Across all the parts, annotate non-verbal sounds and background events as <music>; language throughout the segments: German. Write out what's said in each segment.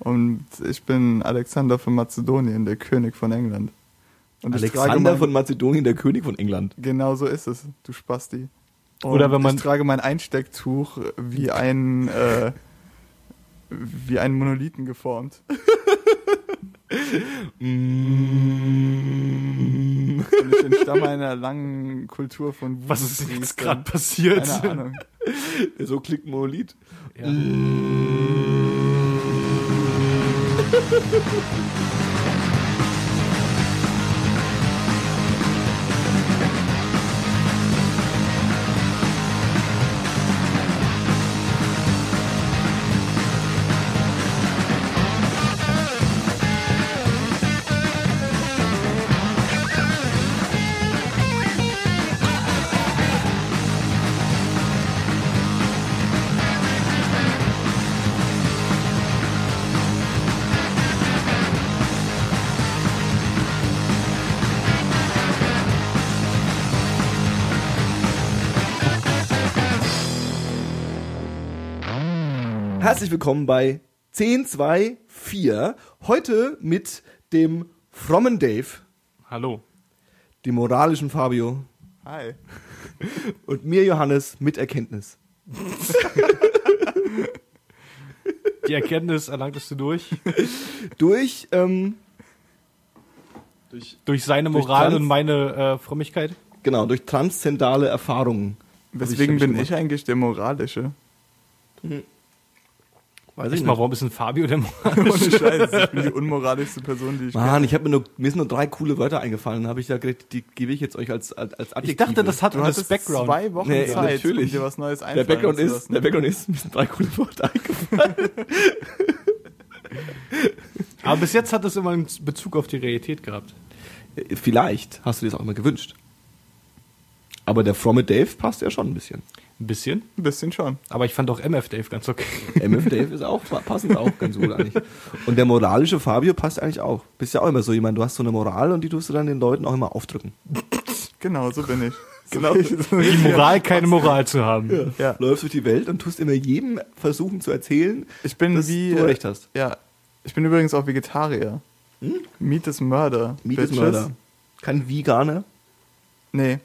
Und ich bin Alexander von Mazedonien, der König von England. Und Alexander mein- von Mazedonien, der König von England. Genau so ist es, du Spasti. Und Oder wenn man- ich trage mein Einstecktuch wie ein äh, wie einen Monolithen geformt. Mm. Und ich entstamme einer langen Kultur von Was ist jetzt gerade passiert? Keine Ahnung. <laughs> So klingt Monolith. Ja. フフフフ。Herzlich willkommen bei 1024. Heute mit dem frommen Dave, Hallo. dem moralischen Fabio Hi. <laughs> und mir Johannes mit Erkenntnis. <laughs> Die Erkenntnis erlangtest du durch, <laughs> Durch, ähm, durch seine Durch Moral Trans- und meine äh, Frömmigkeit. genau, durch transzendale Erfahrungen. Weswegen ich bin ich eigentlich der Moralische? Weiß Echt mal, warum ist ein Fabio der <laughs> Moral? Ohne Scheiß, ich bin die unmoralischste Person, die ich Mann, kenne. ich habe mir nur, mir sind nur drei coole Wörter eingefallen, habe ich da gedacht, die gebe ich jetzt euch als, als, als Adjektive. Ich dachte, das hat Du hattest Background. zwei Wochen Nee, Zeit, natürlich. um dir was Neues der einfallen Background zu ist, der Background ist, mir sind drei coole Wörter eingefallen. Aber bis jetzt hat es immer einen Bezug auf die Realität gehabt. Vielleicht hast du dir das auch immer gewünscht. Aber der fromme Dave passt ja schon ein bisschen. Ein bisschen. Ein bisschen schon. Aber ich fand auch MF Dave ganz okay. MF Dave ist auch passend auch ganz gut eigentlich. Und der moralische Fabio passt eigentlich auch. Bist ja auch immer so jemand, du hast so eine Moral und die tust du dann den Leuten auch immer aufdrücken. Genau, so bin ich. <laughs> Genau. Die Moral, keine Moral zu haben. Ja. Läufst durch die Welt und tust immer jedem versuchen zu erzählen, Ich bin dass wie. du recht hast. Ja. Ich bin übrigens auch Vegetarier. Hm? Meat is Murder. Meat is Bitches. Murder. Kein Veganer. Nee.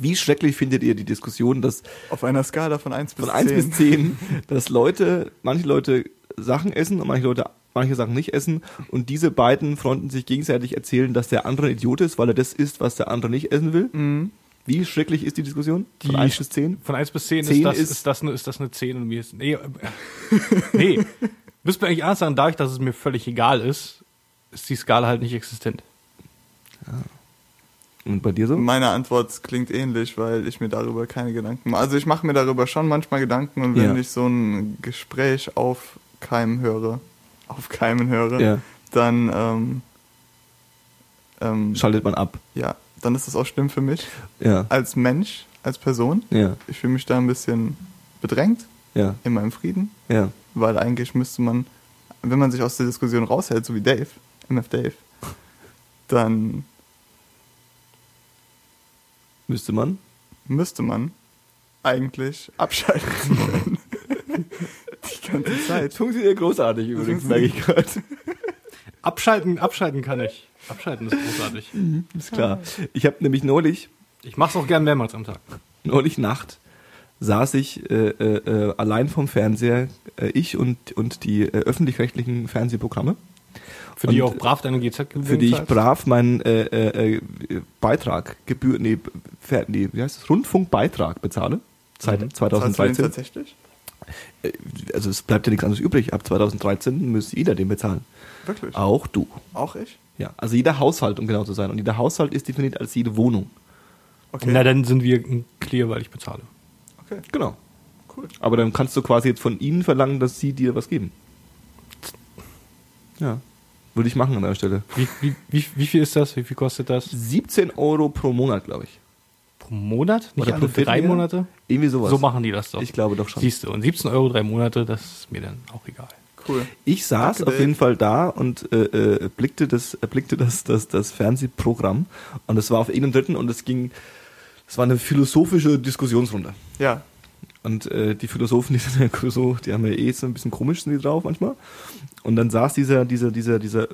Wie schrecklich findet ihr die Diskussion, dass Auf einer Skala von 1 bis von 1 10. bis 10, dass Leute, manche Leute Sachen essen und manche Leute manche Sachen nicht essen und diese beiden Fronten sich gegenseitig erzählen, dass der andere ein Idiot ist, weil er das isst, was der andere nicht essen will. Mhm. Wie schrecklich ist die Diskussion? Von Die- 1 bis 10? Von 1 bis 10, 10 ist, das, ist- ist, das eine, ist das eine 10 und mir ist. Nee, äh, <laughs> nee. Müsst mir eigentlich ernst sagen, dadurch, dass es mir völlig egal ist, ist die Skala halt nicht existent. Und bei dir so? Meine Antwort klingt ähnlich, weil ich mir darüber keine Gedanken mache. Also ich mache mir darüber schon manchmal Gedanken und wenn Ja. ich so ein Gespräch aufkeimen höre, aufkeimen höre, Ja. dann ähm, ähm, Schaltet man ab. ja, dann ist das auch schlimm für mich Ja. als Mensch, als Person. Ja. Ich fühle mich da ein bisschen bedrängt Ja. in meinem Frieden, Ja. weil eigentlich müsste man, wenn man sich aus der Diskussion raushält, so wie Dave, MF Dave, dann Müsste man. müsste man eigentlich abschalten. <laughs> Die ganze Zeit. Funktioniert großartig übrigens, merke ich gerade. Abschalten, abschalten kann ich. Abschalten ist großartig. Ist klar. Ich habe nämlich neulich, Ich mach's auch gern mehrmals am Tag. neulich Nacht, saß ich äh, äh, äh, allein vom Fernseher, äh, ich und, und die äh, öffentlich-rechtlichen Fernsehprogramme, Für die Und, auch brav deine GZ für die ich brav meinen äh, äh, äh, Beitrag, Gebühr, nee, nee, wie heißt das, Rundfunkbeitrag bezahle. Seit Mhm. Zahlst du den 2013. tatsächlich? Äh, Also es bleibt ja nichts anderes übrig. Ab 2013 müsste jeder den bezahlen. Wirklich? Auch du. Auch ich? Ja, also jeder Haushalt, um genau zu sein. Und jeder Haushalt ist definiert als jede Wohnung. Okay. Na, dann sind wir clear, weil ich bezahle. okay, Genau. cool. Aber dann kannst du quasi jetzt von ihnen verlangen, dass sie dir was geben. Ja. Würde ich machen an der Stelle. Wie, wie, wie, wie viel ist das? Wie viel kostet das? 17 Euro pro Monat, glaube ich. Pro Monat? Nicht Oder alle pro drei? Monate? Irgendwie sowas. So machen die das doch. Ich glaube doch schon. Siehst du, und 17 Euro drei Monate, das ist mir dann auch egal. Cool. Ich saß Danke, auf jeden Fall da und äh, äh, blickte das, äh, blickte das, das, das Fernsehprogramm und es war auf irgendeinem dritten und es ging, es war eine philosophische Diskussionsrunde. Ja, Und äh, die Philosophen, <laughs> die sind ja so, die haben ja eh so ein bisschen komisch sind die drauf manchmal. Und dann saß dieser, dieser, dieser, dieser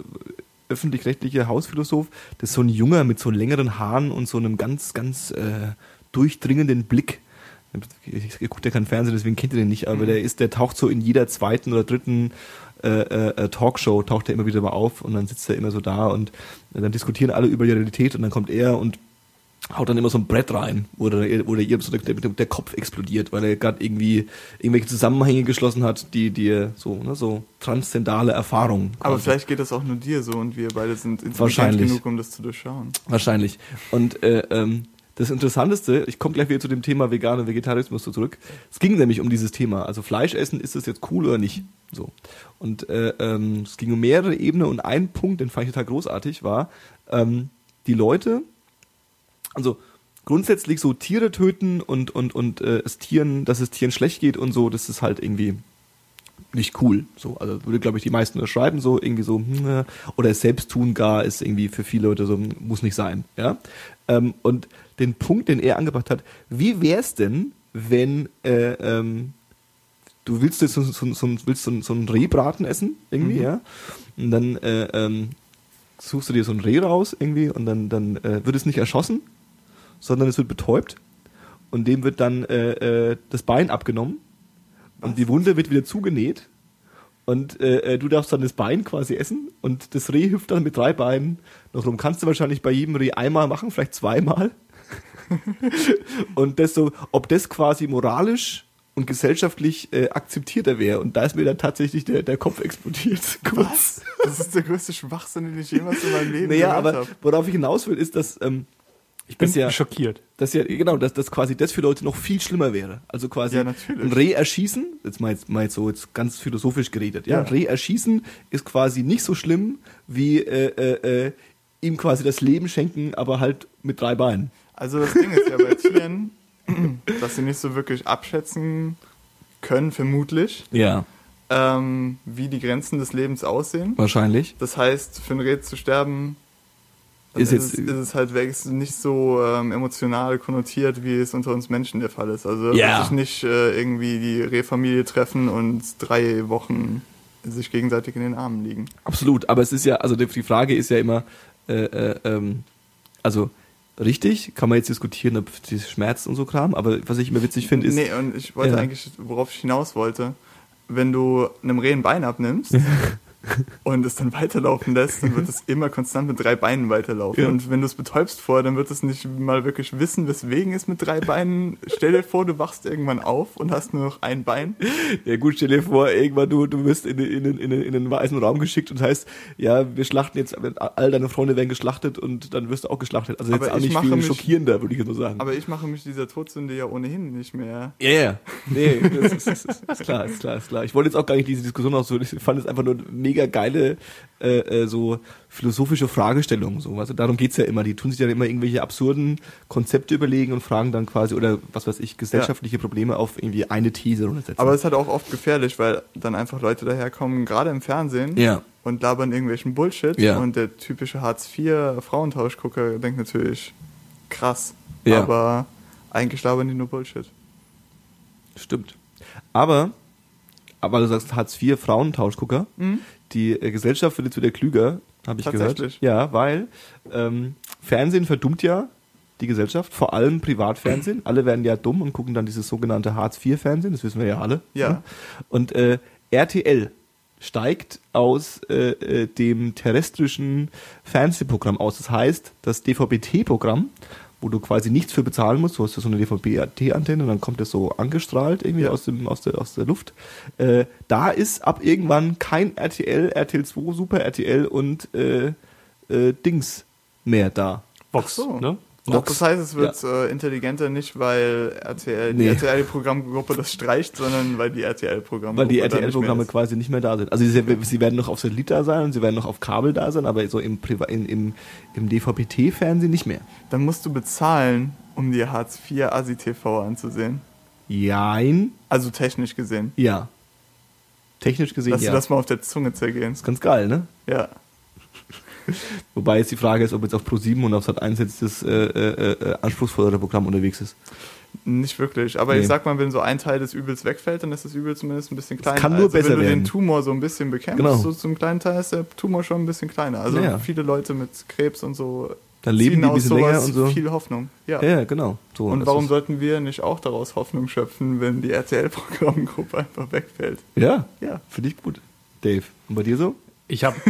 öffentlich-rechtliche Hausphilosoph, das ist so ein Junger mit so längeren Haaren und so einem ganz, ganz äh, durchdringenden Blick. Ich, ich gucke ja kein Fernsehen, deswegen kennt ihr den nicht, aber der ist, der taucht so in jeder zweiten oder dritten äh, äh, Talkshow, taucht er immer wieder mal auf und dann sitzt er immer so da und äh, dann diskutieren alle über die Realität und dann kommt er und haut dann immer so ein Brett rein, wo der, wo der, ihr so der, der Kopf explodiert, weil er gerade irgendwie irgendwelche Zusammenhänge geschlossen hat, die dir so, ne, so transzendale Erfahrungen. Aber quasi. vielleicht geht das auch nur dir so und wir beide sind intelligent genug, um das zu durchschauen. Wahrscheinlich. Und äh, ähm, das Interessanteste, ich komme gleich wieder zu dem Thema Vegan und Vegetarismus zurück. Es ging nämlich um dieses Thema. Also Fleisch essen, ist das jetzt cool oder nicht? So. Und äh, ähm, es ging um mehrere Ebenen und ein Punkt, den fand ich total großartig, war, ähm, die Leute, also grundsätzlich so Tiere töten und, und, und äh, es Tieren, dass es Tieren schlecht geht und so, das ist halt irgendwie nicht cool. So, also würde, glaube ich, die meisten unterschreiben, so irgendwie so, hm, äh, oder es selbst tun gar, ist irgendwie für viele Leute so, muss nicht sein. Ja? Ähm, und den Punkt, den er angebracht hat, wie wär's denn, wenn äh, ähm, du willst jetzt so, so, so, willst so, so einen Rehbraten essen, irgendwie, ja? Und dann äh, ähm, suchst du dir so ein Reh raus irgendwie und dann, dann äh, wird es nicht erschossen, sondern es wird betäubt und dem wird dann äh, äh, das Bein abgenommen und die Wunde wird wieder zugenäht und äh, äh, du darfst dann das Bein quasi essen und das Reh hüpft dann mit drei Beinen noch rum. Kannst du wahrscheinlich bei jedem Reh einmal machen, vielleicht zweimal. <laughs> und das so, ob das quasi moralisch und gesellschaftlich äh, akzeptierter wäre. Und da ist mir dann tatsächlich der, der Kopf explodiert. <laughs> Kurz. Das ist der größte Schwachsinn, den ich jemals in meinem Leben Naja, gehört aber habe. worauf ich hinaus will, ist, dass ähm, Ich bin Das ja- schockiert. dass ja, genau, dass, dass quasi das für Leute noch viel schlimmer wäre. Also quasi Ja, ein Reh erschießen, jetzt mal, jetzt mal jetzt so jetzt ganz philosophisch geredet, ja, Ja. Reh erschießen ist quasi nicht so schlimm wie äh, äh, äh, ihm quasi das Leben schenken, aber halt mit drei Beinen. Also das Ding ist ja bei <laughs> Tieren, dass sie nicht so wirklich abschätzen können, vermutlich, Ja, ähm, wie die Grenzen des Lebens aussehen. wahrscheinlich. Das heißt, für ein Reh zu sterben, Ist ist, es, ist es halt weg, ist nicht so ähm, emotional konnotiert, wie es unter uns Menschen der Fall ist. Also Ja. dass sich nicht äh, irgendwie die Rehfamilie treffen und drei Wochen sich gegenseitig in den Armen liegen. Absolut, aber es ist ja, also die Frage ist ja immer, äh, äh, ähm, also richtig, kann man jetzt diskutieren, ob die Schmerz und so Kram, aber was ich immer witzig finde, ist, Nee, und ich wollte eigentlich, worauf ich hinaus wollte, wenn du einem Reh ein Bein abnimmst <laughs> und es dann weiterlaufen lässt, dann wird es <laughs> immer konstant mit drei Beinen weiterlaufen. Ja. Und wenn du es betäubst vorher, dann wird es nicht mal wirklich wissen, weswegen es mit drei Beinen. <laughs> Stell dir vor, du wachst irgendwann auf und hast nur noch ein Bein. Ja gut, stell dir vor, irgendwann du, du wirst in, in, in, in, in den weißen Raum geschickt und heißt, ja, wir schlachten jetzt, all deine Freunde werden geschlachtet und dann wirst du auch geschlachtet. Also jetzt Aber auch ich nicht viel mich- schockierender, würde ich jetzt mal sagen. Aber ich mache mich dieser Todsünde ja ohnehin nicht mehr. Ja, ja. Nee, das ist, ist, ist, ist klar, ist klar, ist klar. Ich wollte jetzt auch gar nicht diese Diskussion ausführen. Ich fand es einfach nur eine mega geile, äh, äh, so philosophische Fragestellung. So. Also darum geht's ja immer. Die tun sich dann immer irgendwelche absurden Konzepte überlegen und fragen dann quasi, oder was weiß ich, gesellschaftliche Probleme auf irgendwie eine These runtersetzen. Aber es ist halt auch oft gefährlich, weil dann einfach Leute daherkommen, gerade im Fernsehen, ja. und labern irgendwelchen Bullshit. Ja. Und der typische Hartz-IV-Frauentauschgucker denkt natürlich, krass. Ja. Aber eigentlich labern die nur Bullshit. Stimmt. Aber, aber du sagst Hartz IV Frauentauschgucker, die äh, Gesellschaft wird jetzt wieder klüger, habe ich gehört. Ja, weil ähm, Fernsehen verdummt ja die Gesellschaft, vor allem Privatfernsehen. Alle werden ja dumm und gucken dann dieses sogenannte Hartz IV Fernsehen, das wissen wir ja alle. Ja. ne? Und äh, RTL steigt aus äh, äh, dem terrestrischen Fernsehprogramm aus. Das heißt, das DVB-T-Programm, wo du quasi nichts für bezahlen musst, du hast ja so eine DVB-T-Antenne und dann kommt das so angestrahlt irgendwie Ja. aus, dem, aus, der, aus der Luft. Äh, da ist ab irgendwann kein RTL, RTL 2, Super RTL und äh, äh, Dings mehr da. Vox, Ach so. ne? Doch, das heißt, es wird äh, intelligenter nicht, weil RTL, die Nee. RTL-Programmgruppe das streicht, sondern weil die RTL-Programmgruppe Weil die RTL-Programme quasi nicht mehr da sind. Also sie, sie werden noch auf Satellit da sein und sie werden noch auf Kabel da sein, aber so im, Priva in, im, im DVB-T-Fernsehen nicht mehr. Dann musst du bezahlen, um dir Hartz IV Asi TV anzusehen. Jein, Also technisch gesehen. ja. Technisch gesehen Lass ja. dir das mal auf der Zunge zergehen. ist ganz geil, ne? Ja. <laughs> Wobei jetzt die Frage ist, ob jetzt auf Pro7 und auf Sat1 jetzt das äh, äh, äh, anspruchsvollere Programm unterwegs ist. Nicht wirklich. Aber Nee. ich sag mal, wenn so ein Teil des Übels wegfällt, dann ist das Übel zumindest ein bisschen kleiner. kann nur also besser wenn du werden. den Tumor so ein bisschen bekämpfst, Genau. so zum kleinen Teil ist der Tumor schon ein bisschen kleiner. Also Ja. viele Leute mit Krebs und so Dann leben ziehen die ein aus bisschen länger und so. viel Hoffnung. Ja. Ja, genau. So, und das warum sollten wir nicht auch daraus Hoffnung schöpfen, wenn die RTL-Programmgruppe <laughs> einfach wegfällt? Ja, Ja. finde ich gut. Dave, und bei dir so? Ich habe. <laughs>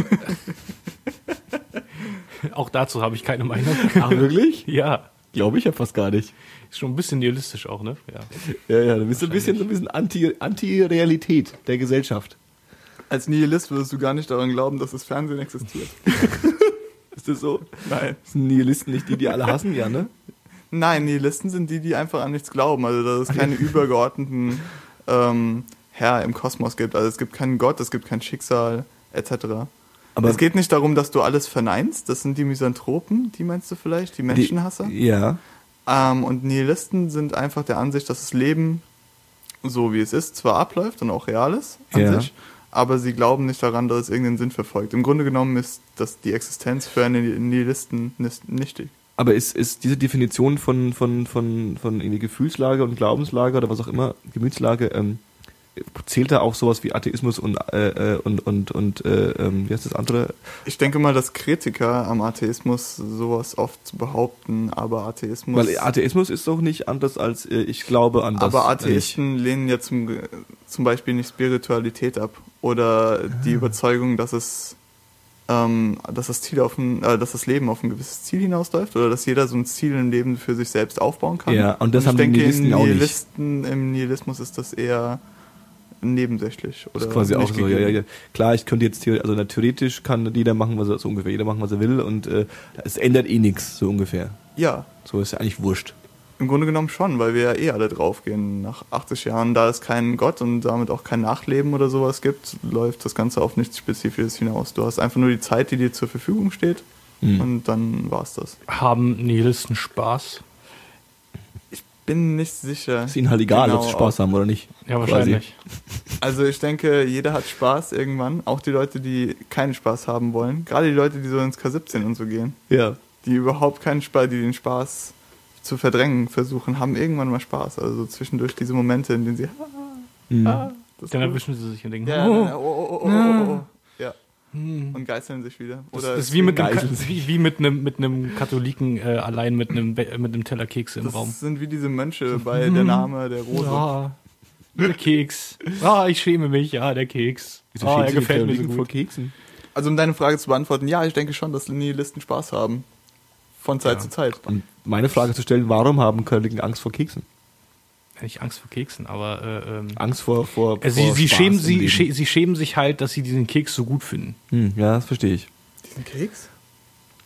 auch dazu habe ich keine Meinung. Ach, wirklich? <laughs> Ja. Glaube ich ja fast gar nicht. Ist schon ein bisschen nihilistisch auch, ne? Ja. Ja, ja, du bist so ein bisschen, so ein bisschen Anti- Anti-Realität der Gesellschaft. Als Nihilist würdest du gar nicht daran glauben, dass das Fernsehen existiert. <laughs> Ist das so? Nein. Sind Nihilisten nicht die, die alle hassen? Ja, ne? Nein, Nihilisten sind die, die einfach an nichts glauben. Also, dass es keine übergeordneten ähm, Herr im Kosmos gibt. Also, es gibt keinen Gott, es gibt kein Schicksal, etc. Aber es geht nicht darum, dass du alles verneinst. Das sind die Misanthropen, die meinst du vielleicht, die Menschenhasser. Die, ja. Ähm, und Nihilisten sind einfach der Ansicht, dass das Leben so wie es ist zwar abläuft und auch real ist an Ja. sich, aber sie glauben nicht daran, dass es irgendeinen Sinn verfolgt. Im Grunde genommen ist das die Existenz für einen Nihilisten nichtig. Aber ist, ist diese Definition von, von, von, von irgendwie Gefühlslage und Glaubenslage oder was auch immer, Gemütslage, ähm, zählt da auch sowas wie Atheismus und, äh, äh, und, und, und äh, ähm, wie heißt das andere? Ich denke mal, dass Kritiker am Atheismus sowas oft behaupten, aber Atheismus. Weil Atheismus ist doch nicht anders als äh, ich glaube an das. aber Atheisten lehnen ja zum, zum Beispiel nicht Spiritualität ab oder Ah. die Überzeugung, dass es ähm, dass das Ziel auf ein, äh, dass das Leben auf ein gewisses Ziel hinausläuft oder dass jeder so ein Ziel im Leben für sich selbst aufbauen kann. Ja, und das ich haben die denke, Nihilisten im auch nicht. Nihilisten, Im Nihilismus ist das eher nebensächlich. Das Oder ist quasi auch so, ja, ja. Klar, ich könnte jetzt hier, also na, theoretisch kann jeder machen, was er, so ungefähr, jeder machen, was er will und äh, es ändert eh nichts, so ungefähr. Ja, So ist ja eigentlich wurscht. Im Grunde genommen schon, weil wir ja eh alle draufgehen. Nach 80 Jahren, da es keinen Gott und damit auch kein Nachleben oder sowas gibt, läuft das Ganze auf nichts Spezifisches hinaus. Du hast einfach nur die Zeit, die dir zur Verfügung steht Mhm. und dann war's das. Haben Nihilisten Spaß? Bin nicht sicher. Ist ihnen halt egal, genau ob sie Spaß haben oder nicht. Ja, Quasi. wahrscheinlich. <laughs> Also ich denke, jeder hat Spaß irgendwann. Auch die Leute, die keinen Spaß haben wollen. Gerade die Leute, die so ins K17 und so gehen. Ja. Die überhaupt keinen Spaß, die den Spaß zu verdrängen versuchen, haben irgendwann mal Spaß. Also zwischendurch diese Momente, in denen sie... Mhm. Ah, das ist Dann erwischen sie sich und denken, Ja, oh, oh, oh, oh, oh, oh, ja. Und geißeln sich wieder. das Oder ist wie mit, einem, wie, wie mit einem mit einem Katholiken äh, allein mit einem mit einem Teller Kekse im das Raum. sind wie diese Mönche <laughs> bei der Name der Rose. Ja, der Keks. Ah, ich schäme mich. Ja, der Keks. Wieso Ah, er gefällt mir so Katholiken vor gut. Keksen? Also um deine Frage zu beantworten, ja, ich denke schon, dass Nihilisten Spaß haben. Von Zeit Ja. zu Zeit. Und meine Frage zu stellen, warum haben Katholiken Angst vor Keksen? Nicht Angst vor Keksen, aber äh, ähm, Angst vor, vor, vor sie, sie, Spaß schämen, sie, schä- sie schämen sich halt, dass sie diesen Keks so gut finden. Hm, ja, das verstehe ich. Diesen Keks?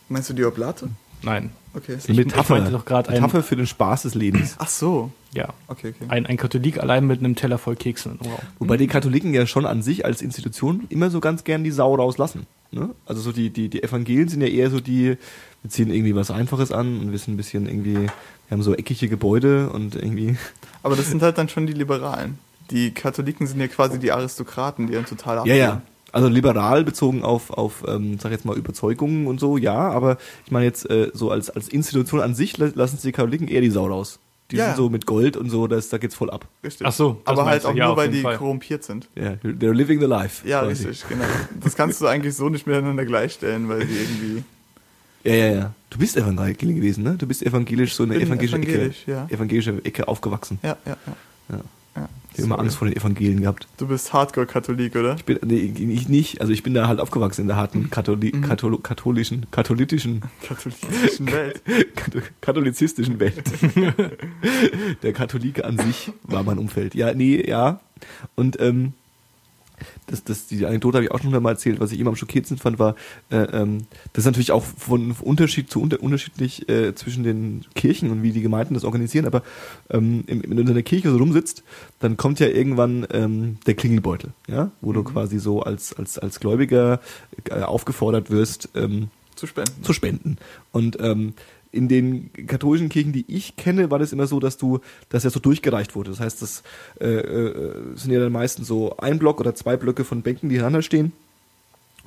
Meinst du die Oblate? Nein. Okay. Ich- ich Metapher. meinte doch ein- Metapher für den Spaß des Lebens. Ach so. Ja. Okay, okay. Ein, ein Katholik allein mit einem Teller voll Keksen im Raum. Wobei die Katholiken ja schon an sich als Institution immer so ganz gern die Sau rauslassen. Ne? Also so die, die, die Evangelien sind ja eher so die, wir ziehen irgendwie was Einfaches an und wir sind ein bisschen irgendwie, wir haben so eckige Gebäude und irgendwie. <laughs> Aber das sind halt dann schon die Liberalen. Die Katholiken sind ja quasi die Aristokraten, die einen total Ja, ablehnen. ja. Also liberal bezogen auf, auf ähm, sag jetzt mal, Überzeugungen und so, ja, aber ich meine jetzt äh, so als, als Institution an sich la- lassen sich die Katholiken eher die Sau raus. Die Ja. sind so mit Gold und so, das, da geht's voll ab. Richtig. Ach so, das Aber halt auch Ja, nur, weil die Fall. korrumpiert sind. Ja, they're living the life. Ja, quasi. richtig, genau. Das kannst du eigentlich so nicht miteinander gleichstellen, weil die irgendwie. Ja, ja, ja. Du bist Evangelisch gewesen, ne? Du bist evangelisch, so eine Bin evangelische evangelisch, Ecke, ja. evangelische Ecke aufgewachsen. Ja, ja, ja. Ja. ja. Ich habe immer. Angst vor den Evangelien gehabt. Du bist Hardcore-Katholik, oder? Ich bin, nee, ich nicht, also ich bin da halt aufgewachsen in der harten Katholi Mhm. Katholo katholischen, katholitischen, Katholischen Welt. <laughs> Katho- katholizistischen Welt. <laughs> der Katholike an sich war mein Umfeld. Ja, nee, ja. Und ähm, das, das, die Anekdote habe ich auch schon mal erzählt, was ich immer am schockiert fand, war, äh, ähm, das ist natürlich auch von Unterschied zu unter, unterschiedlich äh, zwischen den Kirchen und wie die Gemeinden das organisieren, aber ähm, im- wenn du in einer Kirche so rumsitzt, dann kommt ja irgendwann ähm, der Klingelbeutel, ja, wo du quasi so als, als, als Gläubiger äh, aufgefordert wirst, ähm, Zu spenden. zu spenden. Und ähm, in den katholischen Kirchen, die ich kenne, war das immer so, dass du, dass ja so durchgereicht wurde. Das heißt, das äh, äh, sind ja dann meistens so ein Block oder zwei Blöcke von Bänken, die hintereinander stehen.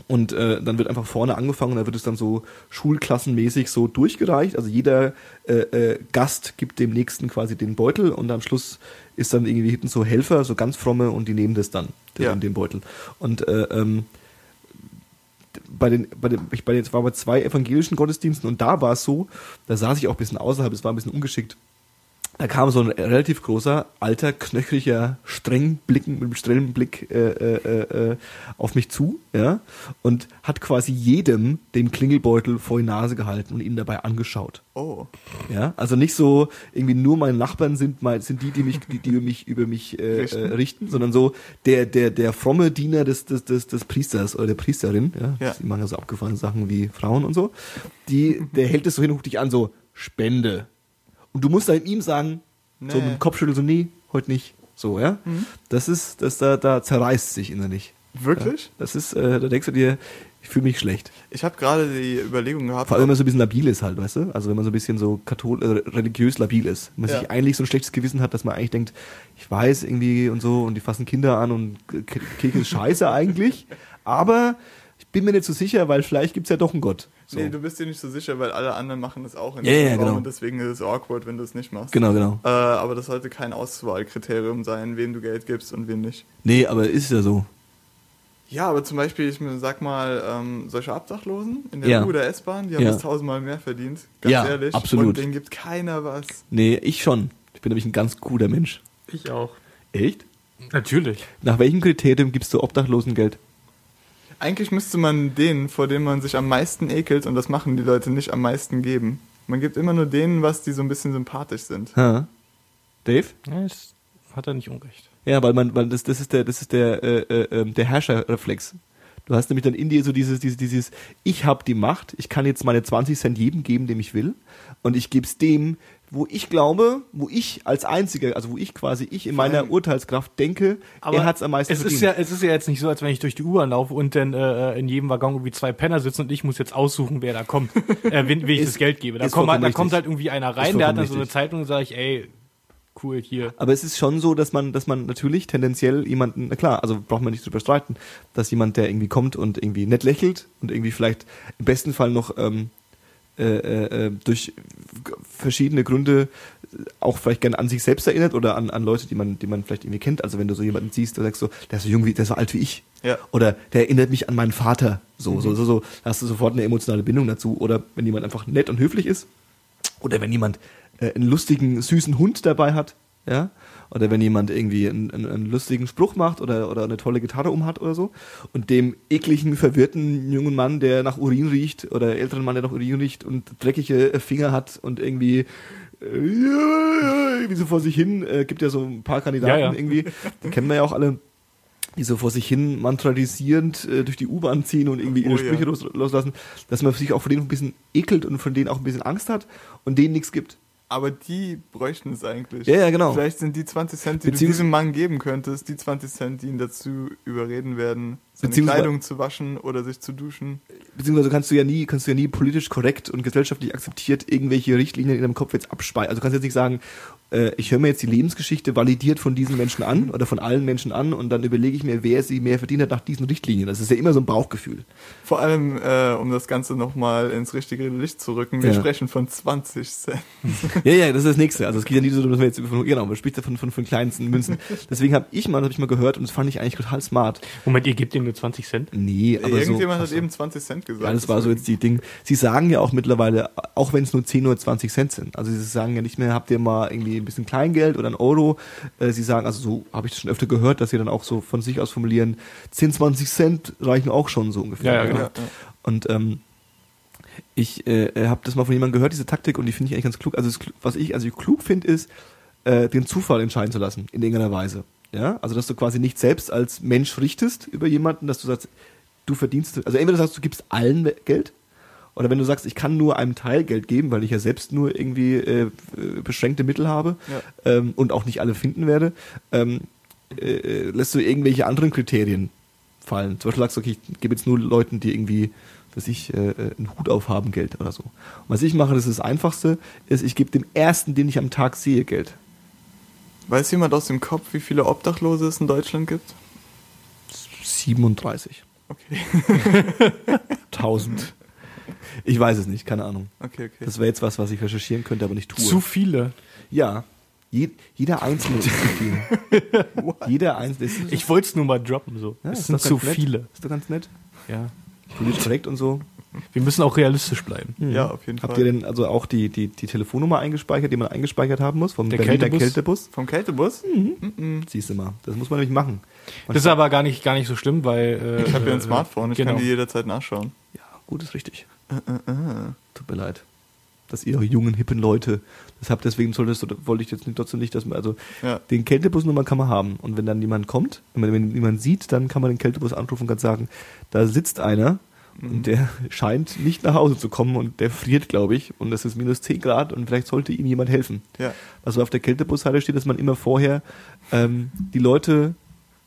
Und äh, dann wird einfach vorne angefangen, da wird es dann so schulklassenmäßig so durchgereicht. Also jeder äh, äh, Gast gibt dem nächsten quasi den Beutel und am Schluss ist dann irgendwie hinten so Helfer, so ganz fromme und die nehmen das dann, den, Ja. den Beutel. Und äh, ähm, bei den, bei den, ich bei den, war bei zwei evangelischen Gottesdiensten und da war es so, da saß ich auch ein bisschen außerhalb, es war ein bisschen ungeschickt. Da kam so ein relativ großer, alter, knöchriger, streng blicken, mit einem strengen Blick äh, äh, äh, auf mich zu, ja, und hat quasi jedem den Klingelbeutel vor die Nase gehalten und ihn dabei angeschaut. Oh. Ja, also nicht so irgendwie nur meine Nachbarn sind mein, sind die, die mich, die, die über mich über mich äh, Richten. richten. Äh, richten, sondern so der der der fromme Diener des des des, des Priesters oder der Priesterin, ja, Ja. die machen ja so abgefahrene Sachen wie Frauen und so, die der hält es so hin und guckt dich an so Spende und du musst dann ihm sagen so Nee. Mhm. mit dem Kopfschütteln so nee heute nicht so ja, das ist das da da zerreißt sich innerlich. Wirklich? Ja, das ist äh, da denkst du dir ich fühle mich schlecht. Ich habe gerade die Überlegung gehabt. Vor allem, wenn man so ein bisschen labil ist halt, weißt du? Also wenn man so ein bisschen so kathol äh, religiös labil ist. Wenn man Ja. sich eigentlich so ein schlechtes Gewissen hat, dass man eigentlich denkt, ich weiß irgendwie und so und die fassen Kinder an und Kirche ist scheiße eigentlich, aber bin mir nicht so sicher, weil vielleicht gibt's ja doch einen Gott. So. Nee, du bist dir nicht so sicher, weil alle anderen machen das auch in ja, Raum genau. und deswegen ist es awkward, wenn du es nicht machst. genau, genau. Äh, aber das sollte kein Auswahlkriterium sein, wem du Geld gibst und wem nicht. Nee, aber ist ja so. Ja, aber zum Beispiel, ich sag mal, ähm, solche Obdachlosen in der Ja. U- oder S-Bahn, die haben Ja. das tausendmal mehr verdient. Ganz Ja, ehrlich. absolut. Und denen gibt keiner was. Nee, ich schon. Ich bin nämlich ein ganz guter Mensch. Ich auch. Echt? Natürlich. Nach welchem Kriterium gibst du Obdachlosengeld? Eigentlich müsste man denen, vor denen man sich am meisten ekelt, und das machen die Leute nicht, am meisten geben. Man gibt immer nur denen was, die so ein bisschen sympathisch sind. Ha? Dave? Ja, das hat er nicht unrecht. Ja, weil man, weil das, das ist der, das ist der, äh, äh, ähm, der Herrscherreflex. Du hast nämlich dann in dir so dieses, dieses, dieses, ich habe die Macht, ich kann jetzt meine 20 Cent jedem geben, dem ich will, und ich gebe es dem, wo ich glaube, wo ich als einziger, also wo ich quasi ich in meiner Urteilskraft denke, er hat es am meisten es verdient. ist ja, es ist ja jetzt nicht so, als wenn ich durch die U-Bahn laufe und dann äh, in jedem Waggon irgendwie zwei Penner sitzen und ich muss jetzt aussuchen, wer da kommt, <laughs> äh, wen, wen ich Ist- das Geld gebe. Da, kommt halt, da kommt halt irgendwie einer rein, der hat dann so eine. Zeitung und sage ich, ey, cool, hier. Aber es ist schon so, dass man, dass man natürlich tendenziell jemanden, na klar, also braucht man nicht drüber streiten, dass jemand, der irgendwie kommt und irgendwie nett lächelt und irgendwie vielleicht im besten Fall noch ähm, äh, äh, äh, durch verschiedene Gründe auch vielleicht gerne an sich selbst erinnert oder an, an Leute, die man, die man vielleicht irgendwie kennt. Also wenn du so jemanden siehst, der sagst so, der ist so jung wie, der ist so alt wie ich. Ja. Oder der erinnert mich an meinen Vater. So, so, so, so. Da hast du sofort eine emotionale Bindung dazu. Oder wenn jemand einfach nett und höflich ist. Oder wenn jemand äh, einen lustigen, süßen Hund dabei hat, ja. Oder wenn jemand irgendwie einen, einen, einen lustigen Spruch macht oder, oder eine tolle Gitarre umhat oder so. Und dem ekligen, verwirrten jungen Mann, der nach Urin riecht, oder älteren Mann, der nach Urin riecht und dreckige äh, Finger hat und irgendwie äh, irgendwie so vor sich hin, äh, gibt ja so ein paar Kandidaten Ja, ja. irgendwie, die kennen wir ja auch alle, die so vor sich hin mantralisierend äh, durch die U-Bahn ziehen und irgendwie ihre Oh ja. Sprüche los, loslassen, dass man sich auch von denen ein bisschen ekelt und von denen auch ein bisschen Angst hat und denen nichts gibt. Aber die bräuchten es eigentlich. Ja, ja, genau. Vielleicht sind die 20 Cent, die du diesem Mann geben könntest, die 20 Cent, die ihn dazu überreden werden, seine Kleidung zu waschen oder sich zu duschen. Beziehungsweise kannst du ja nie, kannst du ja nie politisch korrekt und gesellschaftlich akzeptiert irgendwelche Richtlinien in deinem Kopf jetzt abspeichern. Also du kannst jetzt nicht sagen, äh, ich höre mir jetzt die Lebensgeschichte validiert von diesen Menschen an oder von allen Menschen an und dann überlege ich mir, wer sie mehr verdient hat nach diesen Richtlinien. Das ist ja immer so ein Bauchgefühl. Vor allem, äh, um das Ganze nochmal ins richtige Licht zu rücken, wir Ja. sprechen von 20 Cent. Ja, ja, das ist das Nächste. Also es geht ja nie so, dass man jetzt von, genau, man spricht davon von, von kleinsten Münzen. Deswegen habe ich mal, habe ich mal gehört und das fand ich eigentlich total smart. Moment, ihr gebt ihm nur 20 Cent? Nee, aber Irgendjemand so, hat eben 20 Cent gesagt. Ja, das war so jetzt die Ding. Sie sagen ja auch mittlerweile, auch wenn es nur 10 oder 20 Cent sind. Also sie sagen ja nicht mehr, habt ihr mal irgendwie ein bisschen Kleingeld oder ein Euro. Äh, sie sagen, also so habe ich das schon öfter gehört, dass sie dann auch so von sich aus formulieren, 10, 20 Cent reichen auch schon so ungefähr. Ja, ja, genau. Ja, ja. Und ähm, ich äh, habe das mal von jemandem gehört, diese Taktik, und die finde ich eigentlich ganz klug. Also das, was ich also klug finde, ist, äh, den Zufall entscheiden zu lassen, in irgendeiner Weise. Ja, also dass du quasi nicht selbst als Mensch richtest über jemanden, dass du sagst, du verdienst, also entweder sagst du gibst allen Geld, oder wenn du sagst, ich kann nur einem Teil Geld geben, weil ich ja selbst nur irgendwie äh, beschränkte Mittel habe ähm, und auch nicht alle finden werde, ähm, äh, lässt du irgendwelche anderen Kriterien fallen. Zum Beispiel sagst du, okay, ich gebe jetzt nur Leuten, die irgendwie, dass ich äh, äh, einen Hut aufhaben, Geld oder so. Und was ich mache, das ist das Einfachste, ist, ich gebe dem ersten, den ich am Tag sehe, Geld. Weiß jemand aus dem Kopf, wie viele Obdachlose es in Deutschland gibt? 37. Okay, <laughs> 1000. Ich weiß es nicht, keine Ahnung. okay, okay. Das wäre jetzt was, was ich recherchieren könnte, aber nicht tue. Zu viele. ja. Je, jeder Einzelne ist zu viel. <laughs> jeder Einzelne ist Ich wollte es nur mal droppen, so. Ja, es ist sind doch zu nett. viele. Ist doch ganz nett. Ja. Politisch korrekt und so. Wir müssen auch realistisch bleiben. Ja, auf jeden Habt Fall. ihr denn also auch die, die, die Telefonnummer eingespeichert, die man eingespeichert haben muss? Vom Der Berliner Kältebus? Kältebus? Vom Kältebus? Siehst du mal. Das muss man nämlich machen. Das ist aber gar nicht, gar nicht so schlimm, weil. Äh, Ich habe ja äh, ein Smartphone, ich genau. kann die jederzeit nachschauen. Ja, gut ist richtig. Äh, Tut mir leid. Dass ihr jungen, hippen Leute das habt, deswegen solltest du, wollte ich jetzt nicht, trotzdem nicht, dass man, also Ja. den Kältebusnummer kann man haben. Und wenn dann jemand kommt, wenn wenn jemand sieht, dann kann man den Kältebus anrufen und kann sagen, da sitzt einer und der scheint nicht nach Hause zu kommen und der friert, glaube ich, und es ist minus 10 Grad und vielleicht sollte ihm jemand helfen. Ja. Was auf der Kältebushalte steht, dass man immer vorher ähm, die Leute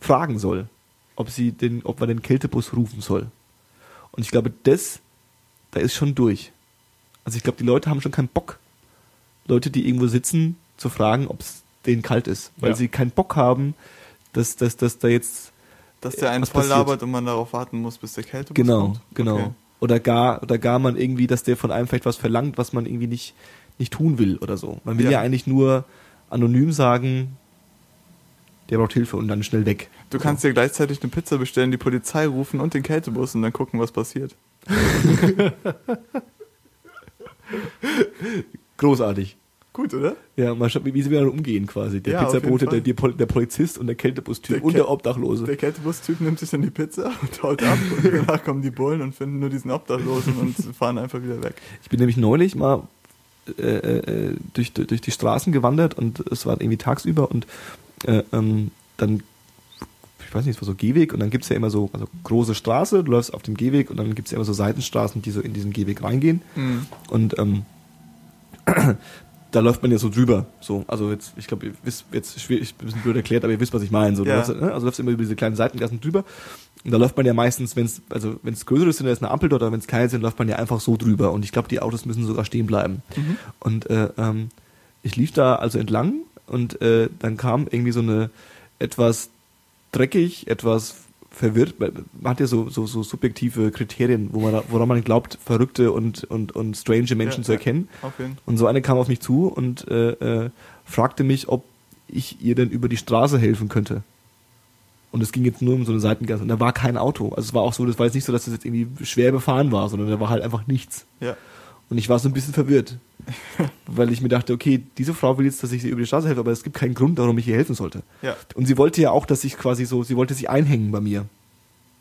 fragen soll, ob sie den, ob man den Kältebus rufen soll. Und ich glaube, das, da ist schon durch. Also ich glaube, die Leute haben schon keinen Bock, Leute, die irgendwo sitzen, zu fragen, ob es denen kalt ist, weil Ja. sie keinen Bock haben, dass, dass, dass da jetzt Dass der einen Was voll passiert? labert und man darauf warten muss, bis der Kältebus genau, kommt. genau. Okay. Oder gar, oder gar man irgendwie, dass der von einem vielleicht was verlangt, was man irgendwie nicht, nicht tun will oder so. Man will ja, Ja. eigentlich nur anonym sagen, der braucht Hilfe und dann schnell weg. Du kannst dir gleichzeitig eine Pizza bestellen, die Polizei rufen und den Kältebus und dann gucken, was passiert. <laughs> Großartig. Gut, oder? Ja, mal schauen, wie, sie miteinander umgehen quasi. Der Ja, Pizzabote, der, der Polizist und der Kältebustyp und Kä- der Obdachlose. Der Kältebus-Typ nimmt sich dann die Pizza und haut ab und danach kommen die Bullen und finden nur diesen Obdachlosen und fahren einfach wieder weg. Ich bin nämlich neulich mal äh, äh, durch, durch die Straßen gewandert und es war irgendwie tagsüber und äh, ähm, dann, ich weiß nicht, es war so Gehweg und dann gibt's ja immer so, also große Straße, du läufst auf dem Gehweg und dann gibt's ja immer so Seitenstraßen, die so in diesen Gehweg reingehen und ähm, <clears throat> da läuft man ja so drüber. So, also jetzt, ich glaube, ihr wisst, jetzt schwierig, ein bisschen blöd erklärt, aber ihr wisst, was ich meine. So, Ja. läufst, ne? Also läufst immer über diese kleinen Seitengassen drüber. Und da läuft man ja meistens, wenn es, also wenn es größere sind, da ist eine Ampel dort, aber wenn es keine sind, läuft man ja einfach so drüber. Und ich glaube, die Autos müssen sogar stehen bleiben. Und äh, ähm, ich lief da also entlang und äh, dann kam irgendwie so eine etwas dreckig, etwas verwirrt, man hat ja so, so, so subjektive Kriterien, wo man, woran man glaubt, verrückte und, und, und strange Menschen Ja, zu ja. erkennen. Fall. Und so eine kam auf mich zu und äh, äh, fragte mich, ob ich ihr denn über die Straße helfen könnte. Und es ging jetzt nur um so eine Seitengasse. Und da war kein Auto. Also es war auch so, das war jetzt nicht so, dass es jetzt irgendwie schwer befahren war, sondern da war halt einfach nichts. Ja. Und ich war so ein bisschen verwirrt. <laughs> weil ich mir dachte, okay, diese Frau will jetzt, dass ich sie über die Straße helfe, aber es gibt keinen Grund, warum ich ihr helfen sollte. Ja. Und sie wollte ja auch, dass ich quasi so, sie wollte sich einhängen bei mir.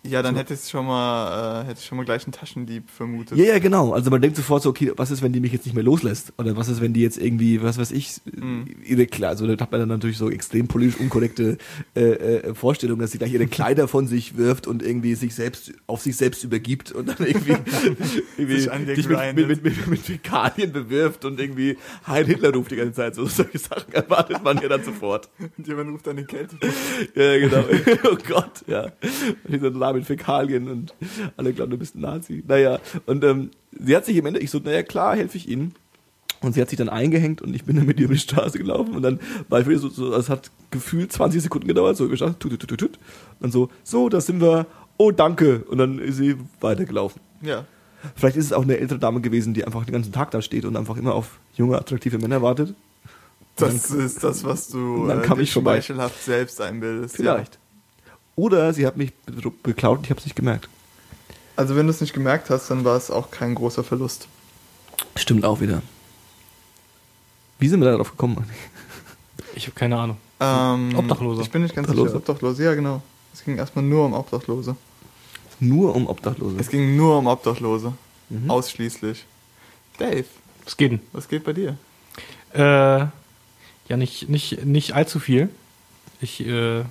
Ja, dann hätte ich schon mal, äh, hätte ich schon mal gleich einen Taschendieb vermutet. Ja, ja, genau. Also man denkt sofort so, okay, was ist, wenn die mich jetzt nicht mehr loslässt? Oder was ist, wenn die jetzt irgendwie, was weiß ich, Mhm. ihre Kleider, also da hat man dann natürlich so extrem politisch unkorrekte äh, äh, Vorstellungen, dass sie gleich ihre Kleider von sich wirft und irgendwie sich selbst, auf sich selbst übergibt und dann irgendwie, <laughs> irgendwie dich mit, mit, mit, mit, mit Fäkalien bewirft und irgendwie Heil Hitler ruft die ganze Zeit. So solche Sachen erwartet man ja dann sofort. <laughs> Und jemand ruft dann den Kältebus. Ja, genau. <laughs> oh Gott, ja. Dieser Mit Fäkalien und alle glauben, du bist ein Nazi. Naja, und ähm, sie hat sich im Ende, ich so, naja, klar, helfe ich Ihnen. Und sie hat sich dann eingehängt und ich bin dann mit ihr über die Straße gelaufen und dann war ich wieder so, so es hat gefühlt 20 Sekunden gedauert, so geschafft, tut, tut, tut, tut. Und dann so, so, da sind wir, oh, danke. Und dann ist sie weitergelaufen. Ja. Vielleicht ist es auch eine ältere Dame gewesen, die einfach den ganzen Tag da steht und einfach immer auf junge, attraktive Männer wartet. Das ist das, was du dann äh, kam ich vorbei. selbst einbildest. Vielleicht. Oder sie hat mich beklaut und ich habe es nicht gemerkt. Also wenn du es nicht gemerkt hast, dann war es auch kein großer Verlust. Stimmt auch wieder. Wie sind wir da drauf gekommen? Ich habe keine Ahnung. Ähm, Obdachlose. Ich bin nicht ganz Obdachlose? sicher. Obdachlose, ja genau. Es ging erstmal nur um Obdachlose. Nur um Obdachlose. Es ging nur um Obdachlose. Mhm. Ausschließlich. Dave, Was geht denn? was geht bei dir? Äh, ja, nicht, nicht, nicht allzu viel. Ich, äh,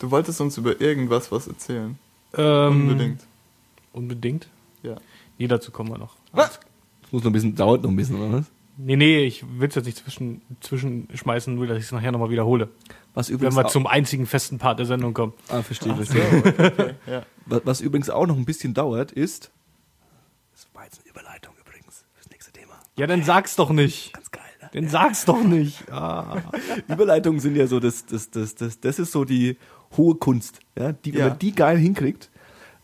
Du wolltest uns über irgendwas was erzählen. ähm, Unbedingt. Unbedingt? Ja. Nee, dazu kommen wir noch. Das muss noch ein bisschen, dauert noch ein bisschen, oder was? Nee, nee, ich will es jetzt nicht zwischen, zwischenschmeißen, nur dass ich es nachher nochmal wiederhole. Was Wenn übrigens, wir auch, zum einzigen festen Part der Sendung kommen. ah, verstehe, So, verstehe. okay, ja. Was, was übrigens auch noch ein bisschen dauert, ist, das war jetzt eine Überleitung übrigens fürs nächste Thema. Ja, dann sag's doch nicht. Ganz geil, ne? Dann sag's doch nicht. Ah. <laughs> Überleitungen sind ja so, das, das, das, das, das ist so die hohe Kunst. Ja? Die, Wenn man die geil hinkriegt,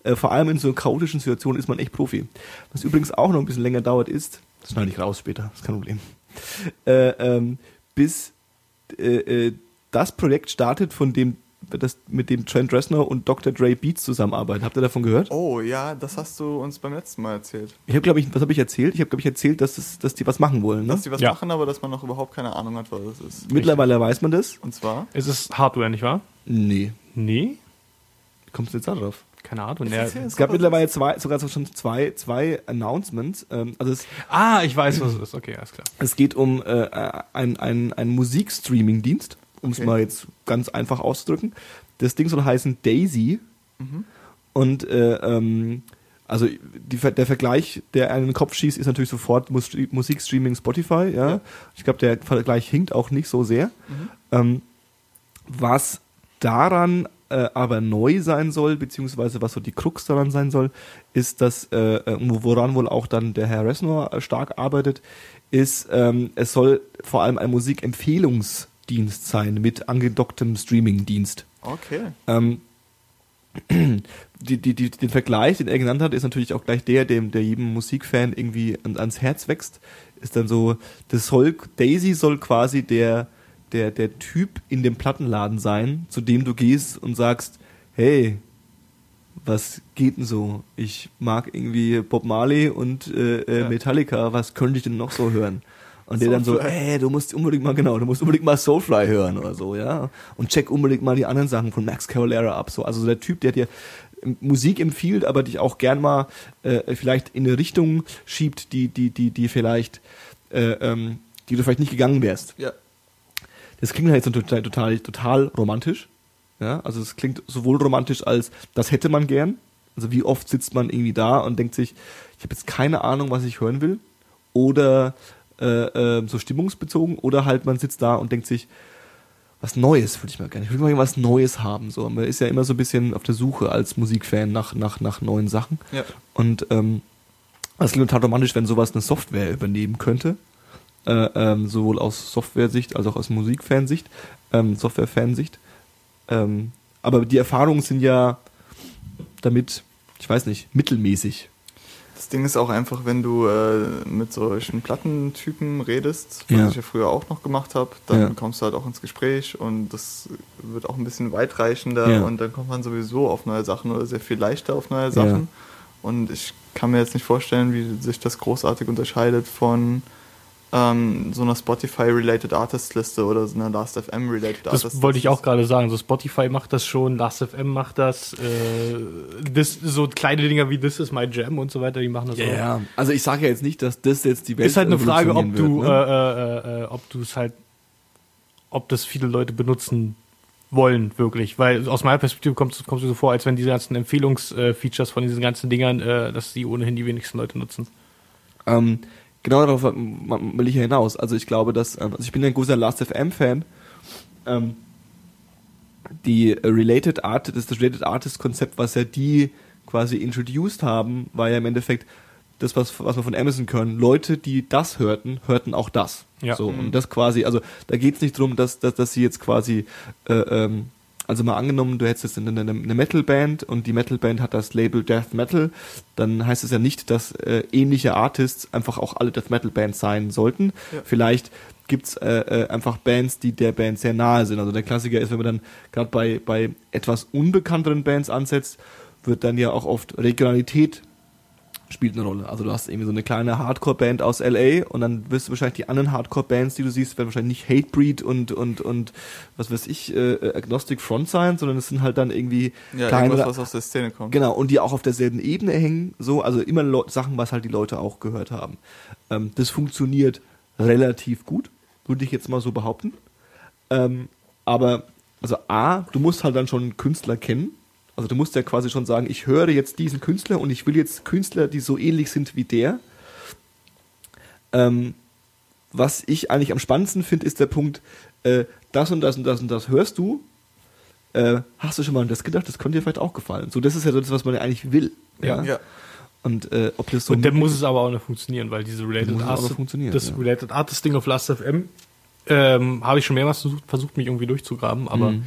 äh, vor allem in so chaotischen Situationen ist man echt Profi. Was übrigens auch noch ein bisschen länger dauert ist, das schneide ich raus später, ist kein Problem, äh, ähm, bis äh, äh, das Projekt startet, von dem das mit dem Trent Reznor und Dr. Dre Beats zusammenarbeiten. Habt ihr davon gehört? Oh ja, das hast du uns beim letzten Mal erzählt. Ich habe, glaube ich, was habe ich erzählt? Ich habe, glaube ich, erzählt, dass, das, dass die was machen wollen. Ne? Dass die was Ja. machen, aber dass man noch überhaupt keine Ahnung hat, was es ist. Mittlerweile weiß man das. Und zwar? Es ist Hardware, nicht wahr? Nee. Nee? Wie kommst du jetzt da drauf? Keine Ahnung. Ja. Es gab mittlerweile zwei, sogar schon zwei, zwei Announcements. Ähm, also es, Ah, ich weiß, was es ist. Okay, alles klar. es geht um äh, ein, ein, ein Musikstreaming-Dienst, um es Okay. mal jetzt ganz einfach auszudrücken. Das Ding soll heißen Daisy. Und äh, ähm, also die, der Vergleich, der einen in den Kopf schießt, ist natürlich sofort Mus Musikstreaming Spotify. Ja, Ja. ich glaube, der Vergleich hinkt auch nicht so sehr. Ähm, was daran äh, aber neu sein soll, beziehungsweise was so die Krux daran sein soll, ist, dass, äh, äh, woran wohl auch dann der Herr Resnor äh, stark arbeitet, ist, ähm, es soll vor allem ein Musikempfehlungsdienst sein mit angedocktem Streamingdienst. Okay. Ähm, die, die, die, den Vergleich, den er genannt hat, ist natürlich auch gleich der, dem der jedem Musikfan irgendwie an, ans Herz wächst. Ist dann so, das soll, Daisy soll quasi der, der, der Typ in dem Plattenladen sein, zu dem du gehst und sagst, hey, was geht denn so? Ich mag irgendwie Bob Marley und äh, äh, Ja. Metallica, was könnte ich denn noch so hören? Und der dann so, hey, du musst unbedingt mal, genau, du musst unbedingt mal Soulfly hören oder so, ja. Und check unbedingt mal die anderen Sachen von Max Cavalera ab. So, also so der Typ, der dir Musik empfiehlt, aber dich auch gern mal äh, vielleicht in eine Richtung schiebt, die, die, die, die vielleicht, äh, ähm, die du vielleicht nicht gegangen wärst. Ja. Das klingt halt so total, total, total romantisch. Ja, also es klingt sowohl romantisch als das hätte man gern. Also wie oft sitzt man irgendwie da und denkt sich, ich habe jetzt keine Ahnung, was ich hören will. Oder äh, äh, so stimmungsbezogen. Oder halt man sitzt da und denkt sich, was Neues würde ich mal gerne. Ich will mal was Neues haben. So, man ist ja immer so ein bisschen auf der Suche als Musikfan nach, nach, nach neuen Sachen. Ja. Und ähm, es klingt total romantisch, wenn sowas eine Software übernehmen könnte. Äh, ähm, sowohl aus Software-Sicht als auch aus Musikfansicht, ähm, Software-Fansicht. Ähm, aber die Erfahrungen sind ja damit, ich weiß nicht, mittelmäßig. Das Ding ist auch einfach, wenn du äh, mit solchen Plattentypen redest, was Ja. ich ja früher auch noch gemacht habe, dann Ja. kommst du halt auch ins Gespräch und das wird auch ein bisschen weitreichender Ja. und dann kommt man sowieso auf neue Sachen oder sehr viel leichter auf neue Sachen. Und ich kann mir jetzt nicht vorstellen, wie sich das großartig unterscheidet von ähm, so einer Spotify-related Artist-Liste oder so einer Last.fm-related Artist-Liste. Das wollte ich auch gerade sagen. So Spotify macht das schon, Last.fm macht das, äh, das, so kleine Dinger wie This is my Jam und so weiter, die machen das auch. Also ich sage ja jetzt nicht, dass das jetzt die Welt Ist halt eine Frage, ob revolutionieren du, wird, ne? äh, äh, äh, ob du es halt, ob das viele Leute benutzen wollen, wirklich. Weil aus meiner Perspektive kommt es kommst du so vor, als wenn diese ganzen Empfehlungsfeatures von diesen ganzen Dingern, äh, dass die ohnehin die wenigsten Leute nutzen. Ähm, genau darauf will ich ja hinaus. Also ich glaube, dass, ähm, also ich bin ein großer Last.fm-Fan. Ähm, die Related Art, das, das Related Artist Konzept, was ja die quasi introduced haben, war ja im Endeffekt das, was, was wir von Amazon können. Leute, die das hörten, hörten auch das. Ja. So, und das quasi, also da geht es nicht darum, dass, dass, dass sie jetzt quasi, äh, ähm, also mal angenommen, du hättest jetzt eine, eine, eine Metal-Band und die Metal-Band hat das Label Death Metal, dann heißt es ja nicht, dass äh, ähnliche Artists einfach auch alle Death Metal-Bands sein sollten. Ja. Vielleicht gibt's äh, äh, einfach Bands, die der Band sehr nahe sind. Also der Klassiker ist, wenn man dann gerade bei, bei etwas unbekannteren Bands ansetzt, wird dann ja auch oft Regionalität spielt eine Rolle. Also du hast irgendwie so eine kleine Hardcore-Band aus LA und dann wirst du wahrscheinlich die anderen Hardcore-Bands, die du siehst, werden wahrscheinlich nicht Hatebreed und und und was weiß ich, äh, Agnostic Front sein, sondern es sind halt dann irgendwie Ja, kleinere, was aus der Szene kommt. Genau, und die auch auf derselben Ebene hängen, so, also immer Leu Sachen, was halt die Leute auch gehört haben. Ähm, das funktioniert relativ gut, würde ich jetzt mal so behaupten. Ähm, aber, also A, du musst halt dann schon einen Künstler kennen. Also du musst ja quasi schon sagen, ich höre jetzt diesen Künstler und ich will jetzt Künstler, die so ähnlich sind wie der. Ähm, was ich eigentlich am spannendsten finde, ist der Punkt, äh, das und das und das und das hörst du. Äh, hast du schon mal an das gedacht? Das könnte dir vielleicht auch gefallen. So, das ist ja so das, was man ja eigentlich will. Ja. Ja. Und äh, ob das so und dann muss es aber auch noch funktionieren, weil diese Related muss es auch noch Artist, funktionieren, das ja. Related Artist Ding auf Last.fm ähm, habe ich schon mehrmals versucht, versucht, mich irgendwie durchzugraben, aber Mhm.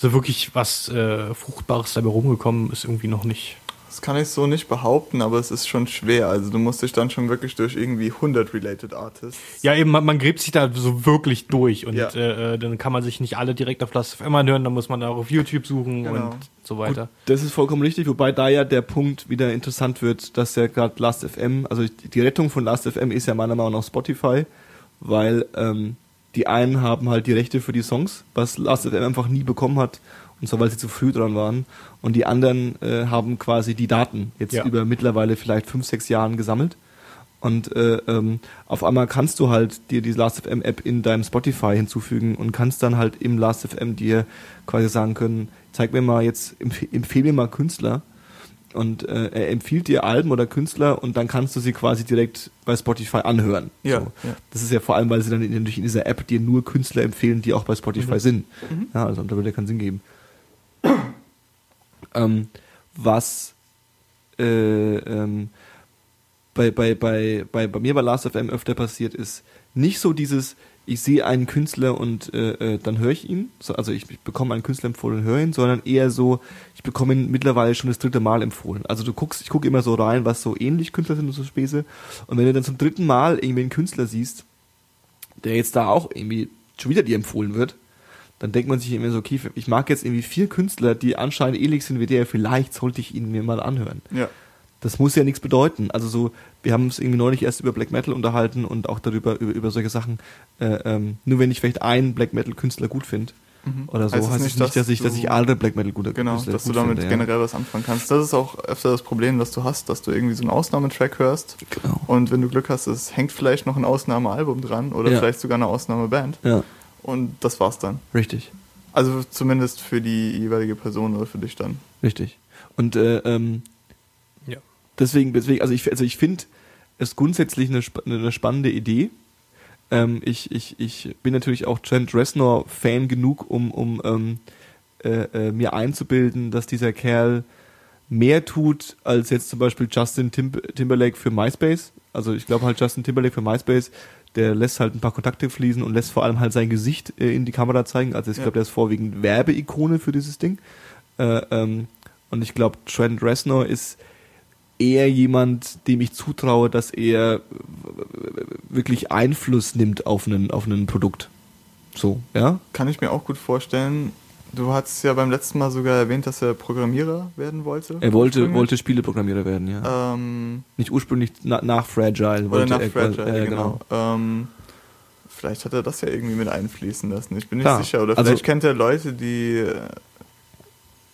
So wirklich was äh, Fruchtbares dabei rumgekommen ist irgendwie noch nicht. Das kann ich so nicht behaupten, aber es ist schon schwer. Also du musst dich dann schon wirklich durch irgendwie 100 Related Artists. Ja, eben, man, man gräbt sich da so wirklich durch und Ja. äh, äh, dann kann man sich nicht alle direkt auf Last.fm anhören, dann muss man auch auf YouTube suchen Genau. und so weiter. Das ist vollkommen richtig, wobei da ja der Punkt wieder interessant wird, dass ja gerade Last.fm, also die Rettung von Last.fm ist ja meiner Meinung nach Spotify, weil ähm, die einen haben halt die Rechte für die Songs, was Last.fm einfach nie bekommen hat, und zwar weil sie zu früh dran waren, und die anderen äh, haben quasi die Daten jetzt Ja. über mittlerweile vielleicht fünf, sechs Jahren gesammelt. Und äh, ähm, auf einmal kannst du halt dir die Last.fm-App in deinem Spotify hinzufügen und kannst dann halt im Last.fm dir quasi sagen können, zeig mir mal jetzt, empf empfehle mir mal Künstler und äh, er empfiehlt dir Alben oder Künstler und dann kannst du sie quasi direkt bei Spotify anhören. Ja, So. ja. Das ist ja vor allem, weil sie dann in, natürlich in dieser App dir nur Künstler empfehlen, die auch bei Spotify sind. Ja, also da würde ja keinen Sinn geben. <coughs> ähm, was äh, ähm, bei, bei, bei, bei, bei mir bei Last.fm öfter passiert ist, nicht so dieses, ich sehe einen Künstler und äh, äh, dann höre ich ihn, so, also ich, ich bekomme einen Künstler empfohlen und höre ihn, sondern eher so, ich bekomme ihn mittlerweile schon das dritte Mal empfohlen. Also du guckst, ich gucke immer so rein, was so ähnlich Künstler sind und so Späße. Und wenn du dann zum dritten Mal irgendwie einen Künstler siehst, der jetzt da auch irgendwie schon wieder dir empfohlen wird, dann denkt man sich immer so, okay, ich mag jetzt irgendwie vier Künstler, die anscheinend ähnlich sind wie der, vielleicht sollte ich ihn mir mal anhören. Ja. Das muss ja nichts bedeuten. Also so, wir haben uns irgendwie neulich erst über Black Metal unterhalten und auch darüber, über, über solche Sachen. Äh, ähm, nur wenn ich vielleicht einen Black Metal Künstler gut finde oder so, Heißt es heißt nicht, es nicht, dass ich, dass du- ich alle Black Metal gute Genau, Künstler dass du gut damit finde, ja. generell was anfangen kannst. Das ist auch öfter das Problem, das du hast, dass du irgendwie so einen Ausnahmetrack hörst Genau. und wenn du Glück hast, es hängt vielleicht noch ein Ausnahmealbum dran oder Ja. vielleicht sogar eine Ausnahmeband Ja, und das war's dann. richtig. Also zumindest für die jeweilige Person oder für dich dann. Richtig. Und äh, ähm. Deswegen, deswegen, also ich, also ich finde es grundsätzlich eine, eine spannende Idee. Ähm, ich, ich, ich bin natürlich auch Trent Reznor Fan genug, um, um ähm, äh, äh, mir einzubilden, dass dieser Kerl mehr tut als jetzt zum Beispiel Justin Tim Timberlake für MySpace. Also ich glaube halt Justin Timberlake für MySpace, der lässt halt ein paar Kontakte fließen und lässt vor allem halt sein Gesicht äh, in die Kamera zeigen. Also ich Ja. glaube, der ist vorwiegend Werbeikone für dieses Ding. Äh, ähm, und ich glaube, Trent Reznor ist eher jemand, dem ich zutraue, dass er wirklich Einfluss nimmt auf einen, auf ein Produkt. So, ja? Kann ich mir auch gut vorstellen. Du hast ja beim letzten Mal sogar erwähnt, dass er Programmierer werden wollte. Er wollte, wollte Spieleprogrammierer werden, ja. Ähm, Nicht ursprünglich na, nach Fragile. oder nach er, Fragile, äh, genau. Ähm, vielleicht hat er das ja irgendwie mit einfließen lassen. Ich bin nicht Klar. sicher. Oder Also- vielleicht kennt er Leute, die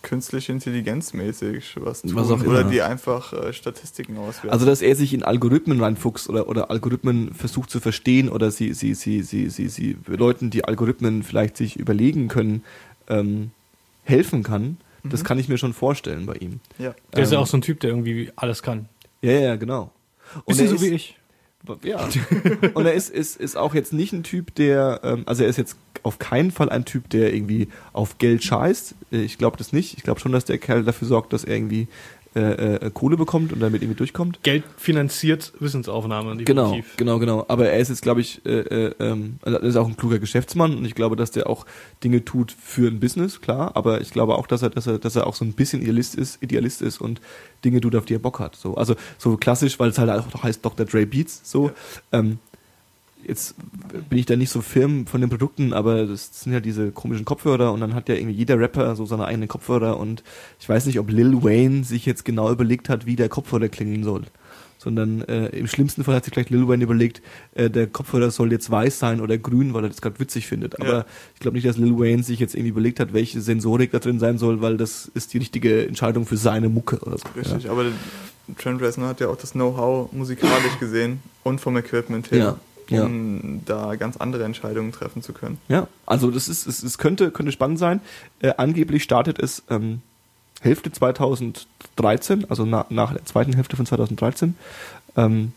künstliche Intelligenzmäßig was tun. Was auch oder die einfach äh, Statistiken auswerten. Also, dass er sich in Algorithmen reinfuchst oder, oder Algorithmen versucht zu verstehen oder sie, sie, sie, sie, sie, sie Leuten, die Algorithmen vielleicht sich überlegen können, ähm, helfen kann, das kann ich mir schon vorstellen bei ihm. ja. Der ist ja Ähm, auch so ein Typ, der irgendwie alles kann. Ja, ja, genau. Und Bisschen so ist, wie ich. Ja. Und er ist, ist, ist auch jetzt nicht ein Typ, der, ähm, also er ist jetzt auf keinen Fall ein Typ, der irgendwie auf Geld scheißt. Äh, Ich glaube das nicht. Ich glaube schon, dass der Kerl dafür sorgt, dass er irgendwie äh, äh, Kohle bekommt und damit irgendwie durchkommt. Geld finanziert Wissensaufnahme. Genau, definitiv. genau, genau. Aber er ist jetzt, glaube ich, äh, äh, ähm, also er ist auch ein kluger Geschäftsmann und ich glaube, dass der auch Dinge tut für ein Business, klar. Aber ich glaube auch, dass er, dass er, dass er auch so ein bisschen Idealist ist, Idealist ist und Dinge tut, auf die er Bock hat. So, also so klassisch, weil es halt auch heißt Dr. Dre Beats. So, ähm, jetzt bin ich da nicht so firm von den Produkten, aber das sind ja diese komischen Kopfhörer und dann hat ja irgendwie jeder Rapper so seine eigenen Kopfhörer und ich weiß nicht, ob Lil Wayne sich jetzt genau überlegt hat, wie der Kopfhörer klingen soll. Sondern äh, im schlimmsten Fall hat sich vielleicht Lil Wayne überlegt, äh, der Kopfhörer soll jetzt weiß sein oder grün, weil er das gerade witzig findet. Aber Ja. ich glaube nicht, dass Lil Wayne sich jetzt irgendwie überlegt hat, welche Sensorik da drin sein soll, weil das ist die richtige Entscheidung für seine Mucke oder so. Richtig, aber der Trent Reznor hat ja auch das Know-how musikalisch gesehen und vom Equipment her, Ja, um da ganz andere Entscheidungen treffen zu können. Ja, also das ist, es, es könnte, könnte spannend sein. Äh, angeblich startet es ähm, Hälfte 2013, also na, nach der zweiten Hälfte von 2013. Ähm,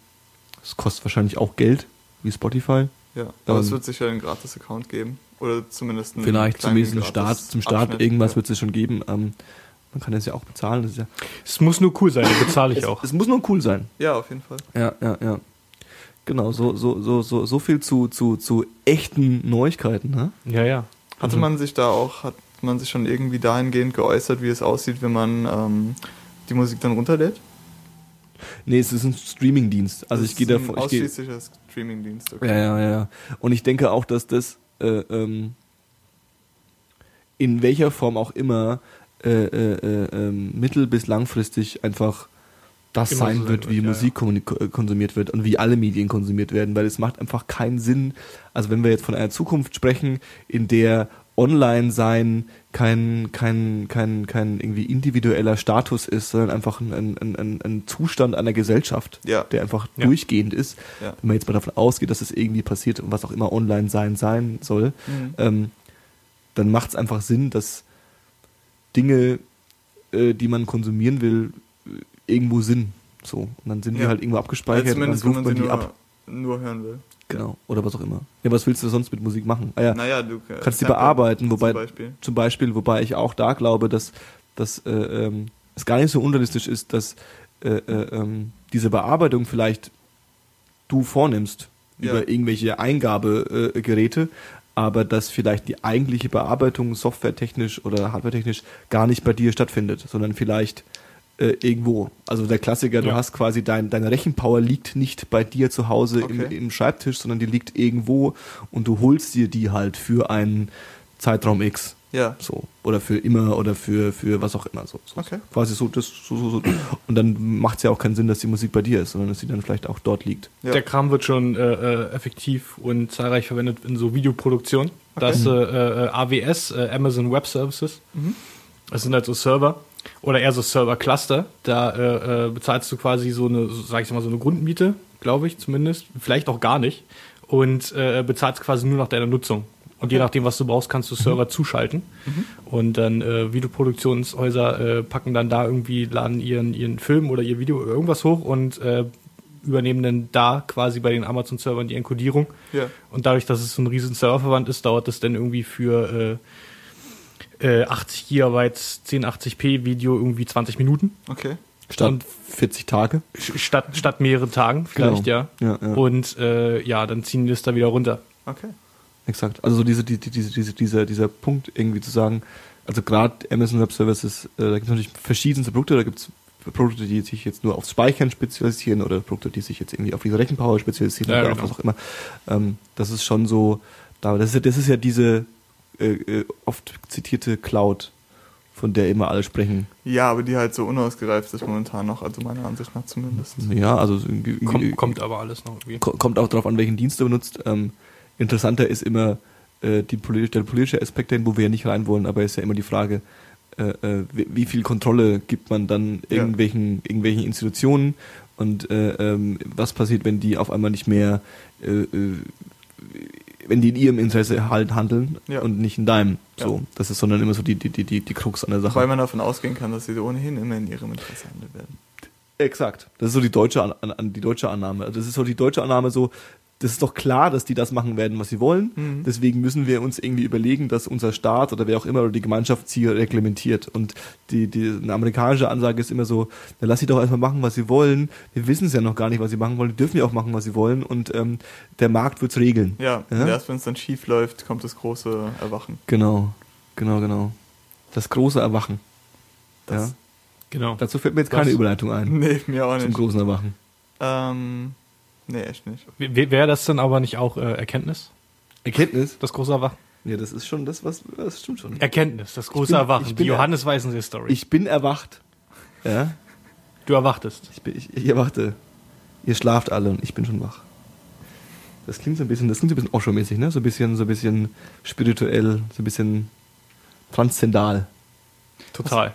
es kostet wahrscheinlich auch Geld, wie Spotify. Ja, aber Ähm, es wird sicher einen Gratis-Account geben. Oder zumindest einen Vielleicht zumindest einen Start, zum Start Gratis-Abschnitt. irgendwas Ja. wird es schon geben. Ähm, man kann das ja auch bezahlen. Das ist ja, Es muss nur cool sein, dann bezahle ich es, auch. es muss nur cool sein. Ja, auf jeden Fall. Ja, ja, ja. Genau, so, so, so, so, so viel zu, zu, zu echten Neuigkeiten, ne? Ja, ja. Hatte man sich da auch, hat man sich schon irgendwie dahingehend geäußert, wie es aussieht, wenn man ähm, die Musik dann runterlädt? Nee, es ist ein Streamingdienst. Also Das ich gehe davon. Ich gehe, Ausschließlicher Streamingdienst. Okay. ja, ja, ja. Und ich denke auch, dass das äh, ähm, in welcher Form auch immer äh, äh, äh, ähm, mittel- bis langfristig einfach das Immer sein so wird, sein wie wird, ja, Musik äh, konsumiert wird und wie alle Medien konsumiert werden, weil es macht einfach keinen Sinn. Also wenn wir jetzt von einer Zukunft sprechen, in der online sein kein, kein, kein, kein irgendwie individueller Status ist, sondern einfach ein, ein, ein, ein Zustand einer Gesellschaft, Ja. der einfach Ja. durchgehend ist. Ja. Wenn man jetzt mal davon ausgeht, dass es irgendwie passiert und was auch immer online sein sein soll, Mhm. ähm, dann macht es einfach Sinn, dass Dinge, äh, die man konsumieren will, irgendwo sind. So. Und dann sind die Ja. halt irgendwo abgespeichert Also und dann ruft man man sie die nur, ab. nur hören will. Genau. Oder was auch immer. Ja, was willst du sonst mit Musik machen? Ah, ja, Naja, du äh, kannst die bearbeiten, wobei Zum Beispiel. zum Beispiel, wobei ich auch da glaube, dass, dass äh, ähm, es gar nicht so unrealistisch ist, dass äh, äh, ähm, diese Bearbeitung vielleicht du vornimmst Ja. über irgendwelche Eingabegeräte, Geräte, aber dass vielleicht die eigentliche Bearbeitung softwaretechnisch oder hardwaretechnisch gar nicht bei dir stattfindet, sondern vielleicht äh, irgendwo. Also der Klassiker, du Ja. hast quasi dein, deine Rechenpower liegt nicht bei dir zu Hause im, Okay. im Schreibtisch, sondern die liegt irgendwo und du holst dir die halt für einen Zeitraum X. Ja. So. Oder für immer oder für, für was auch immer. So. so Okay. Quasi so, das, so, so, so. Und dann macht es ja auch keinen Sinn, dass die Musik bei dir ist, sondern dass sie dann vielleicht auch dort liegt. Ja. Der Kram wird schon äh, äh, effektiv und zahlreich verwendet in so Videoproduktion. Das äh, äh, AWS, äh, Amazon Web Services. Mhm. Das sind halt so Server oder eher so Server-Cluster. Da äh, äh, bezahlst du quasi so eine, sag ich mal, so eine Grundmiete, glaube ich zumindest. Vielleicht auch gar nicht. Und äh, bezahlst quasi nur nach deiner Nutzung. Und je nachdem, was du brauchst, kannst du Server zuschalten. Und dann äh, Videoproduktionshäuser äh, packen dann da irgendwie, laden ihren, ihren Film oder ihr Video oder irgendwas hoch und äh, übernehmen dann da quasi bei den Amazon-Servern die Enkodierung. Ja. Und dadurch, dass es so ein riesen Serververband ist, dauert es dann irgendwie für äh, äh, 80 Gigabyte 1080p Video irgendwie 20 Minuten. Okay. Statt Und- 40 Tage. Statt, statt mehreren Tagen vielleicht, Genau. ja. Ja, ja. Und äh, ja, dann ziehen die das da wieder runter. Okay. Exakt. Also so diese, die, die, diese, diese, dieser, dieser Punkt irgendwie zu sagen, also gerade Amazon Web Services, äh, da gibt es natürlich verschiedenste Produkte, da gibt es Produkte, die sich jetzt nur aufs Speichern spezialisieren oder Produkte, die sich jetzt irgendwie auf diese Rechenpower spezialisieren Ja, oder genau. auf was auch immer. Ähm, das ist schon so, da, das, ist, das ist ja diese äh, äh, oft zitierte Cloud, von der immer alle sprechen. Ja, aber die halt so unausgereift ist momentan noch, also meiner Ansicht nach zumindest. Ja, also irgendwie- Kommt, kommt aber alles noch irgendwie. Ko- kommt auch darauf an, welchen Dienst du benutzt. Ähm, interessanter ist immer äh, die, polit- der politische Aspekt dahin, wo wir ja nicht rein wollen, aber ist ja immer die Frage, äh, äh, wie, wie viel Kontrolle gibt man dann Ja. irgendwelchen, irgendwelchen Institutionen und äh, ähm, was passiert, wenn die auf einmal nicht mehr, äh, äh, wenn die in ihrem Interesse halt handeln Ja. und nicht in deinem. Ja. So, das ist sondern immer so die, die, die, die, die Krux an der Sache. Weil man davon ausgehen kann, dass sie ohnehin immer in ihrem Interesse handeln werden. Exakt. Das ist so die deutsche, an, an, die deutsche Annahme. Also das ist so die deutsche Annahme so, das ist doch klar, dass die das machen werden, was sie wollen. Mhm. Deswegen müssen wir uns irgendwie überlegen, dass unser Staat oder wer auch immer oder die Gemeinschaft sie reglementiert. Und die, die eine amerikanische Ansage ist immer so, na lass sie doch erstmal machen, was sie wollen. Wir wissen es ja noch gar nicht, was sie machen wollen. Die dürfen ja auch machen, was sie wollen. Und ähm, der Markt wird's regeln. Ja, Ja? und erst wenn es dann schief läuft, kommt das große Erwachen. Genau, genau, genau. Das große Erwachen. Das, ja. Genau. Dazu fällt mir jetzt keine Das- Überleitung ein. <laughs> Nee, mir auch Zum nicht. großen Erwachen. Ähm, nee, echt nicht. Wäre das dann aber nicht auch äh, Erkenntnis? Erkenntnis? Das große Erwachen? Ja, das ist schon das, was, das stimmt schon. Erkenntnis, das große bin- Erwachen. ich bin- die Johannes Weisensee-Story. Ich bin erwacht. Ja, Du erwachtest. ich, bin, ich, ich erwachte. Ihr schlaft alle und ich bin schon wach. Das klingt so ein bisschen, das klingt so ein bisschen Osho-mäßig, ne? So ein bisschen, so ein bisschen spirituell, so ein bisschen transzendal. Total.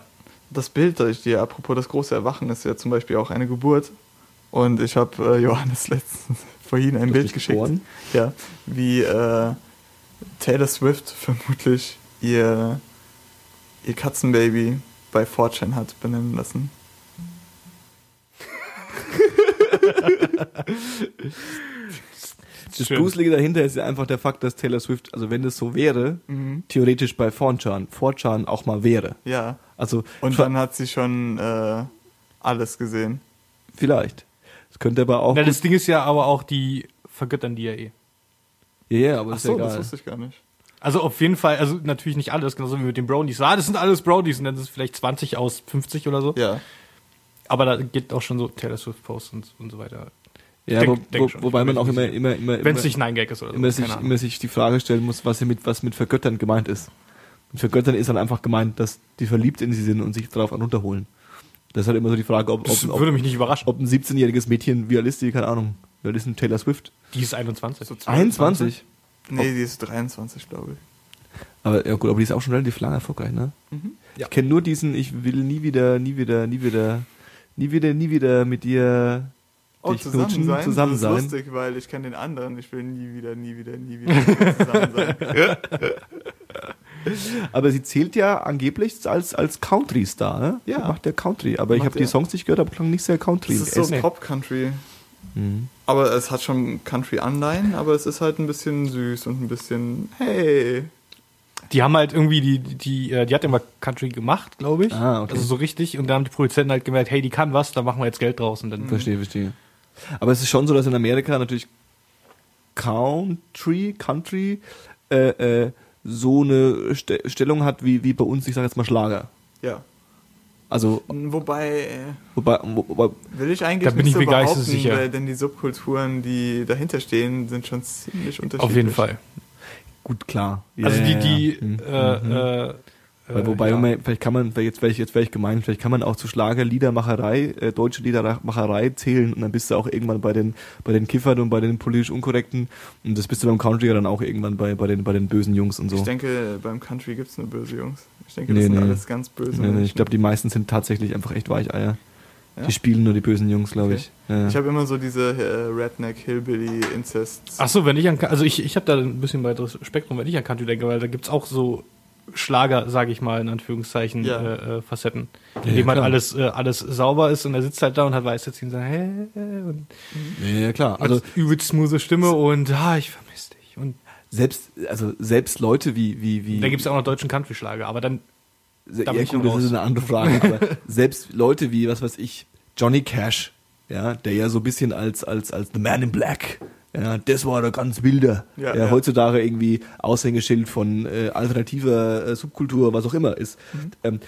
Das Bild, das ich dir, apropos das große Erwachen, ist ja zum Beispiel auch eine Geburt. Und ich habe äh, Johannes <laughs> letztens vorhin ein Bild geschickt. geboren? Ja, wie äh, Taylor Swift vermutlich ihr, ihr Katzenbaby bei 4chan hat benennen lassen. <laughs> Das Schön. Gruselige dahinter ist ja einfach der Fakt, dass Taylor Swift, also wenn das so wäre, Mhm. theoretisch bei 4chan, 4chan auch mal wäre. Ja, Also und dann hat sie schon äh, alles gesehen. vielleicht. Es könnte aber auch. Na, das Ding ist ja aber auch, die vergöttern die ja eh. ja, ja, aber Ach ist ja so, das egal. wusste ich gar nicht. Also auf jeden Fall, also natürlich nicht alles, genauso wie mit den Brownies. Ah, das sind alles Brownies und dann sind es vielleicht 20 aus 50 oder so. Ja, Aber da geht auch schon so Taylor Swift Posts und, und so weiter. Ja, denk- wo, denk schon. wobei man auch immer, immer, immer, Wenn es nicht Nine Gag ist oder so. immer, sich, immer sich die Frage stellen muss, was, mit, was mit Vergöttern gemeint ist. Mit Vergöttern ist dann einfach gemeint, dass die verliebt in sie sind und sich darauf runterholen. Das ist halt immer so die Frage, ob, ob, Das ob, würde mich nicht überraschen. ob ein 17-jähriges Mädchen, wie alt ist die, keine Ahnung, wie alt ist denn Taylor Swift? Die ist 21. So 21? Nee, die ist 23, glaube ich. Aber ja gut, aber die ist auch schon relativ lange erfolgreich, ne? Ja. Ich kenne nur diesen, ich will nie wieder, nie wieder, nie wieder, nie wieder, nie wieder mit dir Oh, dich zusammen knutschen, sein? zusammen das ist sein. lustig, weil ich kenne den anderen. Ich will nie wieder, nie wieder, nie wieder mit dir <laughs> zusammen sein. <laughs> Aber sie zählt ja angeblich als, als Country-Star, ne? Ja. Sie Macht der Country. Aber ich habe die. Songs nicht gehört, aber klang nicht sehr Country. Das ist so Nee. Pop-Country. Mhm. Aber es hat schon Country-Anleihen, aber es ist halt ein bisschen süß und ein bisschen, hey. Die haben halt irgendwie, die, die, äh, die hat immer Country gemacht, glaube ich. Ah, okay. Also so richtig. Und da haben die Produzenten halt gemerkt, hey, die kann was, da machen wir jetzt Geld draus. Und dann Verstehe, verstehe. Aber es ist schon so, dass in Amerika natürlich Country, Country äh, äh, so eine Ste Stellung hat wie, wie bei uns, ich sage jetzt mal Schlager. Ja. Also, Wobei, äh, wobei, wobei will ich eigentlich Da bin nicht ich so mir gar nicht so behaupten, sicher. weil denn die Subkulturen, die dahinter stehen, sind schon ziemlich unterschiedlich. auf jeden Fall. gut, klar. Also die, die, ja. Mhm. äh, äh, Weil, äh, wobei, ja. man, vielleicht kann man, jetzt wäre ich, jetzt wär ich gemein, vielleicht kann man auch zu Schlagerliedermacherei, äh, deutsche Liedermacherei zählen und dann bist du auch irgendwann bei den, bei den Kiffern und bei den politisch Unkorrekten und das bist du beim Country ja dann auch irgendwann bei, bei den, bei den bösen Jungs und so. Ich denke, beim Country gibt es nur böse Jungs. Ich denke, Nee, das sind nee. alles ganz böse Nee, nee, ich glaube, die meisten sind tatsächlich einfach echt Weicheier. Ja? Die spielen nur die bösen Jungs, glaube Okay. ich. Ja. Ich habe immer so diese äh, Redneck, Hillbilly, Incest. Ach so, wenn ich an, also ich, ich habe da ein bisschen weiteres Spektrum, wenn ich an Country denke, weil da gibt's auch so Schlager, sage ich mal, in Anführungszeichen, Ja. äh, äh, Facetten. Ja, in dem halt alles, äh, alles sauber ist und er sitzt halt da und hat weiße Zähne und sagt, hä, und ja, ja, klar. also übelst smooth Stimme und ah, ich vermisse dich. Und selbst, also selbst Leute wie, wie, wie. da gibt's ja auch noch deutschen Country-Schlager, aber dann, Da ja, gut, das ist eine andere Frage. Aber <laughs> selbst Leute wie, was weiß ich, Johnny Cash, ja, der ja so ein bisschen als, als, als The Man in Black, ja, das war der ganz wilder, Ja, der ja. heutzutage irgendwie Aushängeschild von äh, alternativer äh, Subkultur, was auch immer ist. Mhm. Ähm,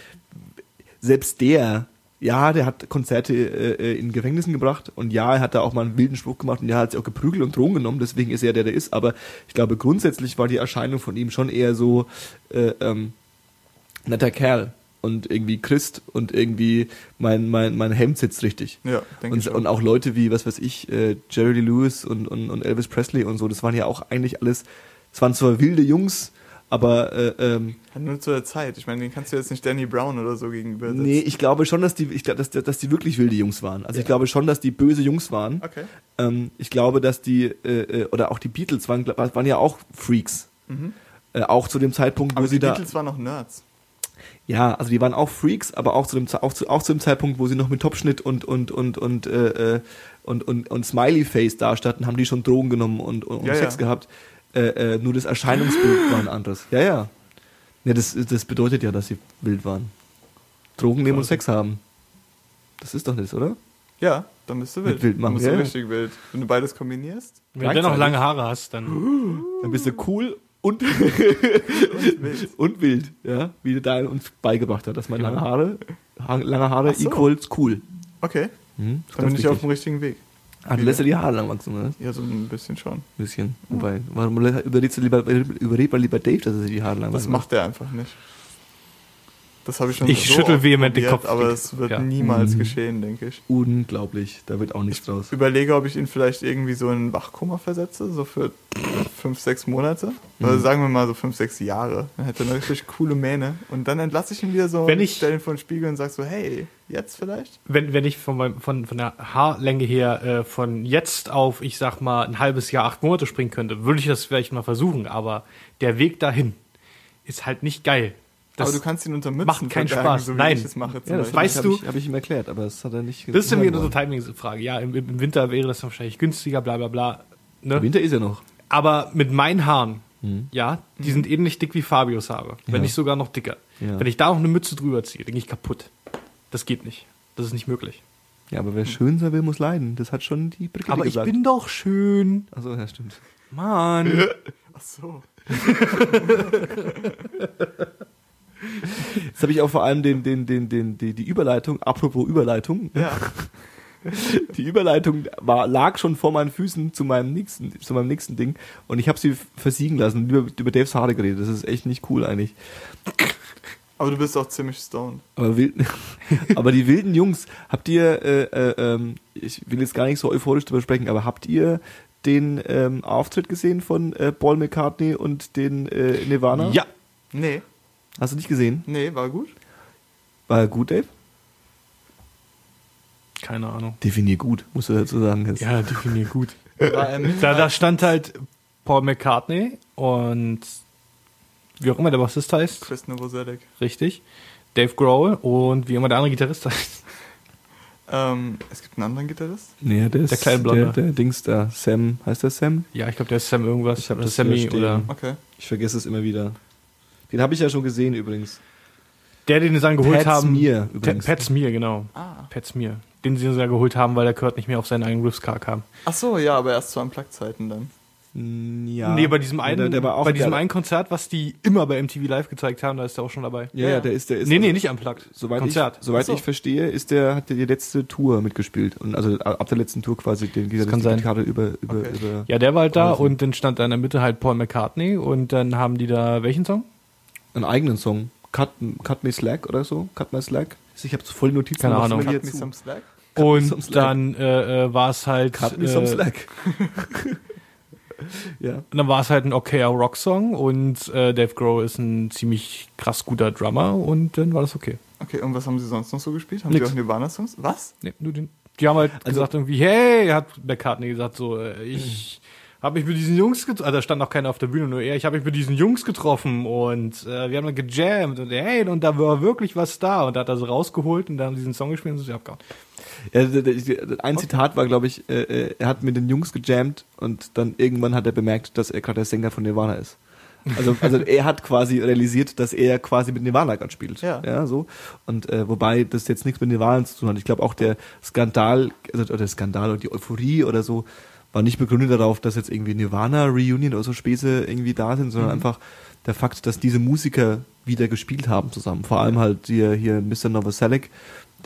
selbst der, ja, der hat Konzerte äh, äh, in Gefängnissen gebracht und ja, er hat da auch mal einen wilden Spruch gemacht und ja, er hat sich auch geprügelt und Drogen genommen, deswegen ist er der, der ist. Aber ich glaube, grundsätzlich war die Erscheinung von ihm schon eher so, äh, ähm, netter Kerl und irgendwie Christ und irgendwie mein, mein, mein Hemd sitzt richtig. Ja, denke ich Und, auch. und auch Leute wie, was weiß ich, äh, Jerry Lee Lewis und, und, und Elvis Presley und so, das waren ja auch eigentlich alles, es waren zwar wilde Jungs, aber äh, ähm, Halt nur zu der Zeit. Ich meine, den kannst du jetzt nicht Danny Brown oder so gegenübersetzen. nee, ich glaube schon, dass die, ich glaube, dass, dass die wirklich wilde Jungs waren. Also ich glaube schon, dass die böse Jungs waren. Okay. Ähm, ich glaube, dass die, äh, äh, oder auch die Beatles waren, waren ja auch Freaks. Mhm. Äh, auch zu dem Zeitpunkt, wo Aber sie die da. Beatles waren noch Nerds. Ja, also die waren auch Freaks, aber auch zu dem auch zu, auch zu dem Zeitpunkt, wo sie noch mit Topschnitt und und und und äh, äh, und, und, und Smiley Face dastanden, haben die schon Drogen genommen und, und, und Ja, Sex ja. gehabt. Äh, äh, nur das Erscheinungsbild war ein anderes. Ja, ja. Ja, das, das bedeutet ja, dass sie wild waren. Drogen nehmen und. Sex haben. Das ist doch das, oder? Ja, dann bist du Mit wild. wild machen, dann bist du ja. richtig wild. Wenn du beides kombinierst. wenn du dennoch Gleichzeitig. lange Haare hast, dann Dann bist du cool und, Und wild. <laughs> und wild, ja, wie Daniel uns beigebracht hat, dass man Genau. lange Haare, ha lange Haare so. equals cool. Okay, das ist dann bin ich auf wichtig. dem richtigen Weg. Ah, du lässt dir die Haare lang wachsen, oder? Ja, so ein bisschen schon. Ein bisschen. Wobei, warum überredest du lieber, überredet man lieber Dave, dass er sich die Haare lang Das wachsen macht er einfach nicht. Das habe ich schon Ich so schüttel vehement den Kopf. Aber es wird Ja. niemals Mhm. geschehen, denke ich. Unglaublich, da wird auch nichts draus. Überlege, ob ich ihn vielleicht irgendwie so in Wachkoma versetze, so für fünf, sechs Monate. Mhm. Oder sagen wir mal so fünf, sechs Jahre. Dann hätte er eine richtig coole Mähne. Und dann entlasse ich ihn wieder so Wenn ich- stelle ihn vor den Spiegel und sag so, hey, jetzt vielleicht? wenn, wenn ich von, meinem, von, von der Haarlänge her äh, von jetzt auf, ich sag mal, ein halbes Jahr, acht Monate springen könnte, würde ich das vielleicht mal versuchen, aber der Weg dahin ist halt nicht geil. Das, aber du kannst ihn unter Mützen macht keinen Spaß. so wie Nein. ich es mache. Ja, das weißt habe du- ich, hab ich ihm erklärt, aber das hat er nicht das ist ja wieder hören so eine Timing-Frage. Ja, im, im Winter wäre das wahrscheinlich günstiger, bla bla bla. Ne? Winter ist ja noch. Aber mit meinen Haaren, Mhm. ja, die sind ähnlich dick wie Fabios Haare. Wenn Ja. nicht sogar noch dicker. Ja. Wenn ich da noch eine Mütze drüber ziehe, dann gehe ich kaputt. Das geht nicht. Das ist nicht möglich. Ja, aber wer schön sein will, muss leiden. Das hat schon die Brigitte Aber ich gesagt. bin doch schön. Achso, ja, stimmt. Mann. <laughs> Ach so. <laughs> <laughs> Jetzt habe ich auch vor allem den, den, den, den, die, die Überleitung, apropos Überleitung, Ja. <laughs> die Überleitung war, lag schon vor meinen Füßen zu meinem nächsten, zu meinem nächsten Ding und ich habe sie versiegen lassen über, über Daves Haare geredet. Das ist echt nicht cool eigentlich. Aber du bist auch ziemlich stoned. Aber, wild, <laughs> aber die wilden Jungs, habt ihr, äh, äh, ähm, ich will jetzt gar nicht so euphorisch drüber sprechen, aber habt ihr den ähm, Auftritt gesehen von äh, Paul McCartney und den äh, Nirvana? Ja. Nee, Hast du nicht gesehen? nee, war gut. War er gut, Dave? Keine Ahnung. Definier gut, musst du dazu sagen. Jetzt. Ja, definier gut. <laughs> Da, da stand halt Paul McCartney und wie auch immer der Bassist heißt, Chris Novoselic. richtig. Dave Grohl und wie immer der andere Gitarrist <laughs> heißt. Ähm, es gibt einen anderen Gitarrist. Nee, der, ist, Der kleine Blonde. Der, der Dings da, Sam, heißt der Sam? Ja, ich glaube, der ist Sam irgendwas. Ich hab oder das Sammy oder Okay. Ich vergesse es immer wieder. Den habe ich ja schon gesehen übrigens. der, den sie dann geholt Pat haben. Smear Ta- übrigens. Pat Smear, genau. Ah. Pat Smear. Den sie dann geholt haben, weil der Kurt nicht mehr auf seinen eigenen Riffs-Car kam. Ach so, ja, aber erst zu Unplugged-Zeiten dann. Ja. Nee, bei diesem Ja, einen, der, der war auch bei diesem der, einen Konzert, was die immer bei MTV Live gezeigt haben, da ist er auch schon dabei. Ja, ja, der ist, der ist. nee, nee, nicht unplugged. Soweit Konzert. ich, soweit so. ich verstehe, ist der, hat der die letzte Tour mitgespielt. Und also ab der letzten Tour quasi den Gitarristen kann sein. die Gitarre über, über, Okay. über Ja, der war halt da Also. und dann stand da in der Mitte halt Paul McCartney und dann haben die da welchen Song? Einen eigenen Song. Cut, Cut Me Slack oder so. Cut My Slack. Ich habe so voll Notizen Keine gemacht, Ahnung. Cut hier me zu. some slack. Cut und slack. dann äh, äh, war es halt Cut Me äh, Some Slack. <laughs> ja. Und dann war es halt ein okayer Rock-Song und äh, Dave Grohl ist ein ziemlich krass guter Drummer und dann war das okay. Okay, und was haben sie sonst noch so gespielt? Haben Nix. die auch Nirvana-Songs? Was? Nee, nur den, die haben halt gesagt irgendwie, hey, hat McCartney gesagt so, äh, ich <clears throat> habe mich mit diesen Jungs getroffen, also da stand noch keiner auf der Bühne, nur er, ich habe mich mit diesen Jungs getroffen und äh, wir haben dann gejammt und hey, und da war wirklich was da und da hat er so rausgeholt und dann diesen Song gespielt und so, ja, abgehauen. Ja, ein Zitat war, glaube ich, äh, äh, er hat mit den Jungs gejammt und dann irgendwann hat er bemerkt, dass er gerade der Sänger von Nirvana ist. Also, also er hat quasi realisiert, dass er quasi mit Nirvana gerade spielt. Ja. ja so. Und äh, wobei das jetzt nichts mit Nirvana zu tun hat. Ich glaube auch der Skandal, also oder der Skandal oder die Euphorie oder so, war nicht begründet darauf, dass jetzt irgendwie Nirvana Reunion oder so Späße irgendwie da sind, sondern einfach der Fakt, dass diese Musiker wieder gespielt haben zusammen. Vor allem halt hier, hier Mr. Novoselic,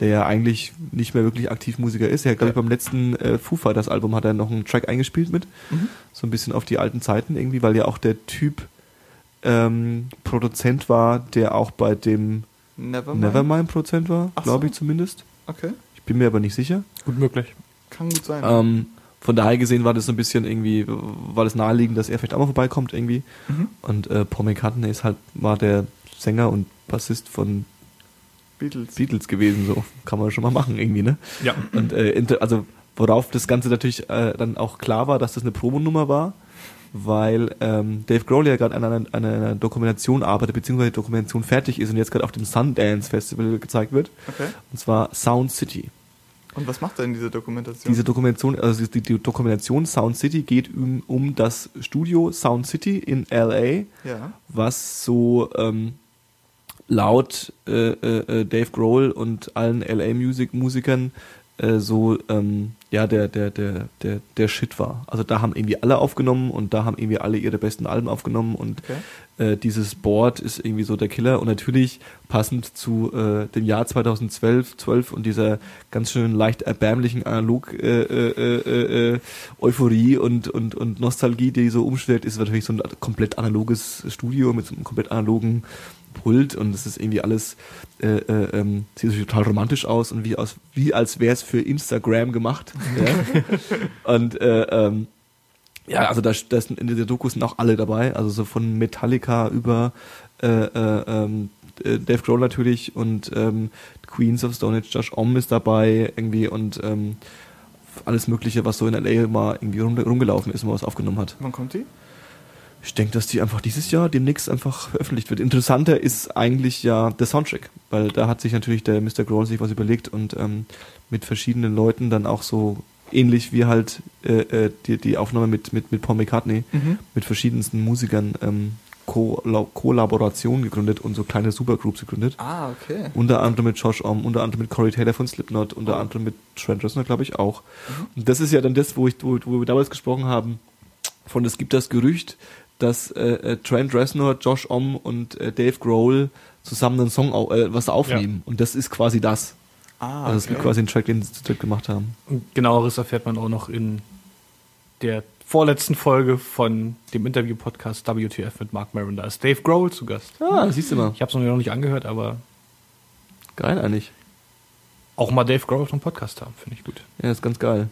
der ja eigentlich nicht mehr wirklich aktiv Musiker ist. Er hat, glaube ich, beim letzten äh, Foo Fighters Album hat er noch einen Track eingespielt mit. So ein bisschen auf die alten Zeiten irgendwie, weil ja auch der Typ ähm, Produzent war, der auch bei dem Nevermind. Nevermind Produzent war, glaube so. ich zumindest. Okay, Ich bin mir aber nicht sicher. Gut möglich. kann gut sein. Ähm, von daher gesehen war das so ein bisschen irgendwie, war das naheliegend, dass er vielleicht auch mal vorbeikommt irgendwie. Mhm. Und äh, Paul McCartney ist halt, war der Sänger und Bassist von Beatles. Beatles gewesen, so kann man schon mal machen irgendwie, ne? Ja. Und äh, also worauf das Ganze natürlich äh, dann auch klar war, dass das eine Promonummer war, weil ähm, Dave Grohl ja gerade an einer, an einer Dokumentation arbeitet, beziehungsweise die Dokumentation fertig ist und jetzt gerade auf dem Sundance Festival gezeigt wird. Okay. Und zwar Sound City. Und was macht in dieser Dokumentation? Diese Dokumentation, also die, die Dokumentation Sound City geht um, um das Studio Sound City in LA, ja. was so ähm, laut äh, äh, Dave Grohl und allen LA Music Musikern äh, so ähm, ja der der der der der Shit war. Also da haben irgendwie alle aufgenommen und da haben irgendwie alle ihre besten Alben aufgenommen und Okay. Äh, dieses Board ist irgendwie so der Killer und natürlich passend zu äh, dem Jahr 2012 12 und dieser ganz schön leicht erbärmlichen Analog äh, äh, äh, Euphorie und, und, und Nostalgie, die so umschlägt, ist natürlich so ein komplett analoges Studio mit so einem komplett analogen Pult und es ist irgendwie alles äh, äh, ähm, sieht total romantisch aus und wie aus wie als wäre es für Instagram gemacht ja? <laughs> und äh, ähm, ja, also da, da sind in dieser Doku sind auch alle dabei, also so von Metallica über äh, äh, ähm, äh, Dave Grohl natürlich und ähm, Queens of Stone Age, Josh Om ist dabei irgendwie und ähm, alles Mögliche, was so in LA mal irgendwie rum, rumgelaufen ist und was aufgenommen hat. Wann kommt die? Ich denke, dass die einfach dieses Jahr demnächst einfach veröffentlicht wird. Interessanter ist eigentlich ja der Soundtrack, weil da hat sich natürlich der Mr. Grohl sich was überlegt und ähm, mit verschiedenen Leuten dann auch so ähnlich wie halt äh, äh, die, die Aufnahme mit, mit, mit Paul McCartney, Mhm. mit verschiedensten Musikern ähm, Ko- Kollaborationen gegründet und so kleine Supergroups gegründet. Ah, okay. Unter anderem mit Josh Om, unter anderem mit Corey Taylor von Slipknot, unter Oh. anderem mit Trent Reznor, glaube ich, auch. Und das ist ja dann das, wo, ich, wo, wo wir damals gesprochen haben, von es gibt das Gerücht, dass äh, äh, Trent Reznor, Josh Om und äh, Dave Grohl zusammen einen Song au äh, was aufnehmen. Und das ist quasi das. Ah, Also es gibt quasi einen Track, den sie zu dritt gemacht haben. Und genaueres erfährt man auch noch in der vorletzten Folge von dem Interview-Podcast WTF mit Mark Maron. Da ist Dave Grohl zu Gast. Ah, das siehst du mal. Ich habe es noch nicht angehört, aber Geil eigentlich. auch mal Dave Grohl auf dem Podcast haben, finde ich gut. Ja, ist ganz geil.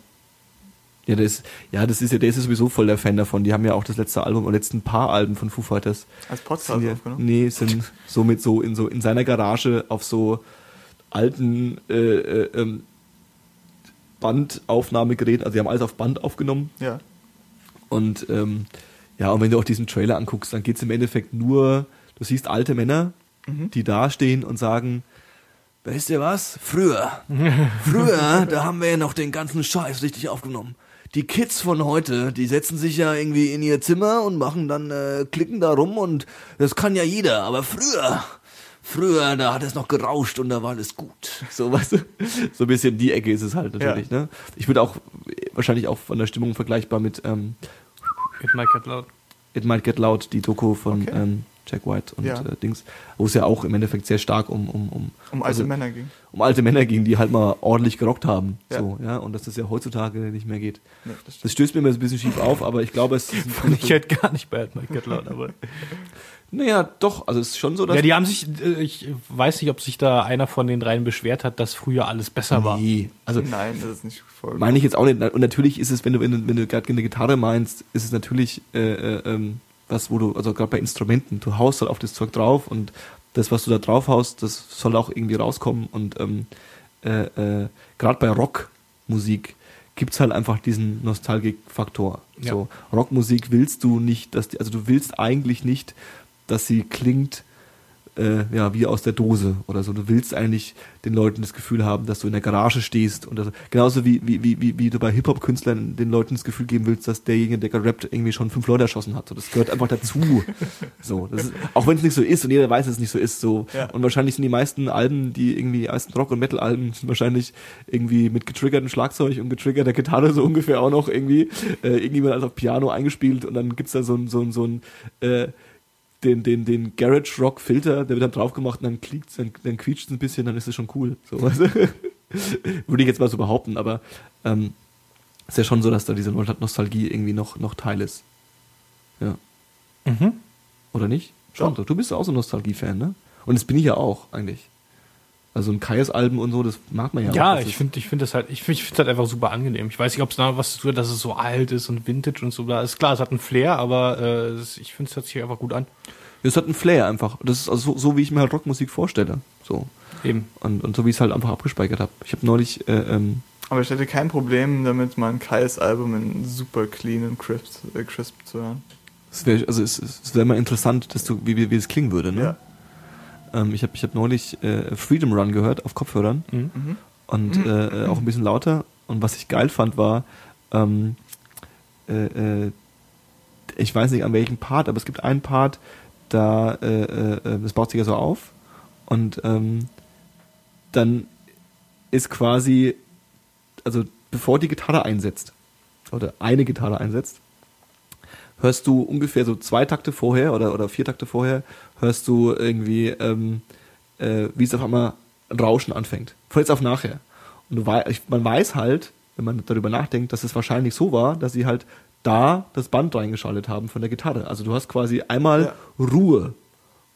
Ja, der ist, ja, das ist ja, der ist ja sowieso voll der Fan davon. Die haben ja auch das letzte Album oder letzten paar Alben von Foo Fighters. Als Podcast ja, aufgenommen? nee, sind so mit so in so in seiner Garage auf so alten äh, äh, ähm, Bandaufnahmegeräten, also die haben alles auf Band aufgenommen Ja. und ähm, ja, und wenn du auch diesen Trailer anguckst, dann geht's im Endeffekt nur, du siehst alte Männer, die da stehen und sagen, weißt du was, früher, <laughs> früher, da haben wir ja noch den ganzen Scheiß richtig aufgenommen. Die Kids von heute, die setzen sich ja irgendwie in ihr Zimmer und machen dann, äh, klicken da rum und das kann ja jeder, aber früher, früher, da hat es noch gerauscht und da war alles gut. So, weißt du, so ein bisschen die Ecke ist es halt natürlich, ne? Ich würde auch wahrscheinlich auch von der Stimmung vergleichbar mit, ähm, It might get loud. It Might Get Loud, die Doku von Okay. ähm, Jack White und Ja. äh, Dings, wo es ja auch im Endeffekt sehr stark um, um, um, Um alte also, Männer ging. um alte Männer ging, die halt mal ordentlich gerockt haben. Ja. So, ja, und dass das ja heutzutage nicht mehr geht. Nee, das. Das stößt mir immer so ein bisschen schief auf, aber ich glaube, es <laughs> Fand ich halt gar nicht bei It might get loud, aber. <laughs> Naja, doch, also es ist schon so, dass. ja, die haben sich, äh, ich weiß nicht, ob sich da einer von den dreien beschwert hat, dass früher alles besser war. nee, also Nein, das ist nicht voll. meine ich jetzt auch nicht. Und natürlich ist es, wenn du, wenn du, wenn du gerade eine Gitarre meinst, ist es natürlich äh, äh, ähm, was, wo du, also gerade bei Instrumenten, du haust halt auf das Zeug drauf und das, was du da drauf haust, das soll auch irgendwie rauskommen. Und ähm, äh, äh, gerade bei Rockmusik gibt's halt einfach diesen Nostalgik-Faktor. Ja. So, Rockmusik willst du nicht, dass die, also du willst eigentlich nicht, dass sie klingt äh, ja, wie aus der Dose oder so. Du willst eigentlich den Leuten das Gefühl haben, dass du in der Garage stehst und das, genauso wie, wie, wie, wie, du bei Hip-Hop-Künstlern den Leuten das Gefühl geben willst, dass derjenige, der gerappt, irgendwie schon fünf Leute erschossen hat. So, das gehört einfach dazu. <laughs> so, das ist, auch wenn es nicht so ist und jeder weiß, dass es nicht so ist. So. Ja. Und wahrscheinlich sind die meisten Alben, die irgendwie, die meisten Rock- und Metal-Alben sind wahrscheinlich irgendwie mit getriggertem Schlagzeug und getriggerter Gitarre so ungefähr auch noch irgendwie. Äh, irgendjemand hat auf Piano eingespielt und dann gibt's da so ein, so ein, so ein äh, den, den, den Garage Rock Filter, der wird dann drauf gemacht und dann klickt dann, dann quietscht es ein bisschen, dann ist es schon cool. So, du? <laughs> Würde ich jetzt mal so behaupten, aber ähm, ist ja schon so, dass da diese Nostalgie irgendwie noch, noch Teil ist. Ja. Mhm. Oder nicht? Schon Ja. Du bist ja auch so ein Nostalgie-Fan, ne? Und das bin ich ja auch, eigentlich. Also ein Kaias-Album und so, das mag man ja, Ja, auch. Das ich finde ich finde das halt, ich finde ich finde das einfach super angenehm. Ich weiß nicht, ob es da was zu tun hat, dass es so alt ist und Vintage und so. Da ist klar, es hat einen Flair, aber äh, es- ich finde es hört sich einfach gut an. Es hat einen Flair einfach. Das ist also so, so, wie ich mir halt Rockmusik vorstelle. So. Eben. Und, und so wie ich es halt einfach abgespeichert habe. Ich habe neulich, äh, ähm, Aber ich hätte kein Problem damit, mal ein Kais Album in super clean und crisp, äh, crisp zu hören. es wäre also es, es wäre mal interessant, dass du, wie, wie, wie das klingen würde, ne? Ja. Ähm, ich habe ich hab neulich äh, Freedom Run gehört auf Kopfhörern Mhm. Mhm. und äh, äh, auch ein bisschen lauter. Und was ich geil fand, war, ähm, äh, äh, ich weiß nicht an welchem Part, aber es gibt einen Part, da äh, äh, das baut sich ja so auf und ähm, dann ist quasi, also bevor die Gitarre einsetzt oder eine Gitarre einsetzt, hörst du ungefähr so zwei Takte vorher oder, oder vier Takte vorher, hörst du irgendwie, ähm, äh, wie es auf einmal ein Rauschen anfängt. Von jetzt auf nachher. Und du wei man weiß halt, wenn man darüber nachdenkt, dass es wahrscheinlich so war, dass sie halt da das Band reingeschaltet haben von der Gitarre. Also du hast quasi einmal Ja. Ruhe.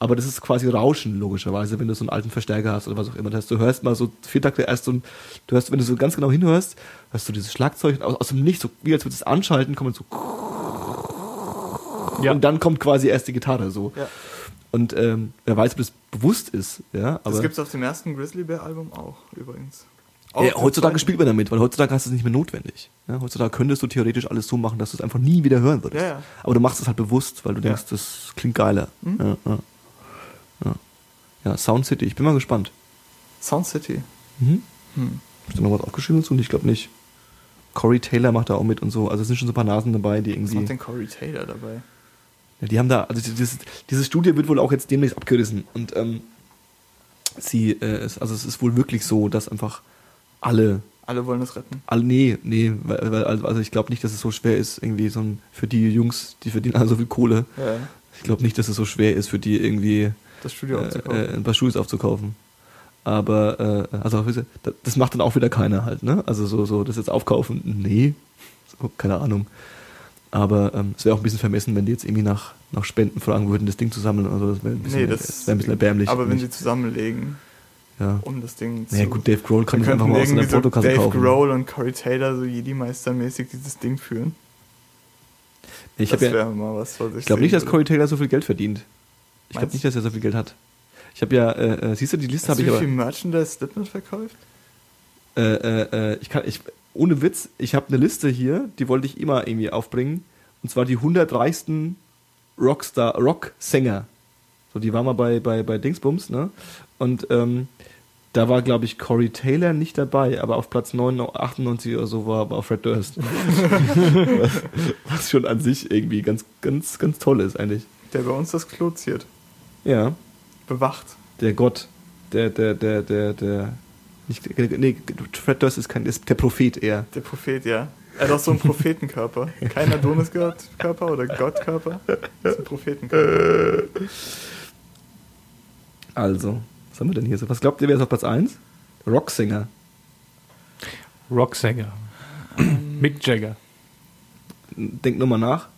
Aber das ist quasi Rauschen, logischerweise, wenn du so einen alten Verstärker hast oder was auch immer. Das heißt, du hörst mal so vier Takte erst so ein, du hörst, wenn du so ganz genau hinhörst, hörst du dieses Schlagzeug aus, aus dem Nichts, so, wie als würdest du es anschalten, kommt so Ja. und dann kommt quasi erst die Gitarre so. Ja. Und ähm, wer weiß, ob das bewusst ist, ja. Aber Das gibt's auf dem ersten Grizzly Bear Album auch, übrigens. ja, Auch heutzutage im spielt man damit, weil heutzutage hast du es nicht mehr notwendig. Ja, heutzutage könntest du theoretisch alles so machen, dass du es einfach nie wieder hören würdest. Ja, ja. Aber du machst es halt bewusst, weil du Ja. denkst, das klingt geiler. Mhm. Ja, ja. Ja. ja, Sound City, ich bin mal gespannt. Sound City. Mhm. Hm. Hast du noch was aufgeschrieben dazu? Ich glaube nicht. Corey Taylor macht da auch mit und so. Also es sind schon so ein paar Nasen dabei, die Was irgendwie. macht denn Corey Taylor dabei? Ja, die haben da, also dieses, diese Studie wird wohl auch jetzt demnächst abgerissen. Und ähm, sie, äh, es, also es ist wohl wirklich so, dass einfach alle Alle wollen es retten. All, nee, nee, weil, weil, also ich glaube nicht, dass es so schwer ist, irgendwie so ein, für die Jungs, die verdienen alle so viel Kohle. Ja, Ich glaube nicht, dass es so schwer ist, für die irgendwie das Studio äh, äh, ein paar Schuhe aufzukaufen. Aber, äh, also das macht dann auch wieder keiner halt, ne? Also so, so das jetzt aufkaufen, nee, so, keine Ahnung. Aber ähm, es wäre auch ein bisschen vermessen, wenn die jetzt irgendwie nach, nach Spenden fragen würden, das Ding zu sammeln. Also das wäre ein bisschen, nee, das, das wäre ein bisschen erbärmlich. Aber wenn sie zusammenlegen, ja. um das Ding Naja, zu... gut, Dave Grohl kann ich einfach mal aus einer so Portokasse Dave kaufen. Grohl und Corey Taylor so Jedi-Meistermäßig dieses Ding führen. Ich, das hab ja, wäre mal was, was ich ich glaube nicht, dass. Corey Taylor so viel Geld verdient. Ich glaube nicht, dass er so viel Geld hat. Ich habe ja, äh, äh, siehst du, die Liste habe ich wie aber. viel Merchandise Slipknot verkauft? Äh, äh, äh, ich kann, ich, ohne Witz, ich habe eine Liste hier, die wollte ich immer irgendwie aufbringen. Und zwar die 100 reichsten Rockstar, Rocksänger. So, die war mal bei, bei, bei Dingsbums, ne? Und ähm, da war, glaube ich, Corey Taylor nicht dabei, aber auf Platz 9, 98 oder so war, war Fred Durst. was, <laughs> was schon an sich irgendwie ganz, ganz, ganz toll ist eigentlich. Der bei uns das Klo ziert. Ja, Bewacht. der Gott, der, der, der, der, der, nicht, nee, Fred Durst ist kein, ist der Prophet eher. Der Prophet, ja. Er hat auch so einen Prophetenkörper. <laughs> Kein Adonis-Körper oder Gottkörper. Das ist ein Prophetenkörper. Also, was haben wir denn hier so? Was glaubt ihr, wer ist auf Platz 1? Rocksänger. Rocksänger. <clears throat> Mick Jagger. Denkt nur mal nach.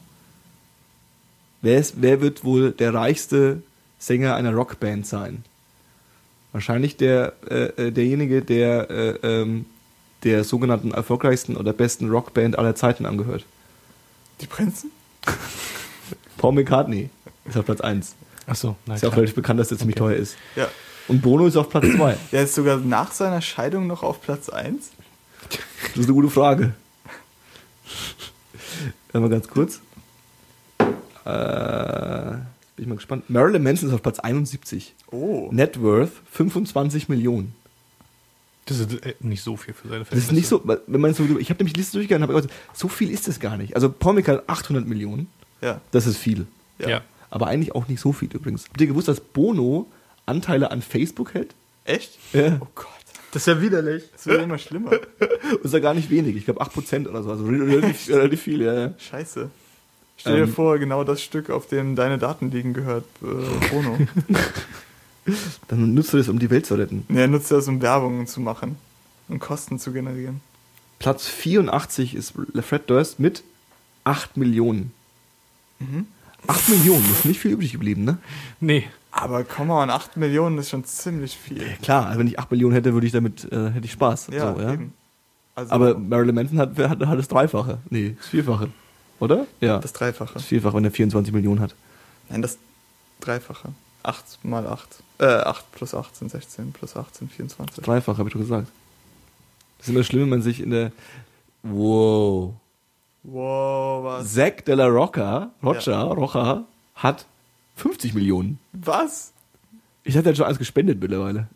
Wer, ist, wer wird wohl der reichste Sänger einer Rockband sein? Wahrscheinlich der, äh, äh, derjenige, der äh, ähm, der sogenannten erfolgreichsten oder besten Rockband aller Zeiten angehört. Die Prinzen? <laughs> Paul McCartney ist auf Platz 1. Achso, nein. Ist ja auch relativ bekannt, dass der ziemlich Okay. teuer ist. Ja. Und Bono ist auf Platz 2. Der ist sogar nach seiner Scheidung noch auf Platz 1. Das ist eine gute Frage. Warte mal ganz kurz. Äh, bin ich mal gespannt. Marilyn Manson ist auf Platz 71. Oh. Net Worth 25 Millionen. Das ist äh, nicht so viel für seine Das ist nicht so, wenn man so, ich habe nämlich die Liste durchgegangen, habe gesagt, so viel ist das gar nicht. Also Paul McCartney hat 800 Millionen, Ja. das ist viel. Ja. Ja. Aber eigentlich auch nicht so viel übrigens. Habt ihr gewusst, dass Bono Anteile an Facebook hält? Echt? Ja. Oh Gott. Das ist ja widerlich. Das wird immer schlimmer. Das ist ja gar nicht wenig. Ich glaube 8% oder so. Also relativ, relativ viel, ja. Scheiße. Stell dir Ähm. vor, genau das Stück, auf dem deine Daten liegen, gehört äh, Bono. <laughs> Dann nutzt du das, um die Welt zu retten. Er nutzt das, um Werbung zu machen und Kosten zu generieren. Platz 84 ist Fred Durst mit 8 Millionen. Mhm. 8 Millionen, ist nicht viel übrig geblieben, ne? Nee. Aber komm mal, 8 Millionen ist schon ziemlich viel. Klar, also wenn ich 8 Millionen hätte, würde ich damit, äh, hätte ich Spaß. Ja, so, ja? eben. Also Aber Marilyn Manson hat, hat, hat das Dreifache. Nee, das Vierfache. Oder? Ja. das Dreifache. Das Vierfache, wenn er 24 Millionen hat. Nein, das Dreifache. 8 mal 8. Äh, 8 plus 8 sind 16, plus 8 sind 24. Dreifache, habe ich doch gesagt. Das ist immer schlimm, wenn man sich in der. Wow. Wow, was? Zack de la Rocca, Rocha, Rocha, hat 50 Millionen. Was? Ich hatte ja schon alles gespendet mittlerweile.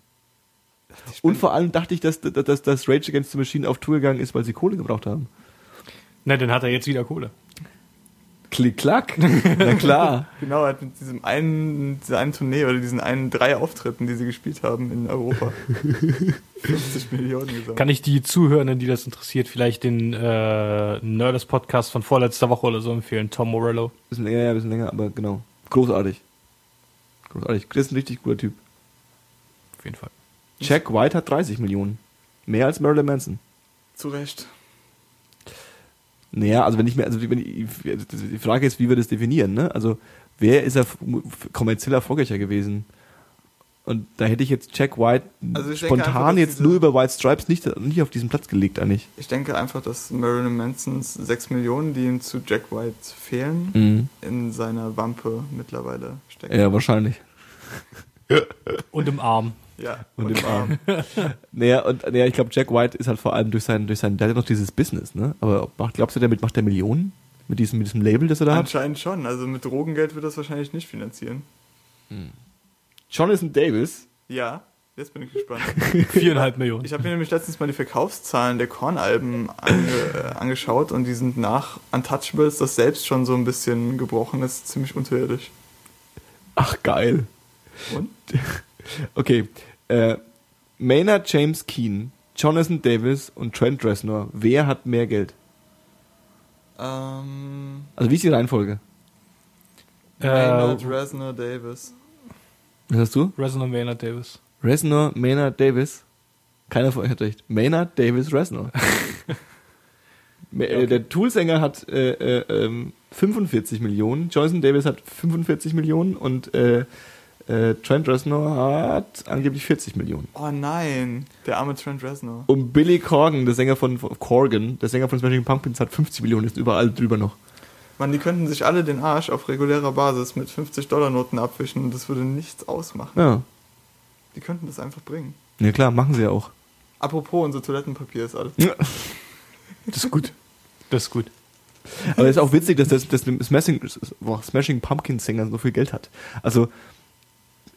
Und vor allem dachte ich, dass, dass, dass, dass Rage Against the Machine auf Tour gegangen ist, weil sie Kohle gebraucht haben. Na, dann hat er jetzt wieder Kohle. Klick, klack. <laughs> Na klar. Genau, er hat mit diesem einen, dieser einen Tournee oder diesen einen drei Auftritten, die sie gespielt haben in Europa, <laughs> 50 Millionen gesammelt. Kann ich die Zuhörenden, die das interessiert, vielleicht den äh, Nerdist Podcast von vorletzter Woche oder so empfehlen? Tom Morello. Bisschen länger, ja, bisschen länger, aber genau. Großartig. Großartig. Das ist ein richtig guter Typ. Auf jeden Fall. Jack White hat 30 Millionen. Mehr als Marilyn Manson. Zu Recht. Naja, also wenn ich mir, also wenn ich, die Frage ist, wie wir das definieren, ne? Also wer ist er kommerziell erfolgreicher gewesen? Und da hätte ich jetzt Jack White Also spontan einfach, jetzt nur über White Stripes nicht, nicht auf diesen Platz gelegt eigentlich. Ich denke einfach, dass Marilyn Mansons 6 Millionen, die ihm zu Jack White fehlen, Mhm. in seiner Wampe mittlerweile stecken. Ja, wahrscheinlich. <laughs> Und im Arm. Ja. Und im Arm. <laughs> Naja, und naja, ich glaube, Jack White ist halt vor allem durch sein, durch sein, der hat ja noch dieses Business, ne? Aber macht, glaubst du, damit macht der Millionen? Mit diesem, mit diesem Label, das er da hat? Anscheinend schon. Also mit Drogengeld wird das wahrscheinlich nicht finanzieren. Jonathan Davis. Ja, jetzt bin ich gespannt. <laughs> Viereinhalb Millionen. Ich habe mir nämlich letztens mal die Verkaufszahlen der Korn-Alben ange, äh, angeschaut und die sind nach Untouchables, das selbst schon so ein bisschen gebrochen ist, ziemlich unterirdisch. Ach, geil. Und? <laughs> Okay. Äh, Maynard James Keen, Jonathan Davis und Trent Reznor, wer hat mehr Geld? Ähm, Also wie ist die Reihenfolge? Maynard, Äh, Reznor, Davis. Was hast du? Reznor Maynard Davis. Reznor, Maynard Davis. Keiner von euch hat recht. Maynard Davis Reznor. <laughs> Äh, Der Tool-Sänger hat äh, äh, ähm, 45 Millionen, Jonathan Davis hat 45 Millionen und äh, äh, Trent Reznor hat angeblich 40 Millionen. Oh nein, der arme Trent Reznor. Und Billy Corgan, der Sänger von von Corgan, der Sänger von Smashing Pumpkins, hat 50 Millionen, ist überall drüber noch. Man, die könnten sich alle den Arsch auf regulärer Basis mit 50-Dollar-Noten abwischen und das würde nichts ausmachen. Ja. Die könnten das einfach bringen. Ja klar, machen sie ja auch. Apropos, unser Toilettenpapier ist alles. Das ist gut. Das ist gut. Aber es ist auch witzig, dass das, das Smashing, Smashing Pumpkins Sänger so viel Geld hat. Also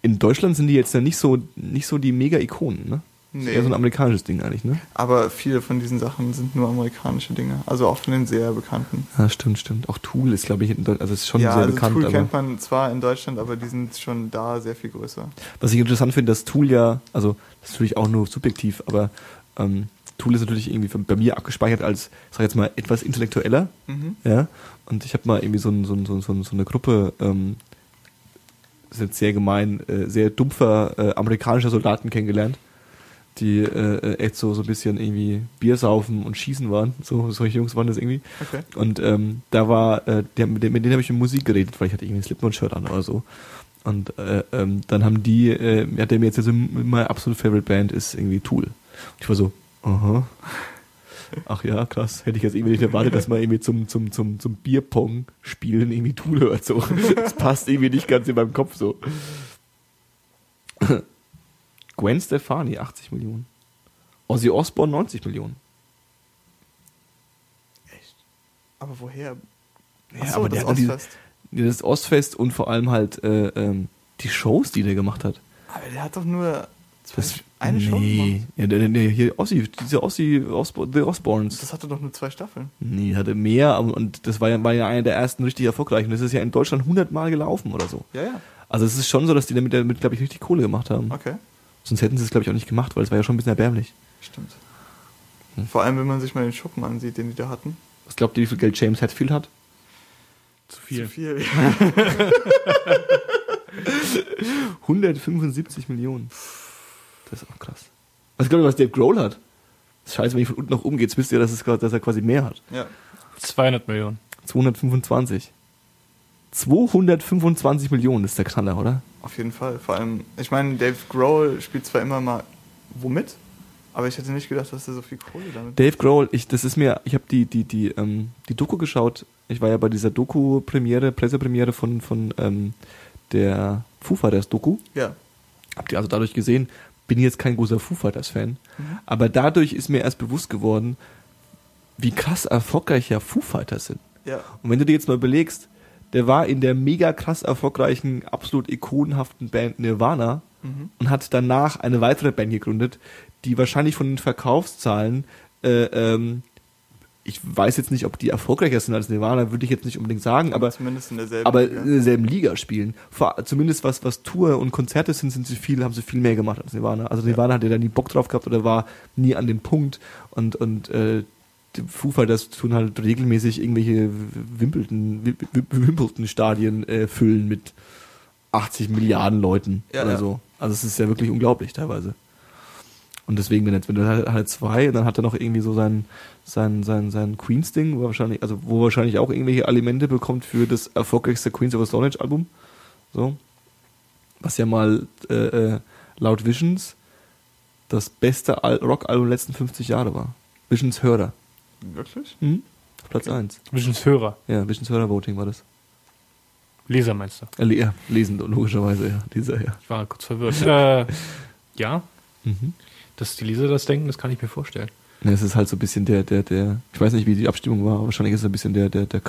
in Deutschland sind die jetzt ja nicht so nicht so die Mega-Ikonen, ne? Nee. Ist eher so ein amerikanisches Ding eigentlich, ne? Aber viele von diesen Sachen sind nur amerikanische Dinge. Also auch von den sehr bekannten. Ja, stimmt, stimmt. Auch Tool ist, glaube ich, in Deu- also ist schon ja, sehr also bekannt. Tool aber kennt man zwar in Deutschland, aber die sind schon da sehr viel größer. was ich interessant finde, dass Tool ja, also das ist natürlich auch nur subjektiv, aber ähm, Tool ist natürlich irgendwie bei mir abgespeichert als, ich sag jetzt mal, etwas intellektueller. Mhm. Ja, und ich habe mal irgendwie so, ein, so, ein, so, ein, so ein- so eine Gruppe, ähm, ist jetzt sehr gemein, äh, sehr dumpfer äh, amerikanischer Soldaten kennengelernt, die äh, äh, echt so, so ein bisschen irgendwie Bier saufen und schießen waren. So, solche Jungs waren das irgendwie. Okay. Und ähm, da war, äh, der, mit, denen- habe ich über Musik geredet, weil ich hatte irgendwie ein Slipknot-Shirt an oder so. Und äh, ähm, dann haben die, äh, ja, der mir jetzt also meine absolute Favorite Band ist irgendwie Tool. Und ich war so, aha. Ach ja, krass. Hätte ich jetzt irgendwie nicht erwartet, dass man irgendwie zum, zum, zum, zum Bierpong spielen irgendwie Tool hört. So. Das passt irgendwie nicht ganz in meinem Kopf so. Gwen Stefani, 80 Millionen. Ozzy Osbourne, 90 Millionen. Aber woher? Ja, so, aber das diese- Ostfest. Ja, Das Ostfest und vor allem halt äh, ähm, die Shows, die der gemacht hat. Aber der hat doch nur zwei, Das, eine Show gemacht. nee. Ja, der, der, hier Ossi, diese Ossi, Osbo, The Osborns. Das hatte doch nur zwei Staffeln. Nee, hatte mehr und- das war ja, war ja einer der ersten richtig erfolgreichen. Das ist ja in Deutschland 100 Mal gelaufen oder so. Ja, ja. Also es ist schon so, dass die damit, damit glaube ich, richtig Kohle gemacht haben. Okay. Sonst hätten sie es, glaube ich, auch nicht gemacht, weil es war ja schon ein bisschen erbärmlich. Stimmt. Hm. Vor allem, wenn man sich mal den Schuppen ansieht, den die da hatten. Was glaubt ihr, wie viel Geld James Hetfield hat? Zu viel. Zu viel. <laughs> 175 Millionen. <laughs> Das ist auch krass. Was glaubt ihr, was Dave Grohl hat? Das ist scheiße, wenn ich von unten nach oben gehe, jetzt wisst ihr, dass, es, dass er quasi mehr hat. ja. 200 Millionen. 225. 225 Millionen ist der Knaller, oder? Auf jeden Fall. Vor allem, ich meine, Dave Grohl spielt zwar immer mal womit, aber ich hätte nicht gedacht, dass er so viel Kohle damit. Dave Grohl, ich, das ist mir, ich habe die, die, die, ähm, die Doku geschaut. Ich war ja bei dieser Doku-Premiere, Pressepremiere von, von ähm, der Foo Fighters Doku. Ja. Habt ihr also dadurch gesehen, bin jetzt kein großer Foo Fighters Fan, Mhm. aber dadurch ist mir erst bewusst geworden, wie krass erfolgreich ja Foo Fighters sind. Ja. Und wenn du dir jetzt mal überlegst, der war in der mega krass erfolgreichen, absolut ikonenhaften Band Nirvana Mhm. und hat danach eine weitere Band gegründet, die wahrscheinlich von den Verkaufszahlen, äh, ähm, ich weiß jetzt nicht, ob die erfolgreicher sind als Nirvana, würde ich jetzt nicht unbedingt sagen, aber zumindest in derselben aber Liga. in derselben Liga spielen. Vor, zumindest was, was Tour und Konzerte sind, sind sie viel, haben sie viel mehr gemacht als Nirvana. Also Nirvana hat ja da nie Bock drauf gehabt oder war nie an dem Punkt und, und äh, Foo Fighters tun halt regelmäßig irgendwelche Wimbledon, Wimbledon Stadien äh, füllen mit 80 Milliarden Leuten Ja, oder ja. so. Also es ist ja wirklich unglaublich teilweise. Und deswegen, wenn, jetzt, wenn du halt, halt zwei, dann hat er noch irgendwie so sein, sein, sein, sein Queens-Ding, wo wahrscheinlich, also wo wahrscheinlich auch irgendwelche Alimente bekommt für das erfolgreichste Queens of the Stone Age Album. So. Was ja mal äh, äh, laut Visions das beste Al Rock-Album der letzten 50 Jahre war. Visions Hörer. Wirklich? Mhm. Auf Platz 1. Visions Hörer. Ja, Visions Hörer Voting war das. Leser meinst du? Äh, ja, lesen, logischerweise, ja. Dieser, ja. Ich war kurz verwirrt. <laughs> äh, ja, Mhm. Dass die Leser das denken, das kann ich mir vorstellen. Ja, es ist halt so ein bisschen der, der, der, ich weiß nicht, wie die Abstimmung war, aber wahrscheinlich ist es ein bisschen der, der, der,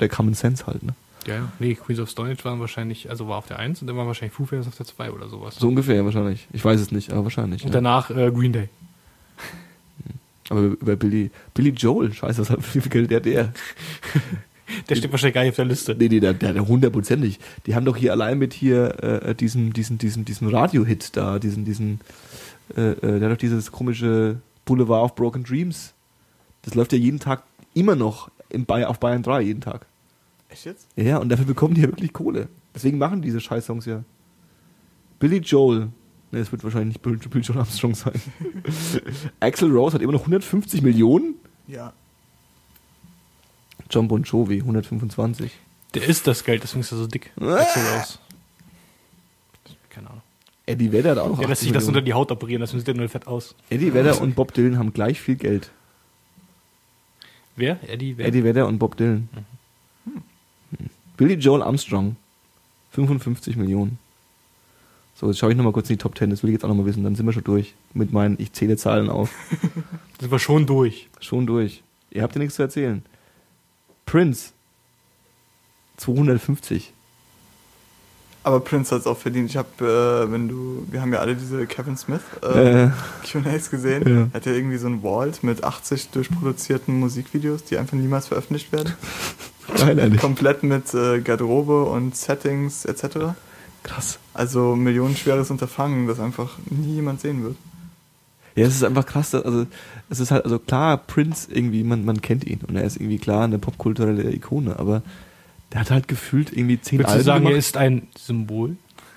der, Common Sense halt, ne? Ja, ja. Nee, Queens of Stone Age waren wahrscheinlich, also war auf der 1 und dann war wahrscheinlich Foo Fighters auf der 2 oder sowas. So ungefähr wahrscheinlich. Ich weiß es nicht, aber wahrscheinlich. und Ja. danach äh, Green Day. <laughs> Aber über Billy, Billy Joel, scheiße, was hat, wie viel Geld der, der? <laughs> Der steht wahrscheinlich gar nicht auf der Liste. Nee, nee, der, der, der hundertprozentig. Die haben doch hier allein mit hier, äh, diesem, diesen, diesen, diesen Radio-Hit da, diesen, diesen, äh, äh, der hat doch dieses komische Boulevard of Broken Dreams. Das läuft ja jeden Tag immer noch im Bay auf Bayern 3, jeden Tag. Echt jetzt? Ja, ja, und dafür bekommen die ja wirklich Kohle. Deswegen machen diese Scheiß-Songs ja. Billy Joel. Ne, es wird wahrscheinlich nicht Billy Billy Joel Armstrong sein. <laughs> Axel Rose hat immer noch 150 Millionen. Ja. John Bon Jovi 125. Der isst das Geld, deswegen ist er so dick. <laughs> Axel Rose. Eddie Vedder hat auch noch lässt 80 sich das unter die Haut operieren, das sieht ja nur fett aus. Eddie Vedder und Bob Dylan haben gleich viel Geld. Wer? Eddie? Wer? Eddie Vedder und Bob Dylan. Hm. Billy Joel Armstrong 55 Millionen. So, jetzt schaue ich nochmal kurz in die Top 10, das will ich jetzt auch nochmal wissen, dann sind wir schon durch mit meinen, ich zähle Zahlen auf. <laughs> Sind wir schon durch. Schon durch. Ihr habt ja nichts zu erzählen. Prince 250. Aber Prince hat es auch verdient. Ich habe, äh, wenn du, wir haben ja alle diese Kevin Smith äh, Äh, Q&As gesehen. Ja. Er hat ja irgendwie so ein Vault mit 80 durchproduzierten Musikvideos, die einfach niemals veröffentlicht werden. <laughs> nein, ehrlich. Komplett mit äh, Garderobe und Settings etc. Krass. Also millionenschweres Unterfangen, das einfach nie jemand sehen wird. Ja, es ist einfach krass. dass- Also, es ist halt, also klar, Prince irgendwie, man, man kennt ihn und er ist irgendwie klar eine popkulturelle Ikone, aber der hat halt gefühlt irgendwie zehn Würdest du Alben sagen, gemacht. er ist ein Symbol?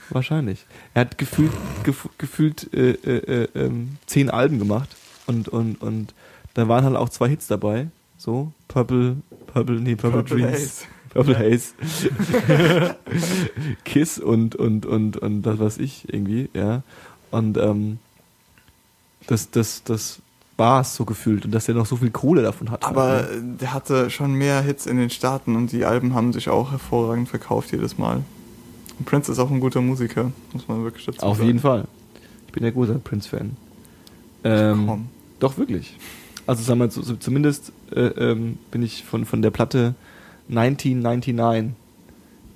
Wahrscheinlich. Er hat gefühlt, gef gefühlt äh, äh, äh, ähm, zehn Alben gemacht und, und, und da waren halt auch zwei Hits dabei. So, Purple, Purple, nee, Purple, Purple Dreams. Haze. Purple Ja. Haze. <laughs> Kiss und, und, und, und das was ich irgendwie, ja. Und ähm, das, das, das war es so gefühlt und dass er noch so viel Kohle davon hat. Aber der hatte schon mehr Hits in den Staaten und die Alben haben sich auch hervorragend verkauft jedes Mal. Und Prince ist auch ein guter Musiker, muss man wirklich dazu Auf sagen. jeden Fall. Ich bin ja großer Prince-Fan. Ähm, Komm. Doch, wirklich. Also sagen wir so, so zumindest äh, ähm, bin ich von, von der Platte 1999.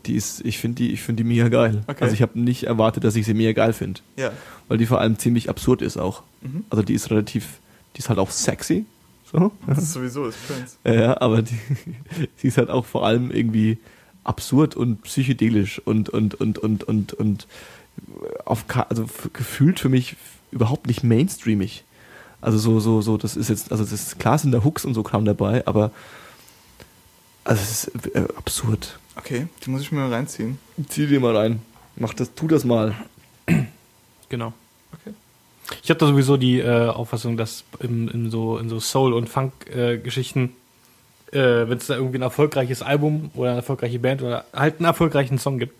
Die ist, ich finde die, ich finde die mega geil. Okay. Also ich habe nicht erwartet, dass ich sie mega geil finde. Ja. Weil die vor allem ziemlich absurd ist auch. Mhm. Also die ist relativ, die ist halt auch sexy. So. Das ist sowieso ist Prince. <laughs> Ja, aber die, <laughs> sie ist halt auch vor allem irgendwie absurd und psychedelisch und und und und und und auf also gefühlt für mich überhaupt nicht mainstreamig. Also so so so das ist jetzt also das ist klar sind da Hooks und so Kram dabei, aber also es ist äh, absurd. Okay, die muss ich mir mal reinziehen. Zieh dir mal rein. Mach das, tu das mal. Genau. Ich habe da sowieso die äh, Auffassung, dass in, in, so, in so Soul- und Funk-Geschichten, äh, wenn es da irgendwie ein erfolgreiches Album oder eine erfolgreiche Band oder halt einen erfolgreichen Song gibt,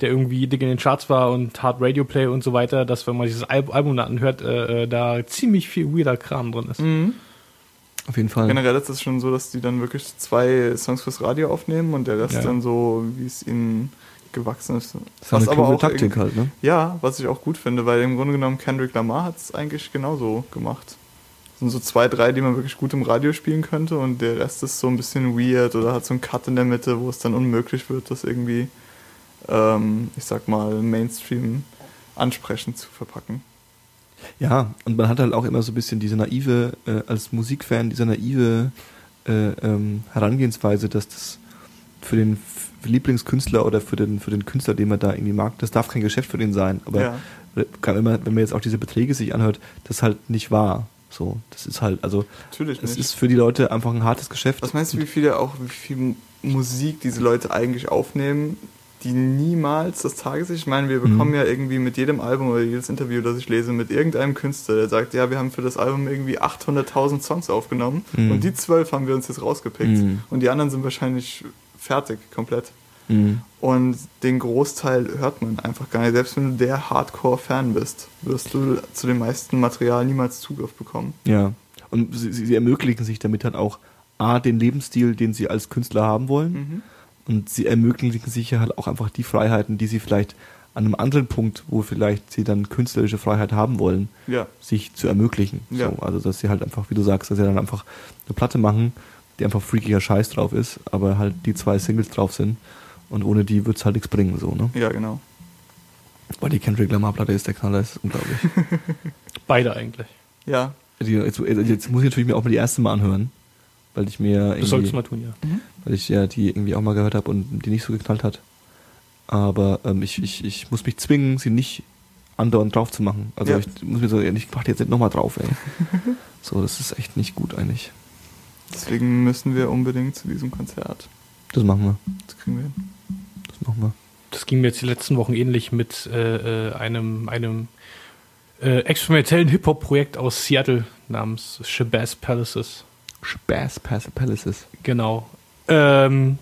der irgendwie dick in den Charts war und Hard Radio Play und so weiter, dass wenn man dieses Al Album da anhört, äh, äh, da ziemlich viel weirder Kram drin ist. Mhm. Auf jeden Fall. Generell ist es schon so, dass die dann wirklich zwei Songs fürs Radio aufnehmen und der Rest Ja. dann so, wie es ihnen gewachsen ist. Das ist eine kluge Taktik halt, ne? Ja, was ich auch gut finde, weil im Grunde genommen Kendrick Lamar hat es eigentlich genauso gemacht. Es sind so zwei, drei, die man wirklich gut im Radio spielen könnte und der Rest ist so ein bisschen weird oder hat so einen Cut in der Mitte, wo es dann unmöglich wird, das irgendwie, ähm, ich sag mal, Mainstream ansprechend zu verpacken. Ja, und man hat halt auch immer so ein bisschen diese naive, äh, als Musikfan, diese naive äh, ähm, Herangehensweise, dass das für den Lieblingskünstler oder für den, für den Künstler, den man da irgendwie mag, das darf kein Geschäft für den sein. Aber ja, kann, wenn, man, wenn man jetzt auch diese Beträge sich anhört, das ist halt nicht wahr. So, das ist halt, also natürlich es nicht. ist für die Leute einfach ein hartes Geschäft. Was meinst du, wie viele auch, wie viel Musik diese Leute eigentlich aufnehmen, die niemals das Tageslicht? Ich meine, wir bekommen Mhm. ja irgendwie mit jedem Album oder jedes Interview, das ich lese, mit irgendeinem Künstler, der sagt, ja, wir haben für das Album irgendwie 800.000 Songs aufgenommen Mhm. und die zwölf haben wir uns jetzt rausgepickt Mhm. und die anderen sind wahrscheinlich fertig, komplett. Mhm. Und den Großteil hört man einfach gar nicht. Selbst wenn du der Hardcore-Fan bist, wirst du zu dem meisten Material niemals Zugriff bekommen. Ja. Und sie, sie ermöglichen sich damit halt auch A, den Lebensstil, den sie als Künstler haben wollen. Mhm. Und sie ermöglichen sich ja halt auch einfach die Freiheiten, die sie vielleicht an einem anderen Punkt, wo vielleicht sie dann künstlerische Freiheit haben wollen, Ja, sich zu ermöglichen. Ja. So, also dass sie halt einfach, wie du sagst, dass sie dann einfach eine Platte machen, die einfach freakiger Scheiß drauf ist, aber halt die zwei Singles drauf sind. Und ohne die wird's halt nichts bringen, so, ne? ja, genau. Weil die Kendrick Lamar Platte ist der Knaller, ist unglaublich. <laughs> Beide eigentlich. Ja, jetzt, jetzt muss ich natürlich mir auch mal die erste mal anhören, weil ich mir Das solltest du irgendwie, mal tun, ja. weil ich ja die irgendwie auch mal gehört habe und die nicht so geknallt hat. Aber ähm, ich, ich, ich muss mich zwingen, sie nicht andauernd drauf zu machen. Also Ja. ich muss mir so, ich mach die jetzt nicht nochmal drauf, ey. <laughs> so, das ist echt nicht gut eigentlich. Deswegen müssen wir unbedingt zu diesem Konzert. Das machen wir. Das kriegen wir hin. Das machen wir. Das ging mir jetzt die letzten Wochen ähnlich mit äh, äh, einem, einem äh, experimentellen Hip-Hop-Projekt aus Seattle namens Shabazz Palaces. Pass Palaces. Genau. Ähm,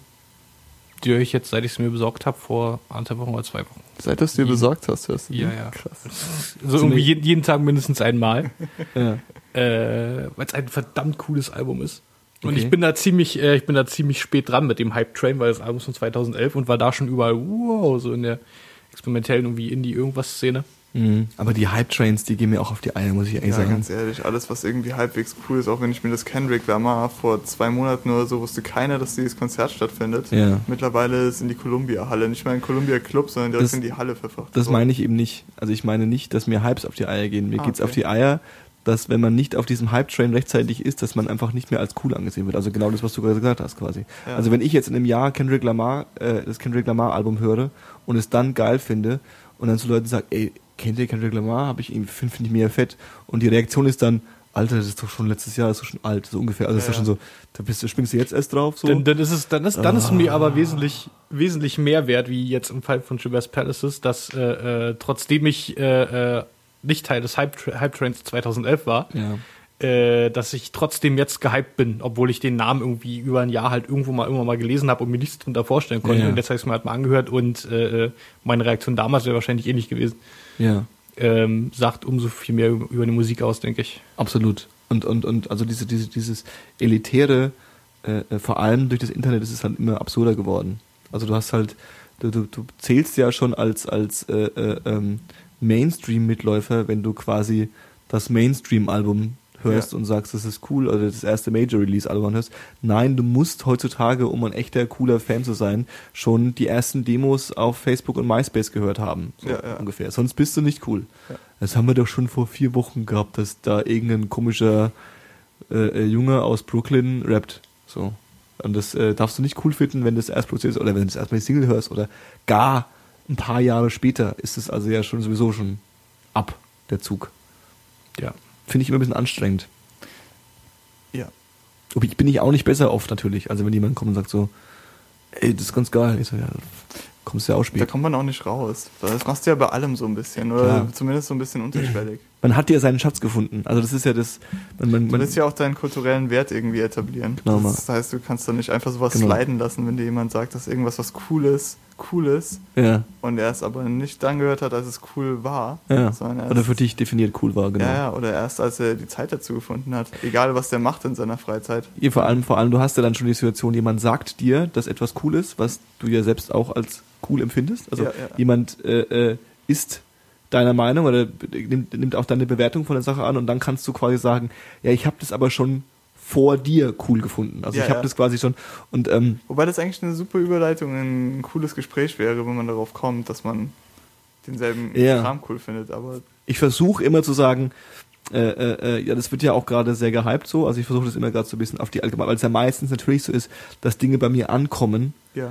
die höre ich jetzt, seit ich es mir besorgt habe, vor anderthalb Wochen oder zwei Wochen. Seit du es dir besorgt hast, hörst du die? Ja, ja. Krass. <laughs> Also irgendwie jeden, jeden Tag mindestens einmal, <laughs> Ja. äh, weil es ein verdammt cooles Album ist. Und Okay. ich bin da ziemlich, äh, ich bin da ziemlich spät dran mit dem Hype Train, weil das Album ist von 2011 und war da schon überall, wow, so in der experimentellen irgendwie Indie-Irgendwas-Szene. Mhm. Aber die Hype-Trains, die gehen mir auch auf die Eier, muss ich ehrlich Ja, sagen. ganz ehrlich, alles, was irgendwie halbwegs cool ist, auch wenn ich mir das Kendrick Lamar vor zwei Monaten oder so wusste keiner, dass dieses Konzert stattfindet. Ja. Mittlerweile ist in die Columbia-Halle, nicht mal in Columbia Club, sondern direkt Das- in die Halle verfrachtet. Das meine ich eben nicht. Also ich meine nicht, dass mir Hypes auf die Eier gehen. Mir Ah, geht's okay. auf die Eier, dass wenn man nicht auf diesem Hype-Train rechtzeitig ist, dass man einfach nicht mehr als cool angesehen wird. Also genau das, was du gerade gesagt hast quasi. Ja. Also wenn ich jetzt in einem Jahr Kendrick Lamar, äh, das Kendrick Lamar-Album höre und es dann geil finde und dann zu Leuten sage, ey, kennt ihr Kendrick Lamar? Habe ich irgendwie, finde find ich mega fett. Und die Reaktion ist dann, Alter, das ist doch schon letztes Jahr, das ist doch schon alt, so ungefähr. Also Ja, ist doch schon so, da bist du, springst du jetzt erst drauf, so. Dann, dann ist es, dann ist, dann ist mir Ah. aber wesentlich, wesentlich mehr wert, wie jetzt im Fall von Shabazz Palaces, dass äh, äh, trotzdem ich äh, äh, nicht Teil des Hype, Hype Trains 2011 war, ja. äh, dass ich trotzdem jetzt gehypt bin, obwohl ich den Namen irgendwie über ein Jahr halt irgendwo mal irgendwann mal gelesen habe und mir nichts drunter vorstellen konnte. Ja, ja. Und jetzt habe ich es mir halt mal angehört und äh, meine Reaktion damals wäre wahrscheinlich ähnlich gewesen. Ja. Ähm, sagt umso viel mehr über, über die Musik aus, denke ich. Absolut. Und, und, und also diese, diese, dieses Elitäre, äh, äh, vor allem durch das Internet ist es halt immer absurder geworden. Also du hast halt, du, du, du zählst ja schon als, als äh, äh, ähm, Mainstream-Mitläufer, wenn du quasi das Mainstream-Album hörst Ja. und sagst, das ist cool, oder das erste Major-Release-Album hörst. Nein, du musst heutzutage, um ein echter, cooler Fan zu sein, schon die ersten Demos auf Facebook und MySpace gehört haben. So Ja, ja. ungefähr. Sonst bist du nicht cool. Das haben wir doch schon vor vier Wochen gehabt, dass da irgendein komischer äh, äh, Junge aus Brooklyn rappt. So. Und das äh, darfst du nicht cool finden, wenn du das erst produzierst oder wenn du das erstmal die Single hörst oder gar ein paar Jahre später ist es also ja schon sowieso schon ab, der Zug. Ja. Finde ich immer ein bisschen anstrengend. Ja. Aber ich bin ich auch nicht besser oft natürlich. Also wenn jemand kommt und sagt so, ey, das ist ganz geil. Ich so, ja, kommst du ja auch Da spät. kommt man auch nicht raus. Das machst du ja bei allem so ein bisschen. Oder Klar. zumindest so ein bisschen unterschwellig. <clears throat> Man hat ja seinen Schatz gefunden. Also das ist ja das, man, man, Du willst ja auch deinen kulturellen Wert irgendwie etablieren. Genau, das heißt, du kannst dann nicht einfach sowas Genau. sliden lassen, wenn dir jemand sagt, dass irgendwas was Cooles, cool ist ja, und er es aber nicht dann gehört hat, als es cool war. ja. Sondern erst, Oder für dich definiert cool war, genau. ja, ja, oder erst als er die Zeit dazu gefunden hat. Egal, was der macht in seiner Freizeit. Ihr vor allem, vor allem, du hast ja dann schon die Situation, jemand sagt dir, dass etwas cool ist, was du ja selbst auch als cool empfindest. Also Ja, ja. jemand äh, äh, ist deiner Meinung oder nimmt, nimmt auch deine Bewertung von der Sache an und dann kannst du quasi sagen, ja, ich habe das aber schon vor dir cool gefunden. Also Ja, ich habe ja. das quasi schon und ähm, Wobei das eigentlich eine super Überleitung in ein cooles Gespräch wäre, wenn man darauf kommt, dass man denselben Ja. Kram cool findet. Aber ich versuche immer zu sagen, äh, äh, äh, ja, das wird ja auch gerade sehr gehypt so. Also ich versuche das immer gerade so ein bisschen auf die allgemeine, weil es ja meistens natürlich so ist, dass Dinge bei mir ankommen, ja,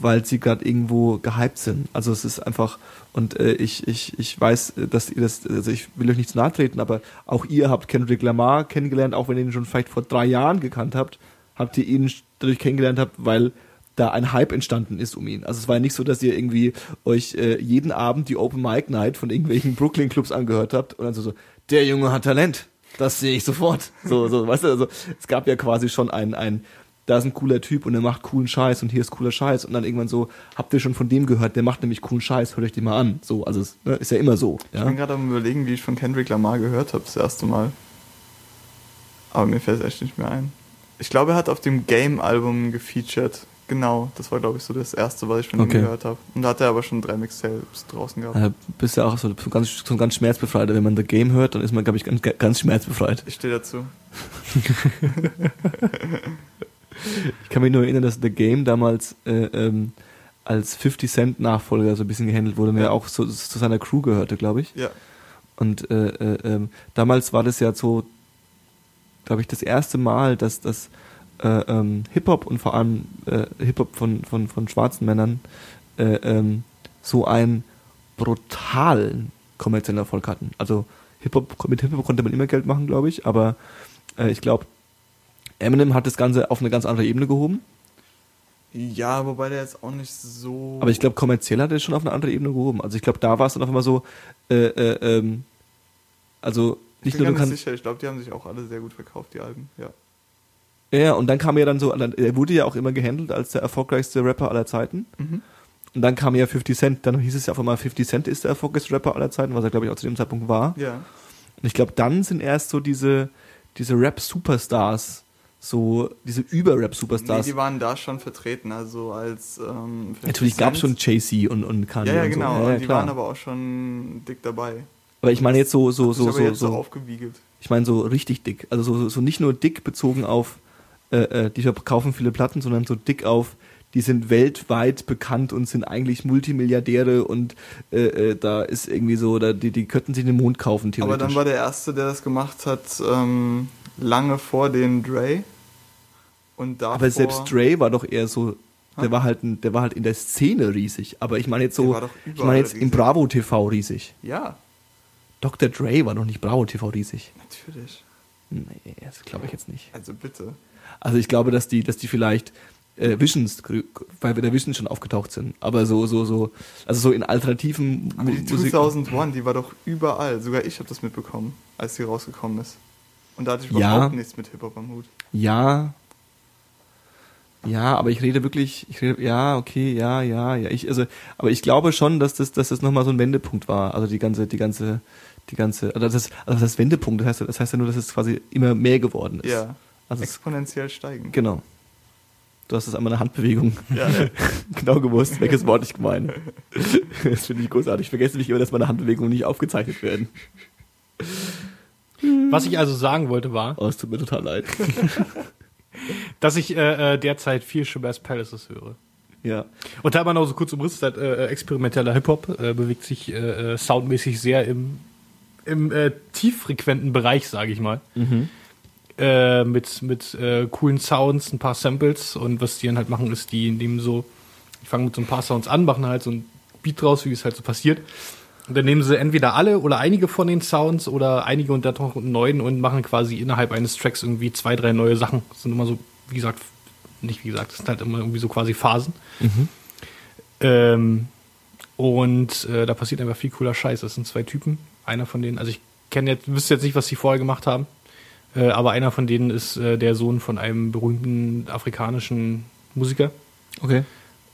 weil sie gerade irgendwo gehypt sind. Also es ist einfach, und äh, ich, ich, ich weiß, äh, dass ihr das, also ich will euch nicht zu nahe treten, aber auch ihr habt Kendrick Lamar kennengelernt, auch wenn ihr ihn schon vielleicht vor drei Jahren gekannt habt, habt ihr ihn dadurch kennengelernt habt, weil da ein Hype entstanden ist um ihn. Also es war ja nicht so, dass ihr irgendwie euch äh, jeden Abend die Open Mic Night von irgendwelchen <laughs> Brooklyn Clubs angehört habt und dann so, so der Junge hat Talent. Das sehe ich sofort. So, so, weißt du, also es gab ja quasi schon ein, ein, da ist ein cooler Typ und der macht coolen Scheiß und hier ist cooler Scheiß und dann irgendwann so, habt ihr schon von dem gehört, der macht nämlich coolen Scheiß, hört euch den mal an. So, also es ne, ist ja immer so. ich Ja? bin gerade am überlegen, wie ich von Kendrick Lamar gehört habe das erste Mal. Aber mir fällt es echt nicht mehr ein. Ich glaube, er hat auf dem Game-Album gefeatured. Genau, das war, glaube ich, so das erste, was ich von Okay. ihm gehört habe. Und da hat er aber schon drei Mixtapes draußen gehabt. Äh, bist ja auch so, so ganz, so ganz schmerzbefreiter. Wenn man The Game hört, dann ist man, glaube ich, ganz, ganz schmerzbefreit. Ich stehe dazu. <laughs> Ich kann mich nur erinnern, dass The Game damals äh, ähm, als 50 Cent Nachfolger so ein bisschen gehandelt wurde und Ja. er auch so, zu seiner Crew gehörte, glaube ich. Ja. Und äh, äh, ähm, damals war das ja so, glaube ich, das erste Mal, dass das äh, ähm, Hip-Hop und vor allem äh, Hip-Hop von, von, von schwarzen Männern äh, ähm, so einen brutalen kommerziellen Erfolg hatten. Also Hip-Hop, mit Hip-Hop konnte man immer Geld machen, glaube ich, aber ich glaube, Eminem hat das Ganze auf eine ganz andere Ebene gehoben. Ja, wobei der jetzt auch nicht so. Aber ich glaube, kommerziell hat er es schon auf eine andere Ebene gehoben. Also ich glaube, da war es dann auf einmal so, äh, äh, ähm, also nicht ich bin nur kannst. sicher. Ich glaube, die haben sich auch alle sehr gut verkauft, die Alben. Ja. Ja, und dann kam ja dann so, er wurde ja auch immer gehandelt als der erfolgreichste Rapper aller Zeiten. Mhm. Und dann kam ja 50 Cent, dann hieß es ja auf einmal 50 Cent ist der erfolgreichste Rapper aller Zeiten, was er glaube ich auch zu dem Zeitpunkt war. Ja. Und ich glaube, dann sind erst so diese, diese Rap-Superstars, so diese Über-Rap-Superstars. Nee, die waren da schon vertreten, also als. Ähm, 50 Natürlich gab es schon. Jay-Z und, und Kanye Ja, ja, und genau. so. Ja, ja, und die klar. waren aber auch schon dick dabei. aber ich meine jetzt so, so, so, aber so, so aufgewiegelt. ich meine so richtig dick. Also so, so nicht nur dick bezogen auf, äh, äh, die verkaufen viele Platten, sondern so dick auf, die sind weltweit bekannt und sind eigentlich Multimilliardäre und äh, äh, da ist irgendwie so, da, die, die könnten sich den Mond kaufen, Aber theoretisch. dann war der Erste, der das gemacht hat, ähm, lange vor den Dre. Und davor, Aber selbst Dre war doch eher so, der Ha? war halt, der war halt in der Szene riesig. Aber ich meine jetzt so, ich meine jetzt im riesig. Bravo TV riesig. Ja, Dr. Dre war doch nicht Bravo TV riesig. natürlich. Nee, das glaube ich jetzt nicht. Also bitte. Also ich glaube, dass die, dass die vielleicht äh, Visions, weil wir der Visions schon aufgetaucht sind. Aber so, so, so, also so in alternativen Aber die Mu- Musik. 2001, die war doch überall. Sogar ich habe das mitbekommen, als die rausgekommen ist. Und da hatte ich Ja. überhaupt nichts mit Hip-Hop am Hut. Ja. Ja, aber ich rede wirklich, ich rede, ja, okay, ja, ja, ja, ich, also, aber ich glaube schon, dass das, dass das nochmal so ein Wendepunkt war. Also die ganze, die ganze, die ganze, also das, also das ist Wendepunkt, das heißt, das heißt ja nur, dass es quasi immer mehr geworden ist. Ja, Also es, exponentiell steigen. genau. Du hast es einmal eine Handbewegung Ja, ja. <laughs> genau gewusst, welches Wort ich meine. Das finde ich großartig. Ich vergesse mich immer, dass meine Handbewegungen nicht aufgezeichnet werden. Was ich also sagen wollte war, Oh, es tut mir total leid. <laughs> dass ich äh, äh, derzeit viel Shabazz Palaces höre. Ja. Und da mal noch so kurz umriss, halt, äh, experimenteller Hip-Hop äh, bewegt sich äh, äh, soundmäßig sehr im, im äh, tieffrequenten Bereich, sage ich mal. Mhm. Äh, mit mit äh, coolen Sounds, ein paar Samples und was die dann halt machen, ist, die nehmen so, die fangen mit so ein paar Sounds an, machen halt so ein Beat draus, wie es halt so passiert. Und dann nehmen sie entweder alle oder einige von den Sounds oder einige und dann noch einen neuen und machen quasi innerhalb eines Tracks irgendwie zwei, drei neue Sachen. Das sind immer so, wie gesagt, nicht wie gesagt, das sind halt immer irgendwie so quasi Phasen. Mhm. Ähm, und äh, da passiert einfach viel cooler Scheiß. Das sind zwei Typen. Einer von denen, also ich kenne jetzt, wüsste jetzt nicht, was sie vorher gemacht haben. Äh, aber einer von denen ist äh, der Sohn von einem berühmten afrikanischen Musiker. Okay.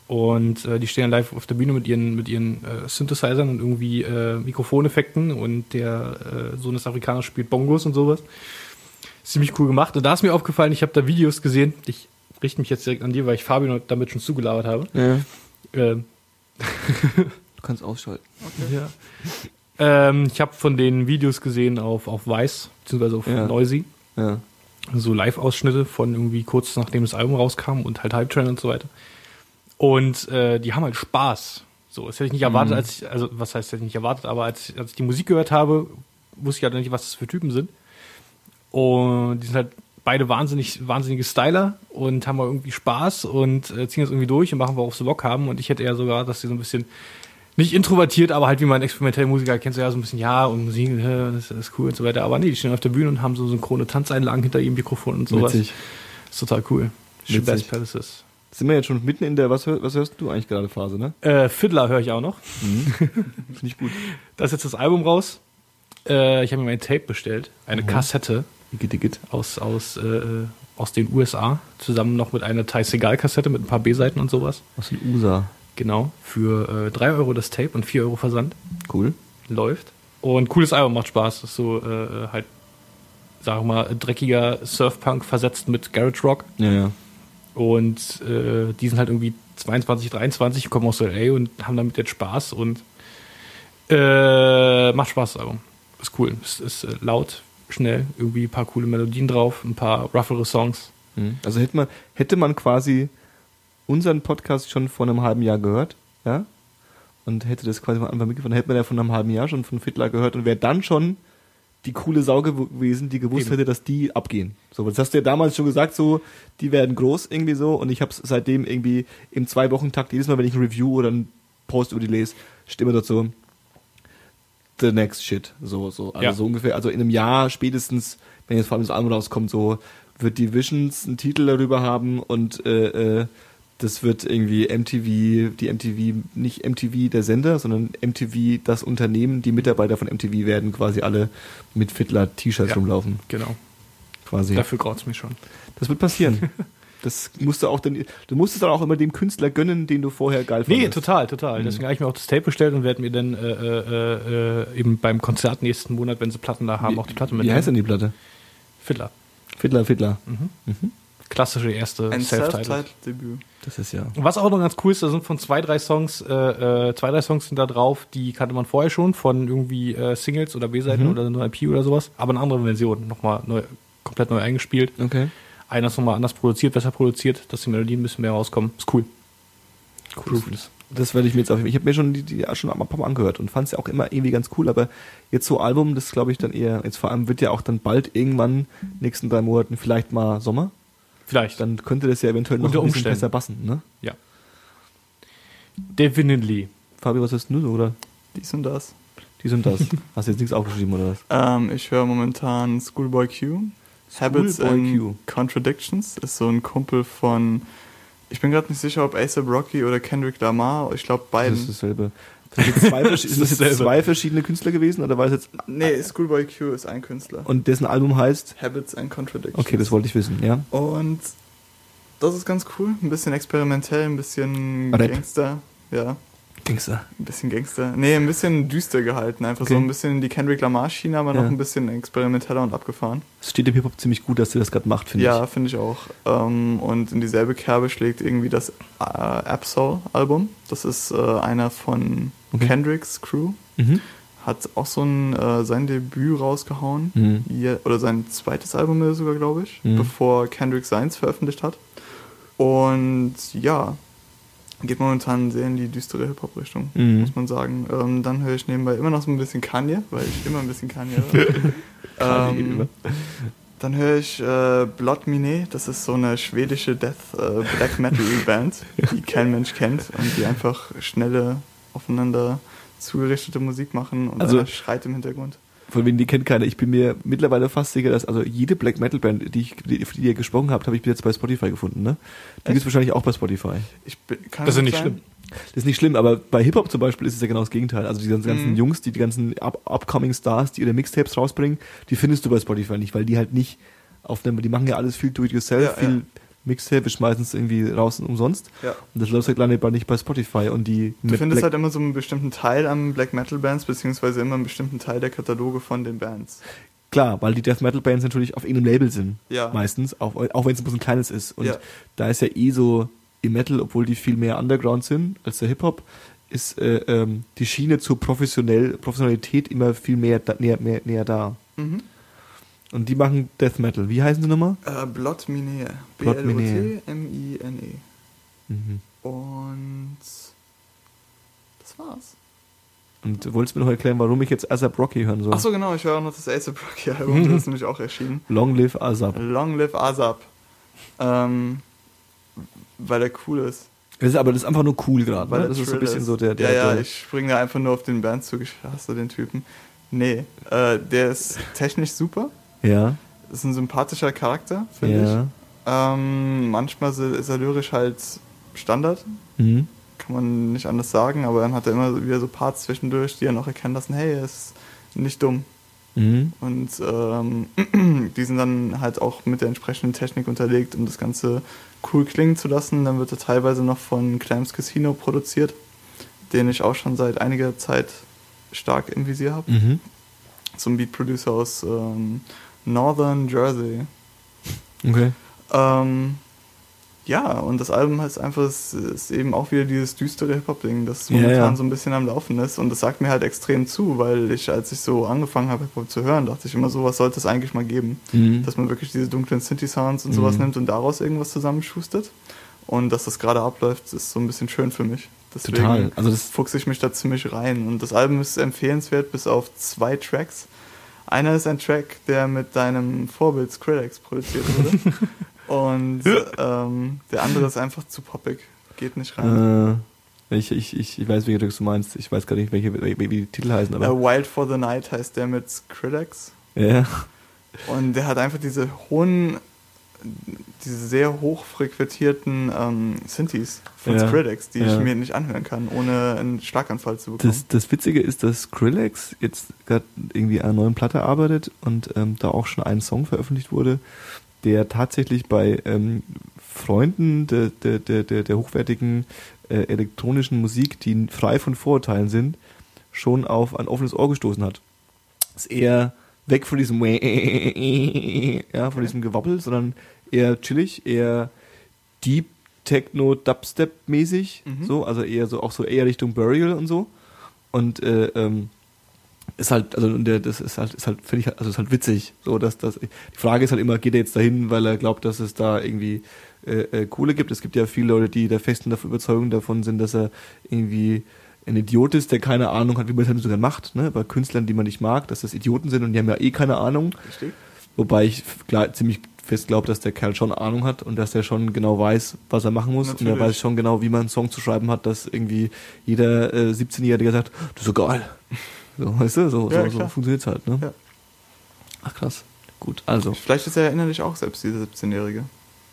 Und äh, die stehen live auf der Bühne mit ihren, mit ihren äh, Synthesizern und irgendwie äh, Mikrofoneffekten und der äh, Sohn des Afrikaners spielt Bongos und sowas. Ziemlich cool gemacht. Und da ist mir aufgefallen, ich habe da Videos gesehen. Ich richte mich jetzt direkt an dir, weil ich Fabian damit schon zugelabert habe. Ja. Ähm, Du kannst ausschalten. ja. ähm, ich habe von den Videos gesehen auf, auf Vice, beziehungsweise auf Ja. Noisy. Ja. so Live-Ausschnitte von irgendwie kurz nachdem das Album rauskam und halt Hype Train und so weiter. Und äh, die haben halt Spaß. So, das hätte ich nicht erwartet, als ich, also was heißt hätte ich nicht erwartet, aber als, als ich die Musik gehört habe, wusste ich halt nicht, was das für Typen sind. Und die sind halt beide wahnsinnig, wahnsinnige Styler und haben irgendwie Spaß und äh, ziehen das irgendwie durch und machen, worauf sie Bock haben. Und ich hätte eher sogar, dass sie so ein bisschen nicht introvertiert, aber halt wie man experimentelle Musiker kennt, so ja so ein bisschen, ja, und Musik, äh, das ist cool und so weiter. Aber nee, die stehen auf der Bühne und haben so synchrone Tanzeinlagen hinter ihrem Mikrofon und sowas. Witzig. ist total cool. Witzig. Shabazz Palaces. Sind wir jetzt schon mitten in der, was, hör, was hörst du eigentlich gerade Phase, ne? Äh, Fiddler höre ich auch noch. <laughs> Finde ich gut. Da ist jetzt das Album raus. Äh, ich habe mir mein Tape bestellt, eine Mhm. Kassette Igitt, aus, aus, äh, aus den USA, zusammen noch mit einer Ty Segal-Kassette mit ein paar B-Seiten und sowas. Aus den USA. Genau, für äh, 3 Euro das Tape und 4 Euro Versand. Cool. Läuft. Und cooles Album, macht Spaß. Ist so äh, halt, sagen wir mal, dreckiger Surfpunk versetzt mit Garage Rock. Ja, ja. Und äh, die sind halt irgendwie 22, 23, kommen aus LA und haben damit jetzt Spaß und äh, macht Spaß, das Album. Ist cool. Ist, ist äh, laut, schnell, irgendwie ein paar coole Melodien drauf, ein paar roughere Songs. Mhm. Also hätte man, hätte man quasi unseren Podcast schon vor einem halben Jahr gehört, ja, und hätte das quasi mal Anfang mitgefahren, hätte man ja von einem halben Jahr schon von Fiddler gehört und wäre dann schon die coole Sau gew- gewesen, die gewusst Eben. hätte, dass die abgehen. So, das hast du ja damals schon gesagt, so, die werden groß irgendwie so und ich habe es seitdem irgendwie im zwei Wochen Takt jedes Mal, wenn ich ein Review oder einen Post über die lese, steht immer dort so, the next shit. So, so. Also Ja. so ungefähr, also in einem Jahr spätestens, wenn jetzt vor allem das Album rauskommt, so wird die Visions einen Titel darüber haben und äh, äh, das wird irgendwie MTV, die MTV, nicht MTV der Sender, sondern MTV das Unternehmen, die Mitarbeiter von MTV werden quasi alle mit Fiddler-T-Shirts Ja. rumlaufen. Genau. Quasi. Dafür graut's mich schon. Das wird passieren. <laughs> Das musst du auch dann, du musst es dann auch immer dem Künstler gönnen, den du vorher geil fandest. Nee, total, total. Mhm. Deswegen habe ich mir auch das Tape bestellt und werde mir dann äh, äh, äh, eben beim Konzert nächsten Monat, wenn sie Platten da haben, Wie- auch die Platte Wie mitnehmen. heißt denn die Platte? Fiddler. Fiddler, Fiddler. Klassische erste Ein Self-Titled. Self-Titled-Debüt. Das ist ja. Und Was auch noch ganz cool ist, da sind von zwei, drei Songs, äh, äh, zwei, drei Songs sind da drauf, die kannte man vorher schon von irgendwie äh, Singles oder B-Seiten Mhm. oder einer IP oder sowas, aber eine andere Version, nochmal neu, komplett neu eingespielt. Okay. Einer ist nochmal anders produziert, besser produziert, dass die Melodien ein bisschen mehr rauskommen. Ist cool. Cool. Das, das werde ich mir jetzt auf Ich habe mir schon die, die schon ein paar Mal angehört und fand es ja auch immer irgendwie ganz cool, aber jetzt so Album, das glaube ich dann eher, jetzt vor allem wird ja auch dann bald irgendwann, nächsten drei Monaten, vielleicht mal Sommer. Vielleicht. Dann könnte das ja eventuell noch Unter ein bisschen Umständen. besser passen, ne? Ja. Definitely. Fabi, was hast du so, oder? Dies und das. Dies und das. <laughs> Hast du jetzt nichts aufgeschrieben, oder was? Ähm, ich höre momentan Schoolboy Q. Habits Schoolboy and Q. Contradictions ist so ein Kumpel von. Ich bin gerade nicht sicher, ob A$AP Rocky oder Kendrick Lamar. Ich glaube Das beiden. ist dasselbe. <laughs> Sind das jetzt zwei, das jetzt verschiedene Künstler gewesen, oder war es jetzt, nee, Schoolboy Q ist ein Künstler. und dessen Album heißt? Habits and Contradictions. Okay, das wollte ich wissen, ja. Und das ist ganz cool. Ein bisschen experimentell, ein bisschen Rap. Gangster. Ja, Gangster. ein bisschen Gangster. Nee, ein bisschen düster gehalten. Einfach Okay. so ein bisschen in die Kendrick Lamar-Schiene, aber Ja. noch ein bisschen experimenteller und abgefahren. Es steht im Hip-Hop ziemlich gut, dass du das gerade macht, finde Ja, finde ich auch. Ähm, und in dieselbe Kerbe schlägt irgendwie das äh, Absol-Album. Das ist äh, einer von Okay. Kendricks Crew. Mhm. Hat auch so ein, äh, sein Debüt rausgehauen. Mhm. Je- Oder sein zweites Album ist sogar, glaube ich. Mhm. Bevor Kendrick seins veröffentlicht hat. Und ja, geht momentan sehr in die düstere Hip-Hop-Richtung, Mhm. muss man sagen. Ähm, dann höre ich nebenbei immer noch so ein bisschen Kanye, weil ich immer ein bisschen Kanye <laughs> höre. Ähm, dann höre ich äh, Blood Mine, das ist so eine schwedische Death äh, Black Metal Band, die kein Mensch kennt und die einfach schnelle, aufeinander zugerichtete Musik machen und Also- einer schreit im Hintergrund. Von wem die kennt keiner. Ich bin mir mittlerweile fast sicher, dass also jede Black Metal Band, die ich, die, für die ihr gesprochen habt, habe ich bis jetzt bei Spotify gefunden. Ne? Die gibt es wahrscheinlich auch bei Spotify. Ich bin, kann Das ist nicht sein? schlimm. Das ist nicht schlimm, aber bei Hip-Hop zum Beispiel ist es ja genau das Gegenteil. Also die ganzen, ganzen Mhm. Jungs, die die ganzen up upcoming Stars, die ihre Mixtapes rausbringen, die findest du bei Spotify nicht, weil die halt nicht auf einem, die machen ja alles viel do-it-yourself, Ja, viel ja. Mixtape, wir schmeißen es irgendwie raus und umsonst. Ja. Und das läuft halt aber nicht bei Spotify und die Du findest Black- halt immer so einen bestimmten Teil an Black Metal Bands, beziehungsweise immer einen bestimmten Teil der Kataloge von den Bands. Klar, weil die Death Metal Bands natürlich auf irgendeinem Label sind. Ja. Meistens, auch, auch wenn es ein kleines ist. Und Ja. da ist ja eh so im Metal, obwohl die viel mehr Underground sind als der Hip-Hop, ist äh, ähm, die Schiene zur professionell, Professionalität immer viel mehr, da, näher, mehr, näher da. Mhm. Und die machen Death Metal. Wie heißen sie nochmal? Äh, Blood Mine. B-L-O-T-M-I-N-E. Mhm. Und das war's. Und du wolltest mir noch erklären, warum ich jetzt ASAP Rocky hören soll. Ach so, genau, ich höre auch noch das Ace Rocky Album, <laughs> das ist nämlich auch erschienen. Long Live ASAP. Long Live ASAP. Ähm, weil der cool ist. Ist aber das ist einfach nur cool gerade. Weil Ne? Das ist so ein bisschen so der, der, Ja, ja, der ich springe da einfach nur auf den Bandzug. Ich hasse den Typen. Nee, äh, der ist technisch super. Ja, Ist ein sympathischer Charakter, finde ich. ja. Ähm, manchmal ist er- ist er lyrisch halt Standard, Mhm. kann man nicht anders sagen, aber dann hat er immer wieder so Parts zwischendurch, die er noch erkennen lassen, hey, er ist nicht dumm. Mhm. Und ähm, <clears throat> die sind dann halt auch mit der entsprechenden Technik unterlegt, um das Ganze cool klingen zu lassen. Dann wird er teilweise noch von Clams Casino produziert, den ich auch schon seit einiger Zeit stark im Visier habe. Mhm. So ein Beat-Producer aus ähm, Northern Jersey. Okay. Ähm, ja, und das Album ist einfach, es ist eben auch wieder dieses düstere Hip-Hop-Ding, das Ja, momentan ja. so ein bisschen am Laufen ist. Und das sagt mir halt extrem zu, weil ich, als ich so angefangen habe, Hip-Hop zu hören, dachte ich immer, sowas sollte es eigentlich mal geben. Mhm. Dass man wirklich diese dunklen Synthi-Sounds und sowas Mhm. nimmt und daraus irgendwas zusammenschustert. Und dass das gerade abläuft, ist so ein bisschen schön für mich. Deswegen Total. Also das fuchse ich mich da ziemlich rein. Und das Album ist empfehlenswert bis auf zwei Tracks. Einer ist ein Track, der mit deinem Vorbild Skrillex produziert wurde. <laughs> Und ähm, der andere ist einfach zu poppig. Geht nicht rein. Äh, Ich, ich, ich, weiß, welche Tracks du meinst. Ich weiß gar nicht, welche, wie, die Titel heißen, aber. Wild for the Night heißt der mit Skrillex. ja. Und der hat einfach diese hohen, diese sehr hoch frequentierten ähm, Synthes von Ja. Skrillex, die Ja. ich mir nicht anhören kann, ohne einen Schlaganfall zu bekommen. Das, das Witzige ist, dass Skrillex jetzt gerade irgendwie an einer neuen Platte arbeitet und ähm, da auch schon ein Song veröffentlicht wurde, der tatsächlich bei ähm, Freunden der, der, der, der, der hochwertigen äh, elektronischen Musik, die frei von Vorurteilen sind, schon auf ein offenes Ohr gestoßen hat. Ist eher weg von diesem ja, von diesem Gewabbel, sondern eher chillig, eher deep Techno Dubstep mäßig, Mhm. so, also eher so auch so eher Richtung Burial und so. Und äh, ähm, ist halt, also der, das ist halt, ist halt, finde ich, also ist halt witzig. So, dass das. Die Frage ist halt immer, geht er jetzt dahin, weil er glaubt, dass es da irgendwie äh, äh, Kohle gibt? Es gibt ja viele Leute, die der festen Überzeugung davon sind, dass er irgendwie ein Idiot ist, der keine Ahnung hat, wie man das halt sogar macht, ne? Bei Künstlern, die man nicht mag, dass das Idioten sind und die haben ja eh keine Ahnung. Richtig? Wobei ich klar, ziemlich fest glaube, dass der Kerl schon Ahnung hat und dass der schon genau weiß, was er machen muss. Und er Natürlich. weiß schon genau, wie man einen Song zu schreiben hat, dass irgendwie jeder äh, 17-Jährige sagt, das ist so geil. So, weißt du, so, Ja, so, so klar. funktioniert's halt, ne? Ja. Ach krass. Gut, also. Vielleicht ist er ja innerlich auch selbst dieser 17-Jährige.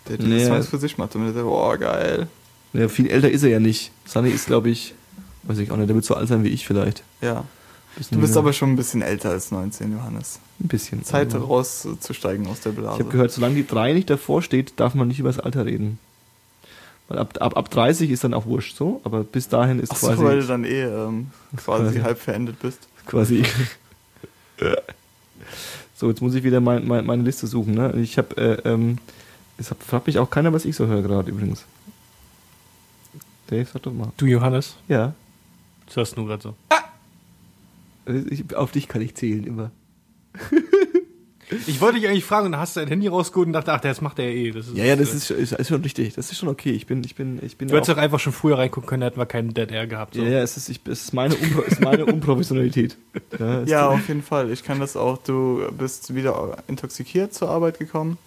Der die Nee. Songs für sich macht und der sagt, oh geil. Ja, viel älter ist er ja nicht. Sunny ist, glaube ich, weiß ich auch nicht, der wird so alt sein wie ich vielleicht. Ja. Bisschen Du bist jünger. aber schon ein bisschen älter als 19, Johannes. ein bisschen. Zeit Also, rauszusteigen aus der Ich Blase. habe gehört, solange die 3 nicht davor steht, darf man nicht über das Alter reden. Weil ab, ab, ab 30 ist dann auch wurscht so, aber bis dahin ist Ach so, quasi, weil du dann eh ähm, <laughs> quasi Quasi. halb verendet bist. quasi. <laughs> so, jetzt muss ich wieder mein, mein, meine Liste suchen. Ne? Ich habe, äh, ähm, es hat, fragt mich auch keiner, was ich so höre gerade übrigens. Dave, sag doch mal. Du, Johannes, Ja, das hörst du gerade so. ich, auf dich kann ich zählen immer. <laughs> Ich wollte dich eigentlich fragen und dann hast du dein Handy rausgeholt und dachte, ach, das macht er eh. Das ist, Ja, ja, das ist, ist, ist schon richtig. Das ist schon okay. Ich bin, ich bin, ich bin. Du hättest auch- doch einfach schon früher reingucken können, da hätten wir keinen Dead Air gehabt. So. ja, ja, es ist, ich, es ist meine, Unpro ist meine <laughs> Unprofessionalität. Ja, Ja, auf jeden Fall. Ich kann das auch. Du bist wieder intoxikiert zur Arbeit gekommen.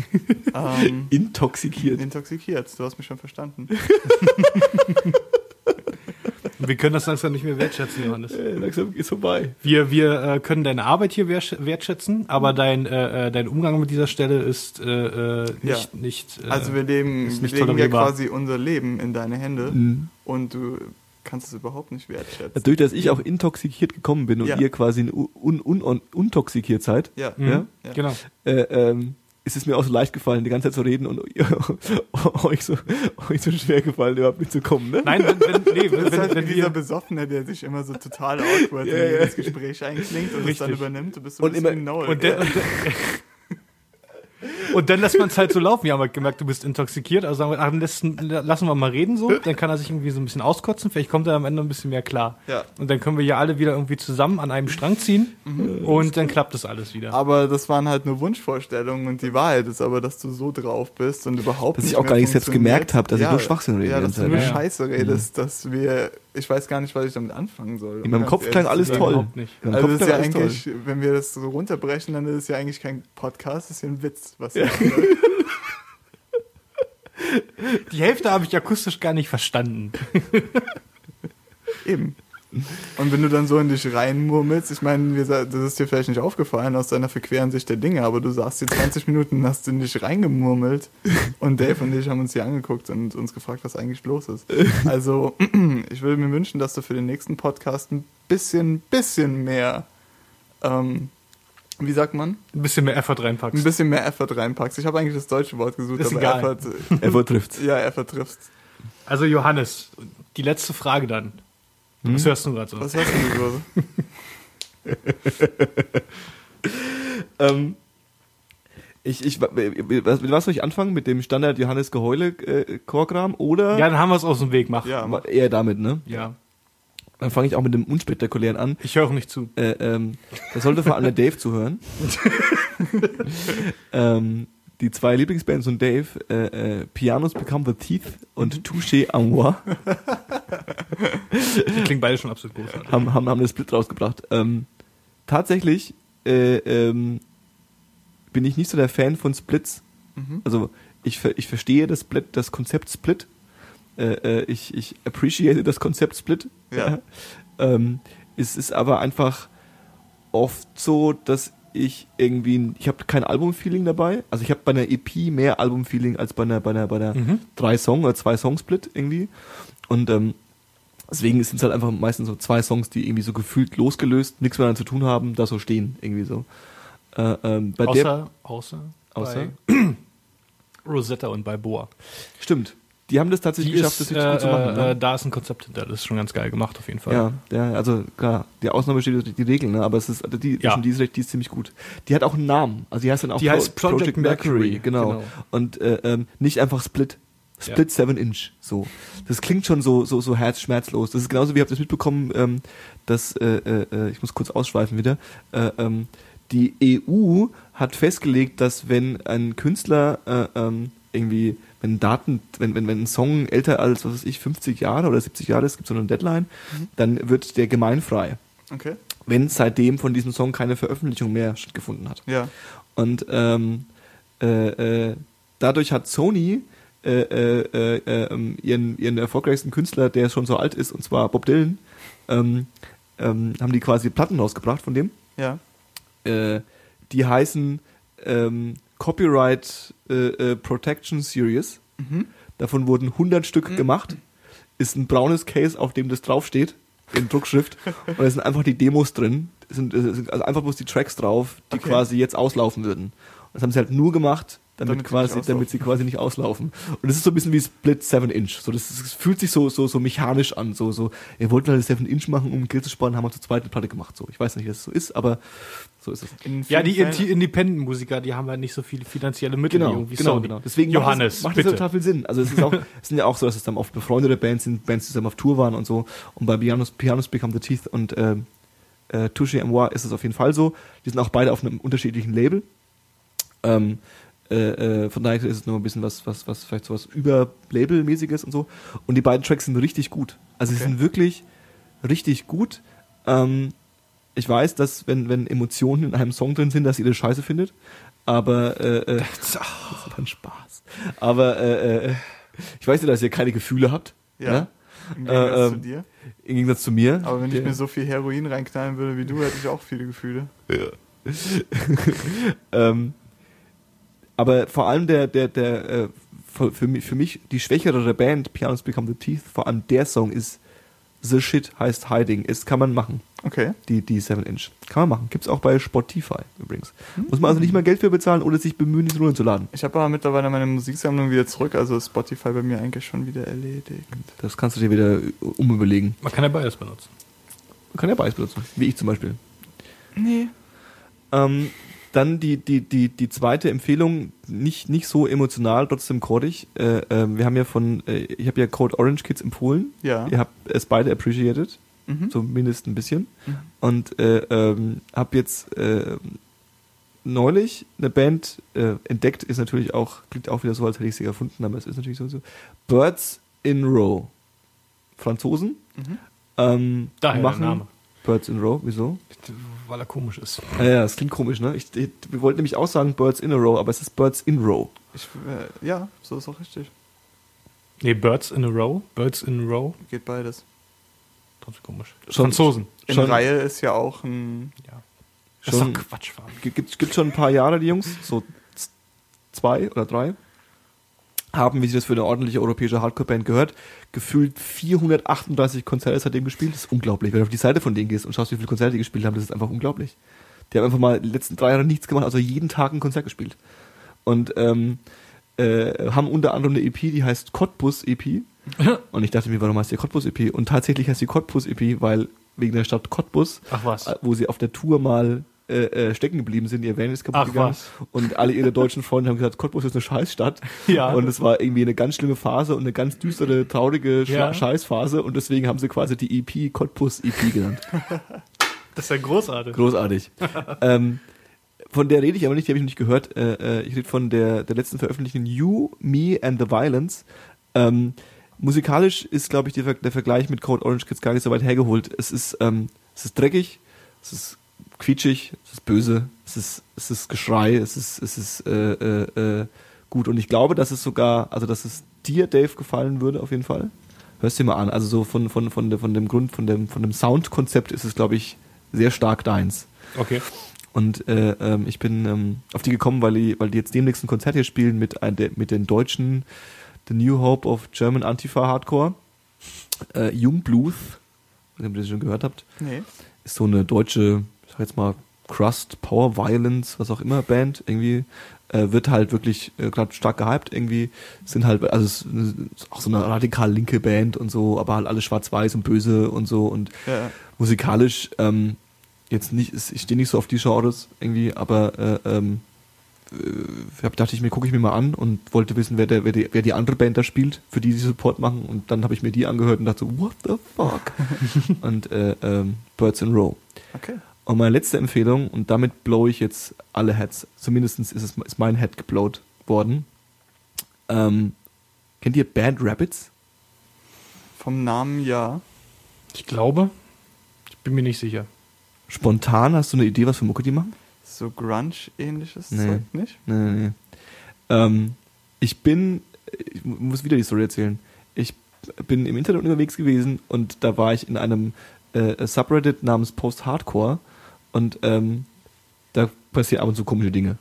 <laughs> ähm, intoxikiert. intoxikiert, du hast mich schon verstanden. Wir können das langsam nicht mehr wertschätzen, Johannes. Äh, langsam geht's vorbei. Wir, wir äh, können deine Arbeit hier wertsch- wertschätzen, aber dein, äh, äh, dein Umgang mit dieser Stelle ist äh, äh, nicht, Ja. nicht äh, Also wir leben, wir nicht legen ja quasi unser Leben in deine Hände Mhm. und du kannst es überhaupt nicht wertschätzen. Dadurch, dass ich auch intoxikiert gekommen bin und Ja. ihr quasi un, un, un, untoxikiert seid, Ja. Mhm, ja? Ja. Genau. äh, ähm, ist es mir auch so leicht gefallen, die ganze Zeit zu reden und <laughs> euch so, euch so schwer gefallen, überhaupt mitzukommen, ne? Nein, wenn, wenn, nee, <laughs> Das wenn, ist wenn, halt wenn dieser wir, Besoffene, der sich immer so total awkward Ja, in ja. das Gespräch einklingt und es dann übernimmt. Du bist so Und ein bisschen immer- und, der, und, der, und dann lässt man es halt so laufen. Wir haben halt gemerkt, du bist intoxikiert. Also sagen wir, ach, lassen, lassen wir mal reden so. Dann kann er sich irgendwie so ein bisschen auskotzen. Vielleicht kommt er am Ende ein bisschen mehr klar. Ja. Und dann können wir ja alle wieder irgendwie zusammen an einem Strang ziehen. Und dann klappt das alles wieder. Aber das waren halt nur Wunschvorstellungen und die Wahrheit ist aber, dass du so drauf bist und überhaupt Dass ich nicht auch mehr gar nicht selbst gemerkt habe, dass ich nur Schwachsinn rede Ja, die dass du ganze nur. Ja, ja. Scheiße redest, dass wir, ich weiß gar nicht, was ich damit anfangen soll. In meinem Kopf klang ehrlich alles toll. Also Kopf ist ja eigentlich, wenn wir das so runterbrechen, dann ist es ja eigentlich kein Podcast, das ist ja ein Witz, was Ja. Die Hälfte habe ich akustisch gar nicht verstanden. <laughs> Eben. Und wenn du dann so in dich reinmurmelst, ich meine, das ist dir vielleicht nicht aufgefallen aus deiner verqueren Sicht der Dinge, aber du saßt hier 20 Minuten, hast in dich reingemurmelt und Dave und ich haben uns hier angeguckt und uns gefragt, was eigentlich los ist. Also, <clears throat> ich würde mir wünschen, dass du für den nächsten Podcast ein bisschen, bisschen mehr, ähm, wie sagt man? Ein bisschen mehr Effort Ein reinpackst. bisschen mehr Effort reinpackst. Ich habe eigentlich das deutsche Wort gesucht, Ist aber egal. Effort, Er wird trifft. <laughs> ja, Effort trifft. Also Johannes, die letzte Frage dann. Was hörst du gerade so? Was hörst du so? <laughs> Ähm, ich, ich, was, mit was soll ich anfangen? Mit dem Standard Johannes Geheule äh, Chorkram oder Ja, dann haben wir es aus dem Weg. Mach. Ja, mach. eher damit, ne? ja. Dann fange ich auch mit dem unspektakulären an. Ich höre nicht zu. Äh, ähm, da sollte vor allem der Dave zuhören. <laughs> ähm, die zwei Lieblingsbands von Dave, äh, äh, Pianos Become the Teeth und Touché à moi, <laughs> Die klingen beide schon absolut großartig. haben, haben, haben das Split rausgebracht. Ähm, tatsächlich äh, ähm, bin ich nicht so der Fan von Splits. Mhm. Also ich, ich verstehe das Split, das Konzept Split, äh, äh, ich, ich appreciate das Konzept Split. Ja. <laughs> ähm, es ist aber einfach oft so, dass ich irgendwie, ich habe kein Album-Feeling dabei. Also ich habe bei einer EP mehr Album-Feeling als bei einer, bei einer, bei einer Mhm. drei Song oder zwei Song Split irgendwie. Und ähm, deswegen sind es halt einfach meistens so zwei Songs, die irgendwie so gefühlt losgelöst, nichts mehr zu tun haben, da so stehen irgendwie so. Äh, ähm, bei der Außer, außer, Außer? bei <clears throat> Rosetta und bei Boa. stimmt, die haben das tatsächlich Die geschafft, ist, das richtig gut zu machen. äh, ne? äh, da ist ein Konzept hinter, das ist schon ganz geil gemacht auf jeden Fall. Ja, ja, also klar, die Ausnahme steht durch die Regel, ne? aber es ist, also die, Ja. schon die, ist, recht- die ist ziemlich gut. Die hat auch einen Namen, also die heißt dann auch Die heißt Project Mercury, genau. genau. Und äh, ähm, nicht einfach Split. Split 7 Inch, so. Das klingt schon so, so, so herzschmerzlos. Das ist genauso wie, habt ihr das mitbekommen, ähm, dass, äh, äh, äh, ich muss kurz ausschweifen wieder, äh, ähm, die EU hat festgelegt, dass wenn ein Künstler äh, ähm, irgendwie, wenn Daten, wenn, wenn, wenn ein Song älter als, was weiß ich, 50 Jahre oder 70 Jahre ist, gibt so eine Deadline, dann wird der gemeinfrei, Okay. wenn seitdem von diesem Song keine Veröffentlichung mehr stattgefunden hat. Ja. Und ähm, äh, äh, dadurch hat Sony äh, äh, äh, ähm, ihren, ihren erfolgreichsten Künstler, der schon so alt ist, und zwar Bob Dylan, ähm, ähm, haben die quasi Platten rausgebracht von dem. Ja. Äh, die heißen ähm, Copyright äh, äh, Protection Series. Mhm. Davon wurden 100 Stück gemacht. Ist ein braunes Case, auf dem das draufsteht, in Druckschrift. <laughs> und da sind einfach die Demos drin. Es sind, sind also einfach bloß die Tracks drauf, die Okay. quasi jetzt auslaufen würden. Und das haben sie halt nur gemacht, damit, Damit sie quasi, nicht damit sie quasi nicht auslaufen. Und das ist so ein bisschen wie Split 7 Inch. So, das, ist- das fühlt sich so, so, so mechanisch an. So, so, wir wollten halt 7 Inch machen, um Geld zu sparen, haben wir zur zweiten Platte gemacht. So, ich weiß nicht, wie das so ist, aber so ist es. Ja, die Independent-Musiker, die haben halt nicht so viele finanzielle Mittel Genau, irgendwie. genau, Sony. genau. Deswegen Johannes, macht es, bitte. total viel Sinn. Also es ist auch, <laughs> es sind ja auch so, dass es dann oft befreundete Bands sind, Bands, die zusammen auf Tour waren und so. Und bei Pianos, Pianos Become the Teeth und äh, äh, Touche Moi ist es auf jeden Fall so. Die sind auch beide auf einem unterschiedlichen Label. Ähm, äh, äh, von daher ist es noch ein bisschen was, was, was vielleicht so was über Label-mäßiges und so. Und die beiden Tracks sind richtig gut. Also sie Okay. sind wirklich richtig gut. Ähm, ich weiß, dass wenn, wenn Emotionen in einem Song drin sind, dass ihr das scheiße findet. Aber äh, äh, <laughs> das war ein Spaß. Aber äh, äh, ich weiß ja, dass ihr keine Gefühle habt. Ja. ne? Im Gegensatz Äh, zu ähm, dir. Im Gegensatz zu mir. Aber wenn ich mir so viel Heroin reinknallen würde wie du, hätte ich auch viele Gefühle. <laughs> ähm, aber vor allem der, der, der, äh, für, für, mich, für mich die schwächere Band, Pianos Become the Teeth, vor allem der Song ist The Shit heißt Hiding. Ist, kann man machen, Okay. die, die 7 Inch. Kann man machen. Gibt's auch bei Spotify übrigens. Muss man also nicht mal Geld für bezahlen oder sich bemühen, es runterzuladen. Ich habe aber mittlerweile meine Musiksammlung wieder zurück, also ist Spotify bei mir eigentlich schon wieder erledigt. Das kannst du dir wieder umüberlegen. Man kann ja beides benutzen. Man kann ja beides benutzen. Wie ich zum Beispiel. Nee. Ähm, dann die, die, die, die zweite Empfehlung, nicht, nicht so emotional, trotzdem chordig. Äh, ähm, wir haben ja von, äh, ich habe ja Code Orange Kids empfohlen. Ja. Ihr habt es beide appreciated, Mhm. zumindest ein bisschen. Mhm. Und äh, ähm, habe jetzt äh, neulich eine Band äh, entdeckt, ist natürlich auch, klingt auch wieder so, als hätte ich sie erfunden, aber es ist natürlich so. so. Birds in Row. Franzosen. Mhm. Ähm, Daher machen der Name. Birds in Row, wieso? Weil er komisch ist. Ja, ja, das klingt komisch, ne? Ich, ich, wir wollten nämlich auch sagen Birds in a Row, aber es ist Birds in Row. Ich, äh, ja, so ist auch richtig. Nee, Birds in a Row. Birds in a Row. Geht beides. Trotzdem komisch. Schon- Franzosen. In Schon- Reihe ist ja auch ein. Ja. Das ist Schon- doch Quatsch, Gibt, gibt schon ein paar Jahre, die Jungs, so zwei oder drei, haben, wie sich das für eine ordentliche europäische Hardcore-Band gehört, gefühlt 438 Konzerte seitdem gespielt. Das ist unglaublich. Wenn du auf die Seite von denen gehst und schaust, wie viele Konzerte die gespielt haben, das ist einfach unglaublich. Die haben einfach mal die letzten drei Jahre nichts gemacht, also jeden Tag ein Konzert gespielt. Und ähm, äh, haben unter anderem eine EP, die heißt Cottbus EP. Und ich dachte mir, warum heißt die Cottbus EP? Und tatsächlich heißt die Cottbus EP, weil wegen der Stadt Cottbus, Ach was. äh, wo sie auf der Tour mal äh, äh, stecken geblieben sind, ihr Van ist kaputt Ach gegangen. was. Und alle ihre deutschen Freunde haben gesagt, Cottbus ist eine Scheißstadt. Ja. Und es war irgendwie eine ganz schlimme Phase und eine ganz düstere, traurige Ja. Scheißphase. Und deswegen haben sie quasi die EP Cottbus EP genannt. <laughs> Das ist ja großartig. Großartig. <laughs> ähm, von der rede ich aber nicht, die habe ich noch nicht gehört. Äh, äh, ich rede von der, der letzten veröffentlichten You, Me and the Violence. Ähm, musikalisch ist, glaube ich, die, Ver- der Vergleich mit Code Orange Kids gar nicht so weit hergeholt. Es ist, ähm, es ist dreckig, es ist quietschig, es ist böse, es ist, es ist Geschrei, es ist, es ist äh, äh, äh, gut. Und ich glaube, dass es sogar, also dass es dir, Dave, gefallen würde auf jeden Fall. Hörst dir mal an. Also so von, von, von, de, von dem Grund, von dem, von dem Soundkonzept ist es, glaube ich, sehr stark deins. Okay. Und äh, ähm, ich bin ähm, auf die gekommen, weil die, weil die jetzt demnächst ein Konzert hier spielen mit, der, mit den deutschen The New Hope of German Antifa Hardcore. Äh, Jungbluth, wenn ihr das schon gehört habt, Nee. ist so eine deutsche, ich sag jetzt mal, Crust, Power Violence, was auch immer, Band. Irgendwie äh, wird halt wirklich äh, gerade stark gehypt. Irgendwie sind halt, also es ist auch so eine radikal linke Band und so, aber halt alle schwarz-weiß und böse und so und Ja. musikalisch ähm, jetzt nicht, ich stehe nicht so auf die Genres irgendwie, aber äh, ähm, äh, hab, dachte ich mir, gucke ich mir mal an und wollte wissen, wer, der, wer, die, wer die andere Band da spielt, für die sie Support machen und dann habe ich mir die angehört und dachte so, what the fuck? <laughs> und äh, ähm, Birds in Row. Okay. Und meine letzte Empfehlung, und damit blow ich jetzt alle Heads, zumindest ist, es, ist mein Head geblowt worden. Ähm, kennt ihr Bad Rabbits? Vom Namen ja. Ich glaube, ich bin mir nicht sicher. Spontan hast du eine Idee, was für Mucke die machen? So Grunge-ähnliches Nee. Zeug, nicht? Nee, nee, nee. Ähm, ich bin, ich muss wieder die Story erzählen. Ich bin im Internet unterwegs gewesen und da war ich in einem äh, Subreddit namens Post-Hardcore und ähm, da passieren ab und zu komische Dinge.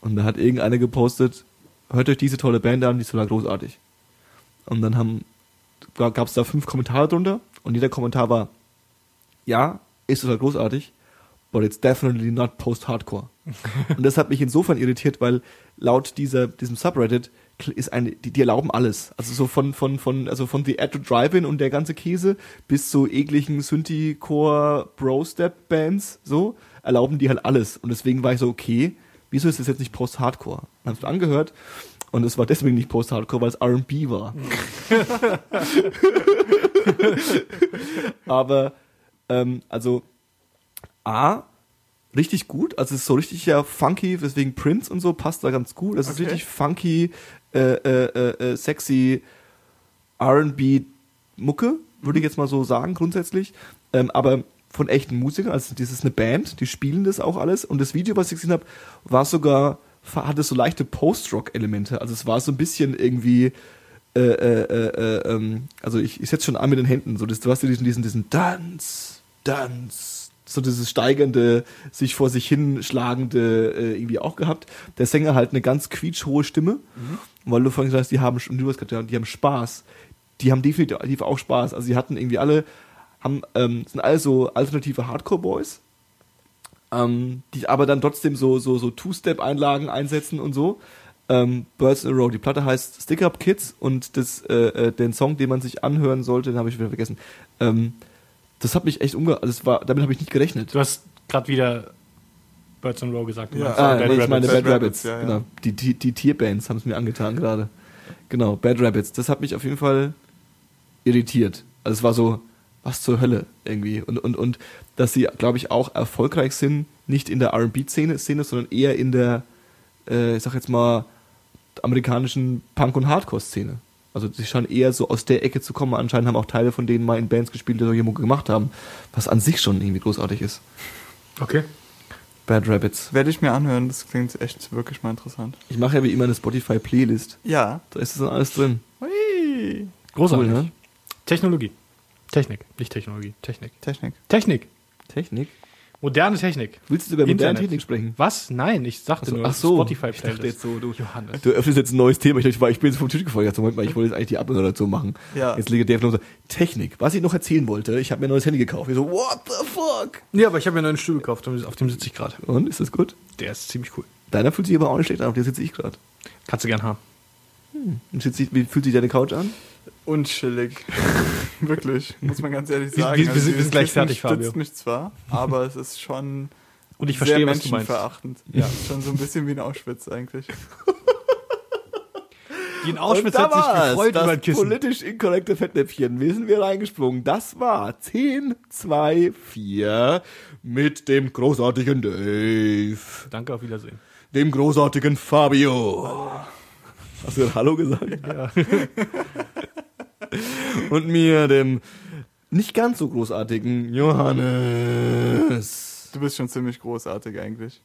Und da hat irgendeiner gepostet, hört euch diese tolle Band an, die ist total großartig. Und dann haben gab es da fünf Kommentare drunter und jeder Kommentar war, ja, ist total großartig, but it's definitely not post-hardcore. <laughs> und das hat mich insofern irritiert, weil laut dieser, diesem Subreddit ist eine, die, die erlauben alles. Also so von, von, von, also von The Ad to Drive-In und der ganze Käse bis zu ekligen Synthi-Core Bro-Step-Bands, so, erlauben die halt alles. Und deswegen war ich so, okay, wieso ist das jetzt nicht Post-Hardcore? Dann hab's angehört und es war deswegen nicht Post-Hardcore, weil es R&B war. <laughs> <laughs> Aber, ähm, also, A, richtig gut, also es ist so richtig ja funky, weswegen Prince und so passt da ganz gut. Es ist Okay. richtig funky, äh, äh, äh, äh, sexy R&B Mucke, würde ich jetzt mal so sagen, grundsätzlich. Ähm, aber von echten Musikern, also das ist eine Band, die spielen das auch alles. Und das Video, was ich gesehen habe, war sogar, hatte so leichte Post-Rock-Elemente. Also es war so ein bisschen irgendwie, äh, äh, ähm, also ich, ich setze schon an mit den Händen, so das, du hast ja diesen, diesen, diesen Tanz, Tanz, so dieses steigernde, sich vor sich hinschlagende äh, irgendwie auch gehabt. Der Sänger halt eine ganz quietschhohe Stimme, Und weil du vorhin gesagt hast, die haben, du hast gesagt, die haben Spaß. Die haben definitiv auch Spaß. Also sie hatten irgendwie alle, haben, ähm, sind alle so alternative Hardcore-Boys, ähm, die aber dann trotzdem so, so, so Two-Step-Einlagen einsetzen und so. Ähm, Birds in a Row. Die Platte heißt Stick Up Kids und das, äh, äh, den Song, den man sich anhören sollte, den habe ich wieder vergessen. Ähm, das hat mich echt umge... Das war, damit habe ich nicht gerechnet. Du hast gerade wieder Birds and Row gesagt. Ja. meinst Ah, Bad nee, ich Rabbits. meine Bad Bad, Rabbits, Rabbits. ja, ja. Genau. Die, die, die Tierbands haben es mir angetan gerade. Genau, Bad Rabbits. Das hat mich auf jeden Fall irritiert. Also es war so, was zur Hölle irgendwie. Und, und, und dass sie, glaube ich, auch erfolgreich sind, nicht in der R&B-Szene, Szene, sondern eher in der, äh, ich sag jetzt mal, amerikanischen Punk- und Hardcore-Szene. Also sie scheinen eher so aus der Ecke zu kommen. Anscheinend haben auch Teile von denen mal in Bands gespielt, die solche Mucke gemacht haben. Was an sich schon irgendwie großartig ist. Okay. Bad Rabbits. Werde ich mir anhören, das klingt echt wirklich mal interessant. Ich mache ja wie immer eine Spotify-Playlist. Ja. Da ist das dann alles drin. Hui. Großartig. Cool, ne? Technologie. Technik. Nicht Technologie. Technik. Technik. Technik. Technik? Moderne Technik. Willst du über moderne Internet. Technik sprechen? Was? Nein, ich sagte Ach so, nur ach so. Spotify Ich dachte jetzt so, du, Johannes. du öffnest jetzt ein neues Thema. Ich, dachte, ich bin jetzt vom Tisch gefallen. Ich Moment mal, ich wollte jetzt eigentlich die Abmoderation machen. Ja. Jetzt lege Dave noch so, Technik. Was ich noch erzählen wollte, ich habe mir ein neues Handy gekauft. Ich so, what the fuck? Ja, aber ich habe mir einen neuen Stuhl gekauft, auf dem sitze ich gerade. Und, ist das gut? Der ist ziemlich cool. Deiner fühlt sich aber auch nicht schlecht an, auf der sitze ich gerade. Kannst du gern haben. Und sitzt sich- Wie fühlt sich deine Couch an? Unchillig. <laughs> Wirklich, muss man ganz ehrlich sagen. wir- wir sind- wir sind gleich Kissen fertig, Fabio. stützt mich zwar, aber es ist schon <laughs> Und ich sehr verstehe, was du meinst. menschenverachtend. Ja, ist schon so ein bisschen wie in Auschwitz eigentlich. <laughs> Die in Auschwitz hat sich gefreut das über ein Kissen. politisch inkorrekte Fettnäpfchen. Wir sind wir reingesprungen. Das war 10, 2, 4 mit dem großartigen Dave, Danke, auf Wiedersehen. dem großartigen Fabio. Hast du gerade Hallo gesagt? Ja. <laughs> Und mir, dem nicht ganz so großartigen Johannes. Du bist schon ziemlich großartig eigentlich.